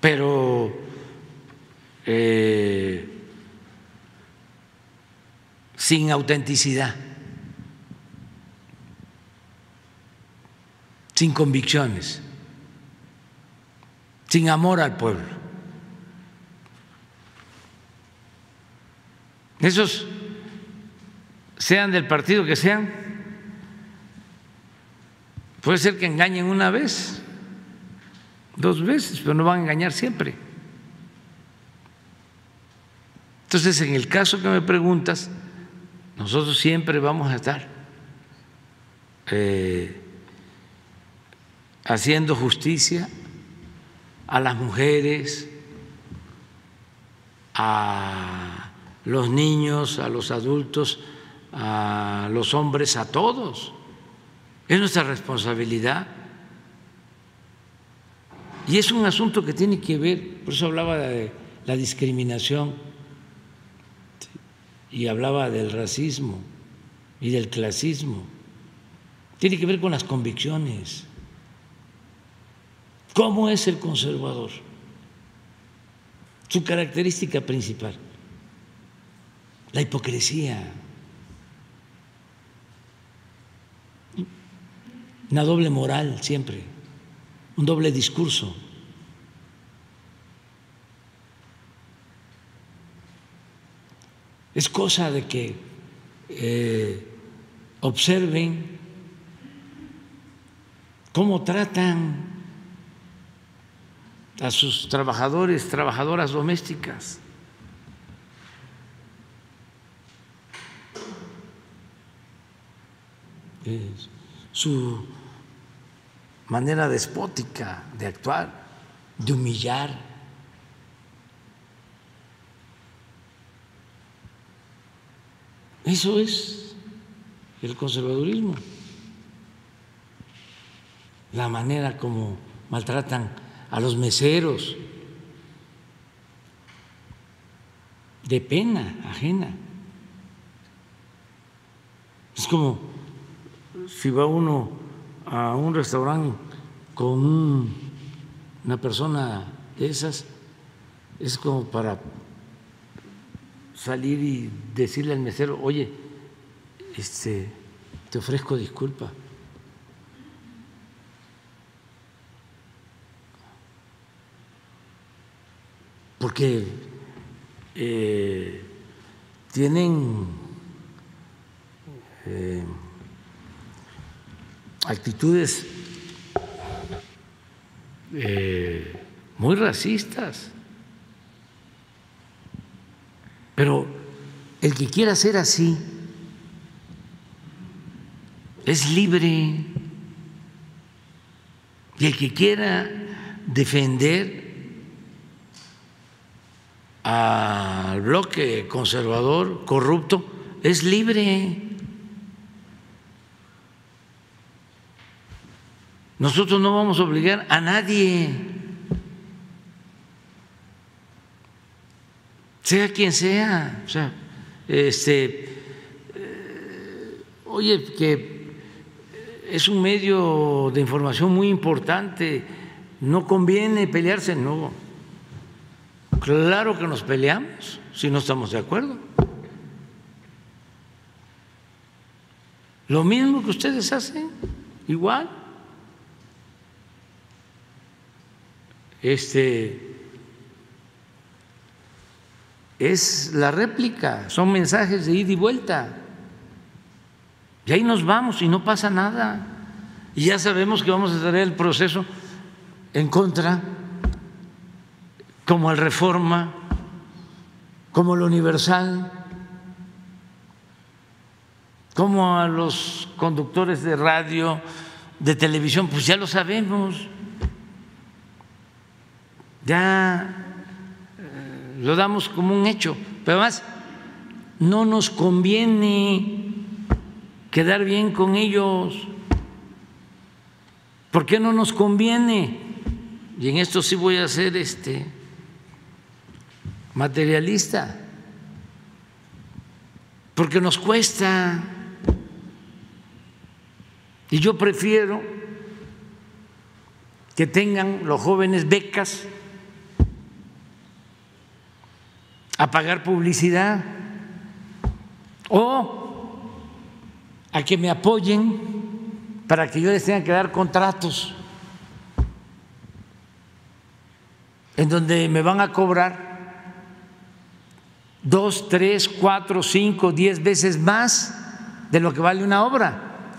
A: pero eh, sin autenticidad, sin convicciones, sin amor al pueblo. Esos sean del partido que sean, puede ser que engañen una vez, dos veces, pero no van a engañar siempre. Entonces, en el caso que me preguntas, nosotros siempre vamos a estar eh, haciendo justicia a las mujeres, a los niños, a los adultos, a los hombres, a todos. Es nuestra responsabilidad. Y es un asunto que tiene que ver, por eso hablaba de la discriminación y hablaba del racismo y del clasismo. Tiene que ver con las convicciones. ¿Cómo es el conservador? Su característica principal, la hipocresía. Una doble moral siempre, un doble discurso. Es cosa de que eh, observen cómo tratan a sus trabajadores, trabajadoras domésticas. su manera despótica de actuar, de humillar. Eso es el conservadurismo, la manera como maltratan a los meseros, de pena ajena. Es como si va uno a un restaurante con una persona de esas, es como para salir y decirle al mesero, oye, este, te ofrezco disculpa. Porque eh, tienen eh, actitudes eh, muy racistas. Pero el que quiera ser así es libre. Y el que quiera defender al bloque conservador corrupto es libre. Nosotros no vamos a obligar a nadie, sea quien sea. O sea, este, eh, oye, que es un medio de información muy importante, no conviene pelearse, no. Claro que nos peleamos si no estamos de acuerdo. Lo mismo que ustedes hacen, igual. Este, es la réplica, son mensajes de ida y vuelta. Y ahí nos vamos y no pasa nada. Y ya sabemos que vamos a tener el proceso en contra, como el Reforma, como el Universal, como a los conductores de radio, de televisión, pues ya lo sabemos ya eh, lo damos como un hecho, pero además no nos conviene quedar bien con ellos. ¿Por qué no nos conviene? Y en esto sí voy a ser este materialista. Porque nos cuesta. Y yo prefiero que tengan los jóvenes becas a pagar publicidad o a que me apoyen para que yo les tenga que dar contratos en donde me van a cobrar dos, tres, cuatro, cinco, diez veces más de lo que vale una obra.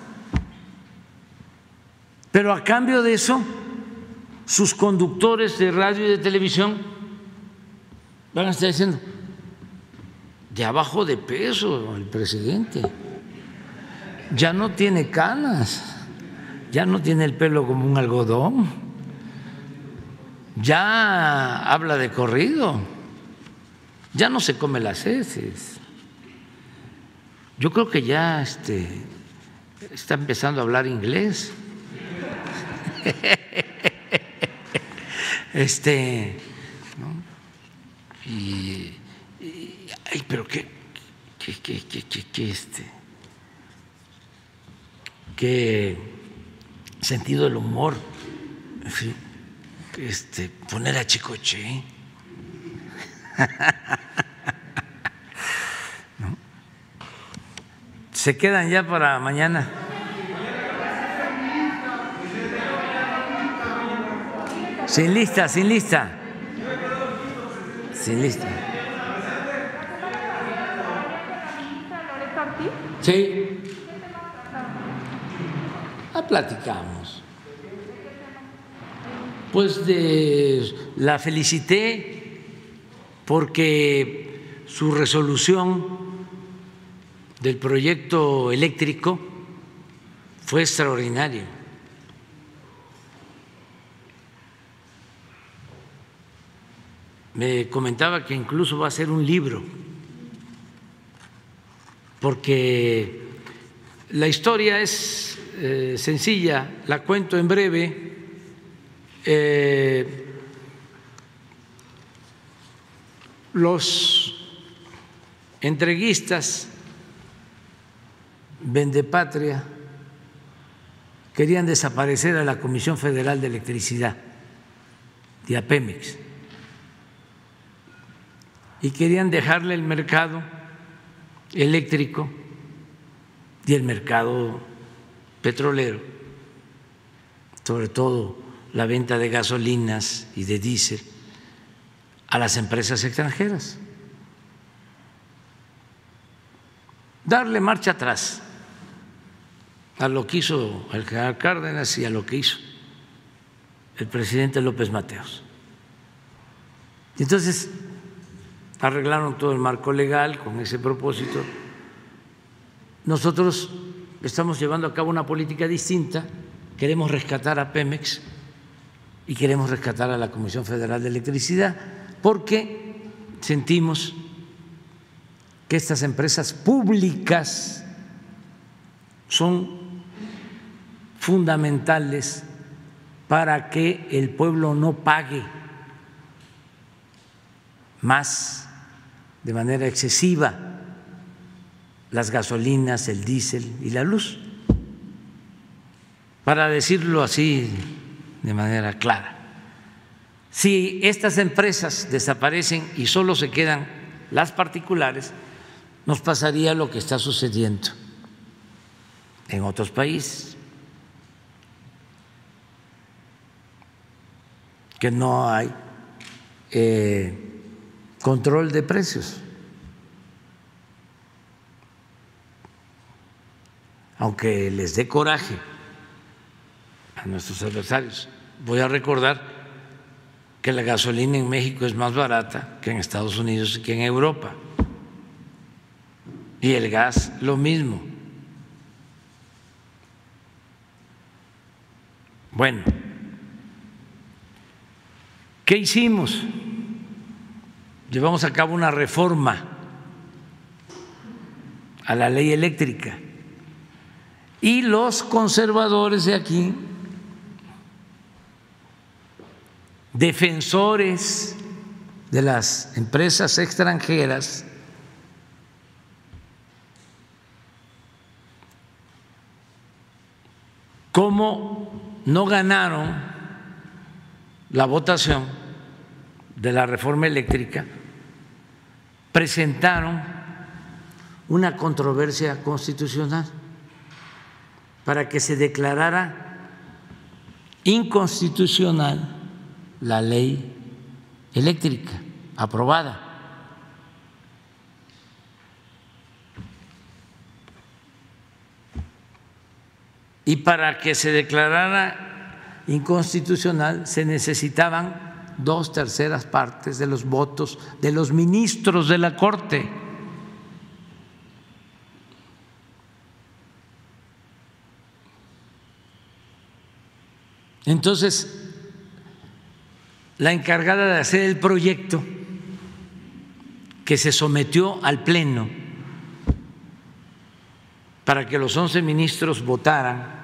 A: Pero a cambio de eso, sus conductores de radio y de televisión van a estar diciendo, de abajo de peso el presidente, ya no tiene canas, ya no tiene el pelo como un algodón, ya habla de corrido, ya no se come las heces. Yo creo que ya este, está empezando a hablar inglés. Este, y, ay, pero qué, qué, qué, qué, qué, este, qué sentido del humor, fin, este, poner a Chicoche. Se quedan ya para mañana. Sin lista, sin lista. Sin lista. Sí. Ah, platicamos. Pues de, la felicité porque su resolución del proyecto eléctrico fue extraordinario. Me comentaba que incluso va a ser un libro, porque la historia es eh, sencilla, la cuento en breve. Eh, los entreguistas Vendepatria querían desaparecer a la Comisión Federal de Electricidad APEMEX y querían dejarle el mercado eléctrico y el mercado petrolero, sobre todo la venta de gasolinas y de diésel, a las empresas extranjeras. Darle marcha atrás a lo que hizo el general Cárdenas y a lo que hizo el presidente López Mateos. Entonces, arreglaron todo el marco legal con ese propósito. Nosotros estamos llevando a cabo una política distinta, queremos rescatar a Pemex y queremos rescatar a la Comisión Federal de Electricidad porque sentimos que estas empresas públicas son fundamentales para que el pueblo no pague más de manera excesiva las gasolinas, el diésel y la luz, para decirlo así de manera clara. Si estas empresas desaparecen y solo se quedan las particulares, nos pasaría lo que está sucediendo en otros países, que no hay eh, control de precios. Aunque les dé coraje a nuestros adversarios, voy a recordar que la gasolina en México es más barata que en Estados Unidos y que en Europa. Y el gas lo mismo. Bueno, ¿qué hicimos? Llevamos a cabo una reforma a la ley eléctrica. Y los conservadores de aquí, defensores de las empresas extranjeras, como no ganaron la votación de la reforma eléctrica, presentaron una controversia constitucional para que se declarara inconstitucional la ley eléctrica aprobada. Y para que se declarara inconstitucional se necesitaban dos terceras partes de los votos de los ministros de la Corte. Entonces, la encargada de hacer el proyecto que se sometió al Pleno para que los once ministros votaran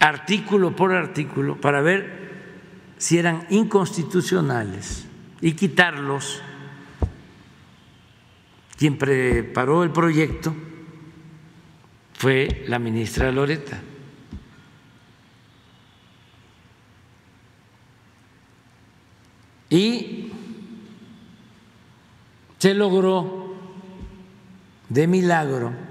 A: artículo por artículo para ver si eran inconstitucionales y quitarlos. Quien preparó el proyecto fue la ministra Loreta. Y se logró de milagro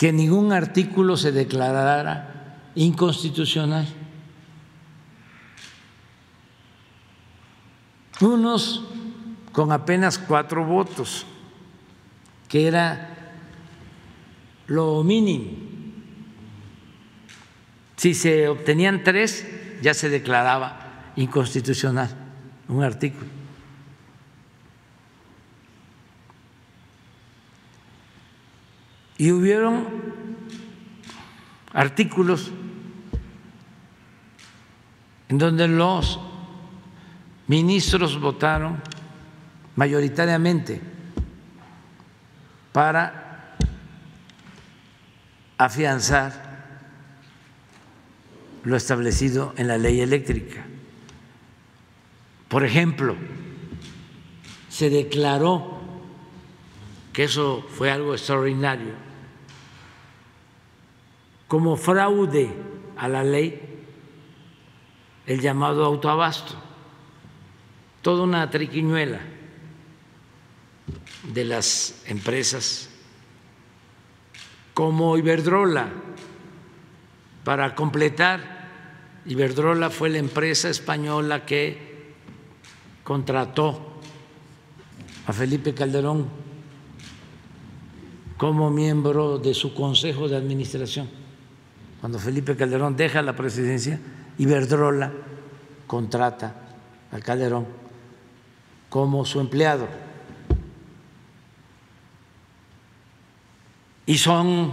A: que ningún artículo se declarara inconstitucional. Unos con apenas cuatro votos, que era lo mínimo. Si se obtenían tres, ya se declaraba inconstitucional un artículo. Y hubieron artículos en donde los ministros votaron mayoritariamente para afianzar lo establecido en la ley eléctrica. Por ejemplo, se declaró que eso fue algo extraordinario como fraude a la ley el llamado autoabasto, toda una triquiñuela de las empresas como Iberdrola. Para completar, Iberdrola fue la empresa española que contrató a Felipe Calderón como miembro de su consejo de administración cuando Felipe Calderón deja la presidencia, Iberdrola contrata a Calderón como su empleado. Y son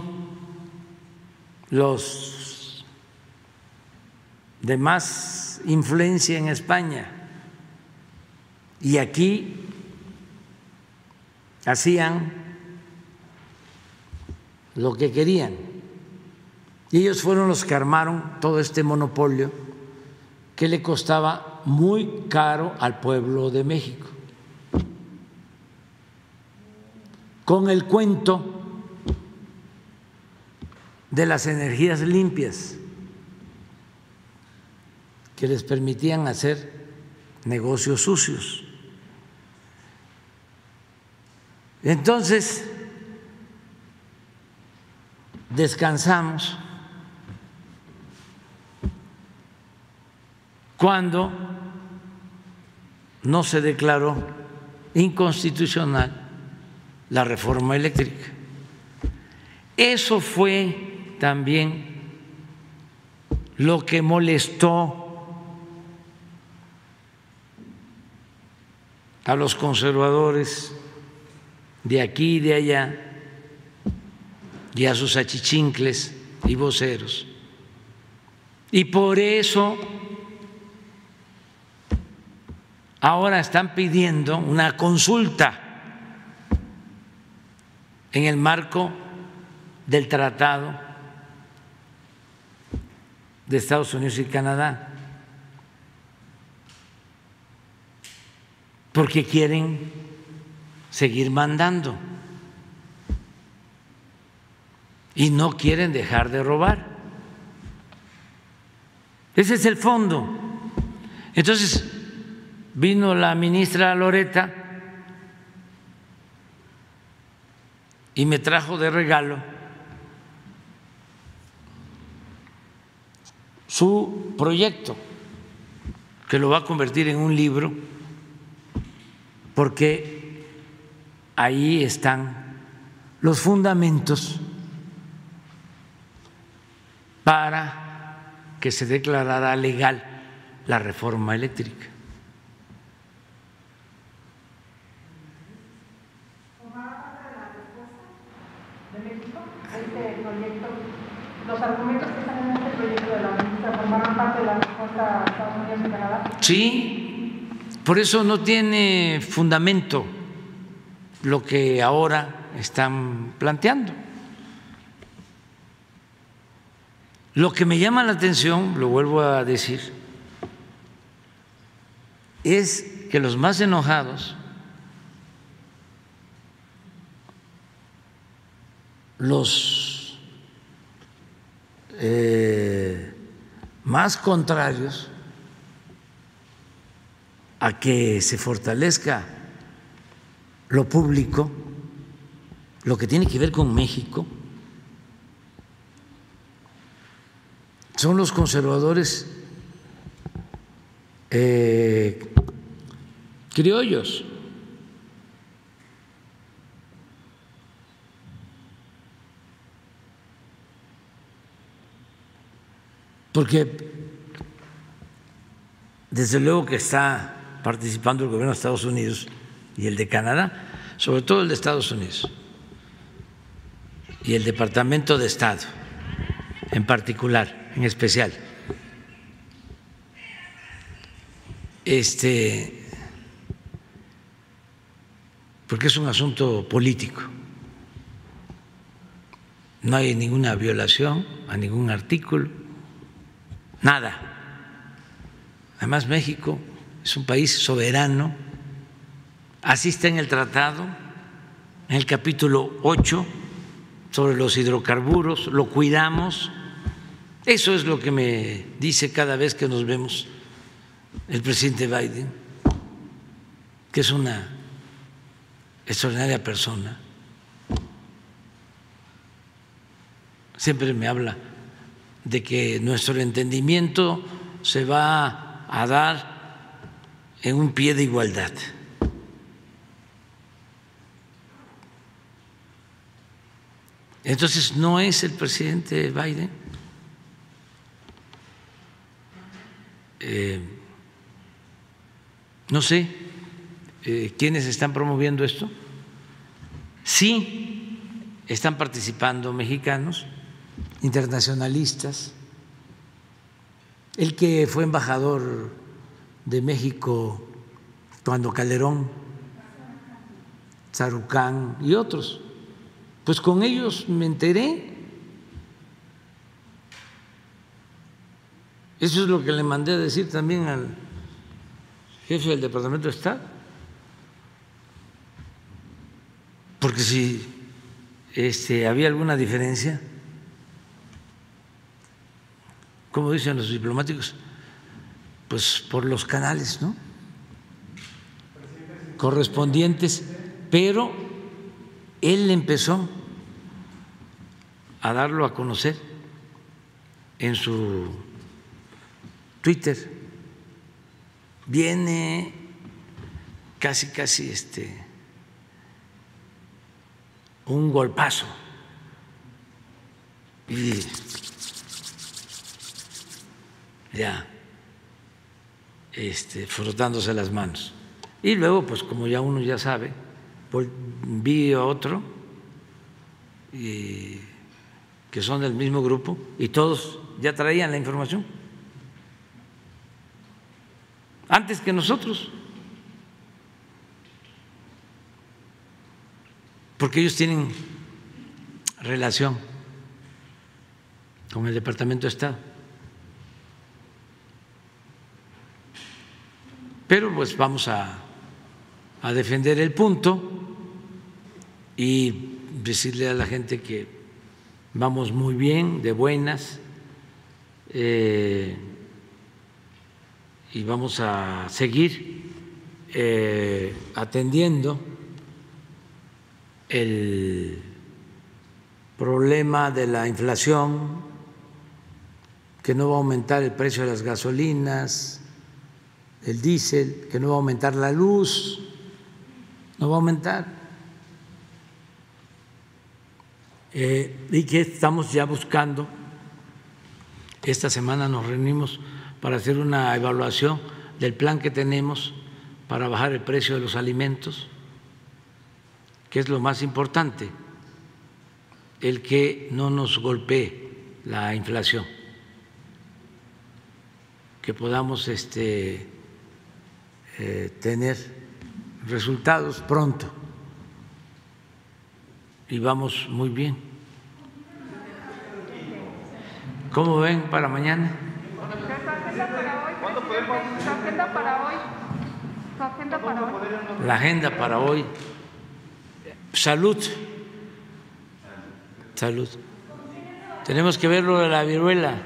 A: los de más influencia en España. Y aquí hacían lo que querían. Y ellos fueron los que armaron todo este monopolio que le costaba muy caro al pueblo de México. Con el cuento de las energías limpias que les permitían hacer negocios sucios. Entonces, descansamos cuando no se declaró inconstitucional la reforma eléctrica. Eso fue también lo que molestó a los conservadores de aquí y de allá y a sus achichincles y voceros. Y por eso ahora están pidiendo una consulta en el marco del tratado de Estados Unidos y Canadá, porque quieren seguir mandando y no quieren dejar de robar. Ese es el fondo. Entonces, vino la ministra Loreta y me trajo de regalo su proyecto, que lo va a convertir en un libro, porque ahí están los fundamentos para que se declarara legal la reforma eléctrica.
F: Los argumentos que están en este proyecto de la ministra formaron parte de la respuesta a Estados Unidos y Canadá.
A: Sí, por eso no tiene fundamento lo que ahora están planteando. Lo que me llama la atención, lo vuelvo a decir, es que los más enojados, los eh, más contrarios a que se fortalezca lo público, lo que tiene que ver con México, son los conservadores eh, criollos. Porque desde luego que está participando el gobierno de Estados Unidos y el de Canadá, sobre todo el de Estados Unidos y el Departamento de Estado en particular en especial. Este, porque es un asunto político. No hay ninguna violación a ningún artículo, nada. Además, México es un país soberano, así en el tratado, en el capítulo 8 sobre los hidrocarburos, lo cuidamos. Eso es lo que me dice cada vez que nos vemos el presidente Biden, que es una extraordinaria persona. Siempre me habla de que nuestro entendimiento se va a dar en un pie de igualdad. Entonces no es el presidente Biden Eh, no sé eh, quiénes están promoviendo esto. Sí están participando mexicanos, internacionalistas. El que fue embajador de México cuando Calderón, Sarucán y otros, pues con ellos me enteré Eso es lo que le mandé a decir también al jefe del Departamento de Estado. Porque si este, había alguna diferencia, como dicen los diplomáticos, pues por los canales, ¿no? correspondientes, pero él empezó a darlo a conocer en su Twitter, viene casi, casi este, un golpazo. Y ya este, frotándose las manos. Y luego, pues como ya uno ya sabe, vi a otro que son del mismo grupo y todos ya traían la información antes que nosotros. Porque ellos tienen relación con el Departamento de Estado. Pero pues vamos a, a defender el punto y decirle a la gente que vamos muy bien, de buenas, eh, y vamos a seguir eh, atendiendo el problema de la inflación, que no va a aumentar el precio de las gasolinas, el diésel, que no va a aumentar la luz, no va a aumentar. Eh, y que estamos ya buscando, esta semana nos reunimos para hacer una evaluación del plan que tenemos para bajar el precio de los alimentos, que es lo más importante, el que no nos golpee la inflación, que podamos este, eh, tener resultados pronto y vamos muy bien. ¿Cómo ven para mañana? agenda para hoy? agenda para hoy? La agenda para hoy. Salud. Salud. Tenemos que ver lo de la viruela.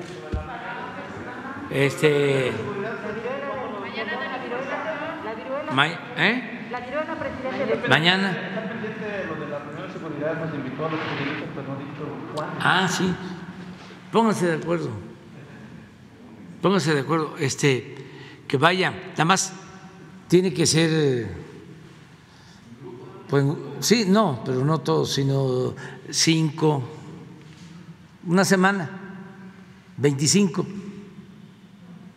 A: Este. ¿Eh? Mañana. Ah, sí. Pónganse de acuerdo. Pónganse de acuerdo. Este, que vayan. Nada más tiene que ser. Pues, sí, no, pero no todos, sino cinco. Una semana. 25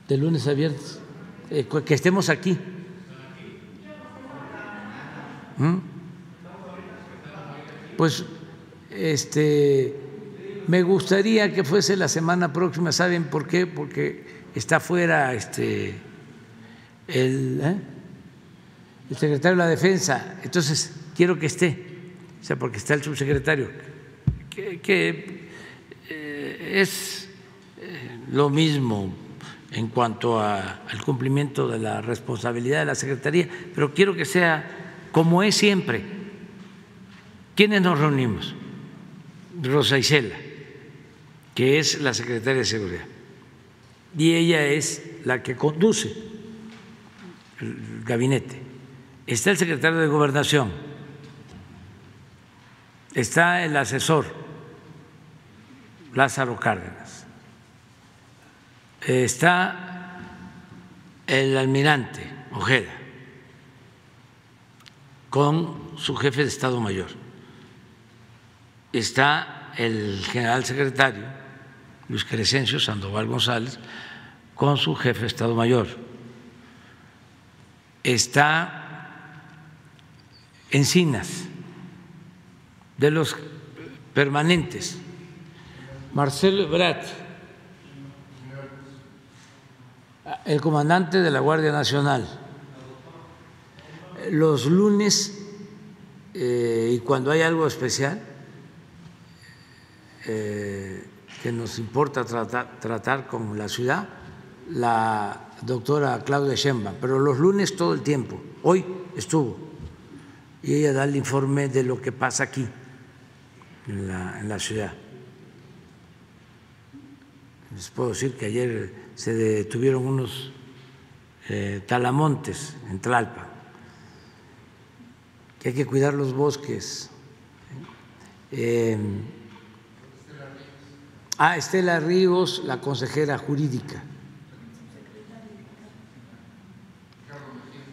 A: de lunes a viernes. Eh, que estemos aquí. ¿Mm? Pues este me gustaría que fuese la semana próxima, ¿saben por qué? Porque está fuera este el, ¿eh? el secretario de la Defensa, entonces quiero que esté, o sea, porque está el subsecretario, que, eh, es eh, lo mismo en cuanto al cumplimiento de la responsabilidad de la Secretaría, pero quiero que sea como es siempre. ¿Quiénes nos reunimos? Rosa Isela, que es la secretaria de Seguridad, y ella es la que conduce el gabinete. Está el secretario de Gobernación, está el asesor Lázaro Cárdenas, está el almirante Ojeda con su jefe de Estado Mayor. Está el general secretario, Luis Crescencio Sandoval González, con su jefe de Estado Mayor. Está Encinas, de los permanentes, Marcelo Brat, el comandante de la Guardia Nacional los lunes eh, y cuando hay algo especial eh, que nos importa tratar, tratar, con la ciudad, la doctora Claudia Sheinbaum, pero los lunes todo el tiempo. Hoy estuvo y ella da el informe de lo que pasa aquí en la, ciudad. Les puedo decir que ayer se detuvieron unos eh, talamontes en Tlalpa hay que cuidar los bosques. Eh, ah, Estela Ríos, la consejera jurídica.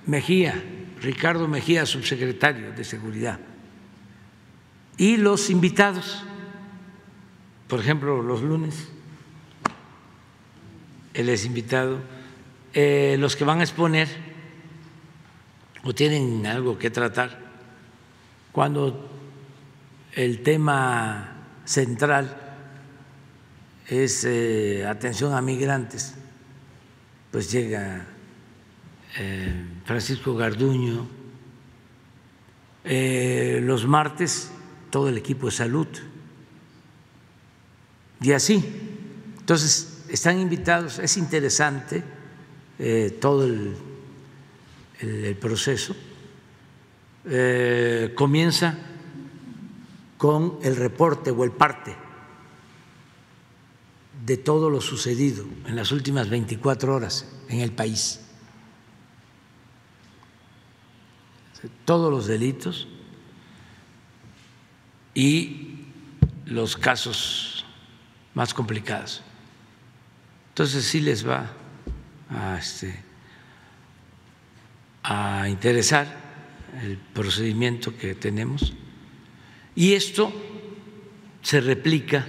A: Mejía, Ricardo Mejía, subsecretario de Seguridad. Y los invitados, por ejemplo, los lunes, él es invitado, eh, los que van a exponer o tienen algo que tratar cuando el tema central es eh, atención a migrantes, pues llega eh, Francisco Garduño. Eh, los martes todo el equipo de salud y así. Entonces, están invitados, es interesante todo el, proceso. Eh, comienza con el reporte o el parte de todo lo sucedido en las últimas 24 horas en el país. Todos los delitos y los casos más complicados. Entonces sí les va a, este, a interesar el procedimiento que tenemos y esto se replica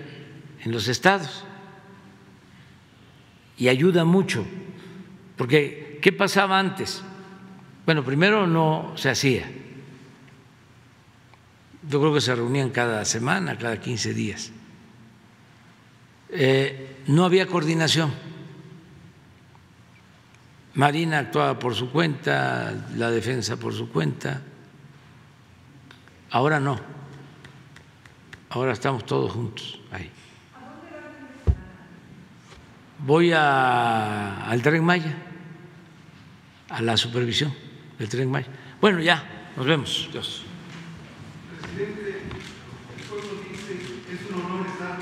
A: en los estados y ayuda mucho, porque ¿qué pasaba antes? Bueno, primero no se hacía. Yo creo que se reunían cada semana, cada 15 días. Eh, no había coordinación. Marina actuaba por su cuenta, la defensa por su cuenta. Ahora no. Ahora estamos todos juntos ahí voy a, al tren Maya, a la supervisión del tren Maya. Bueno, ya, nos vemos. Dios. Presidente.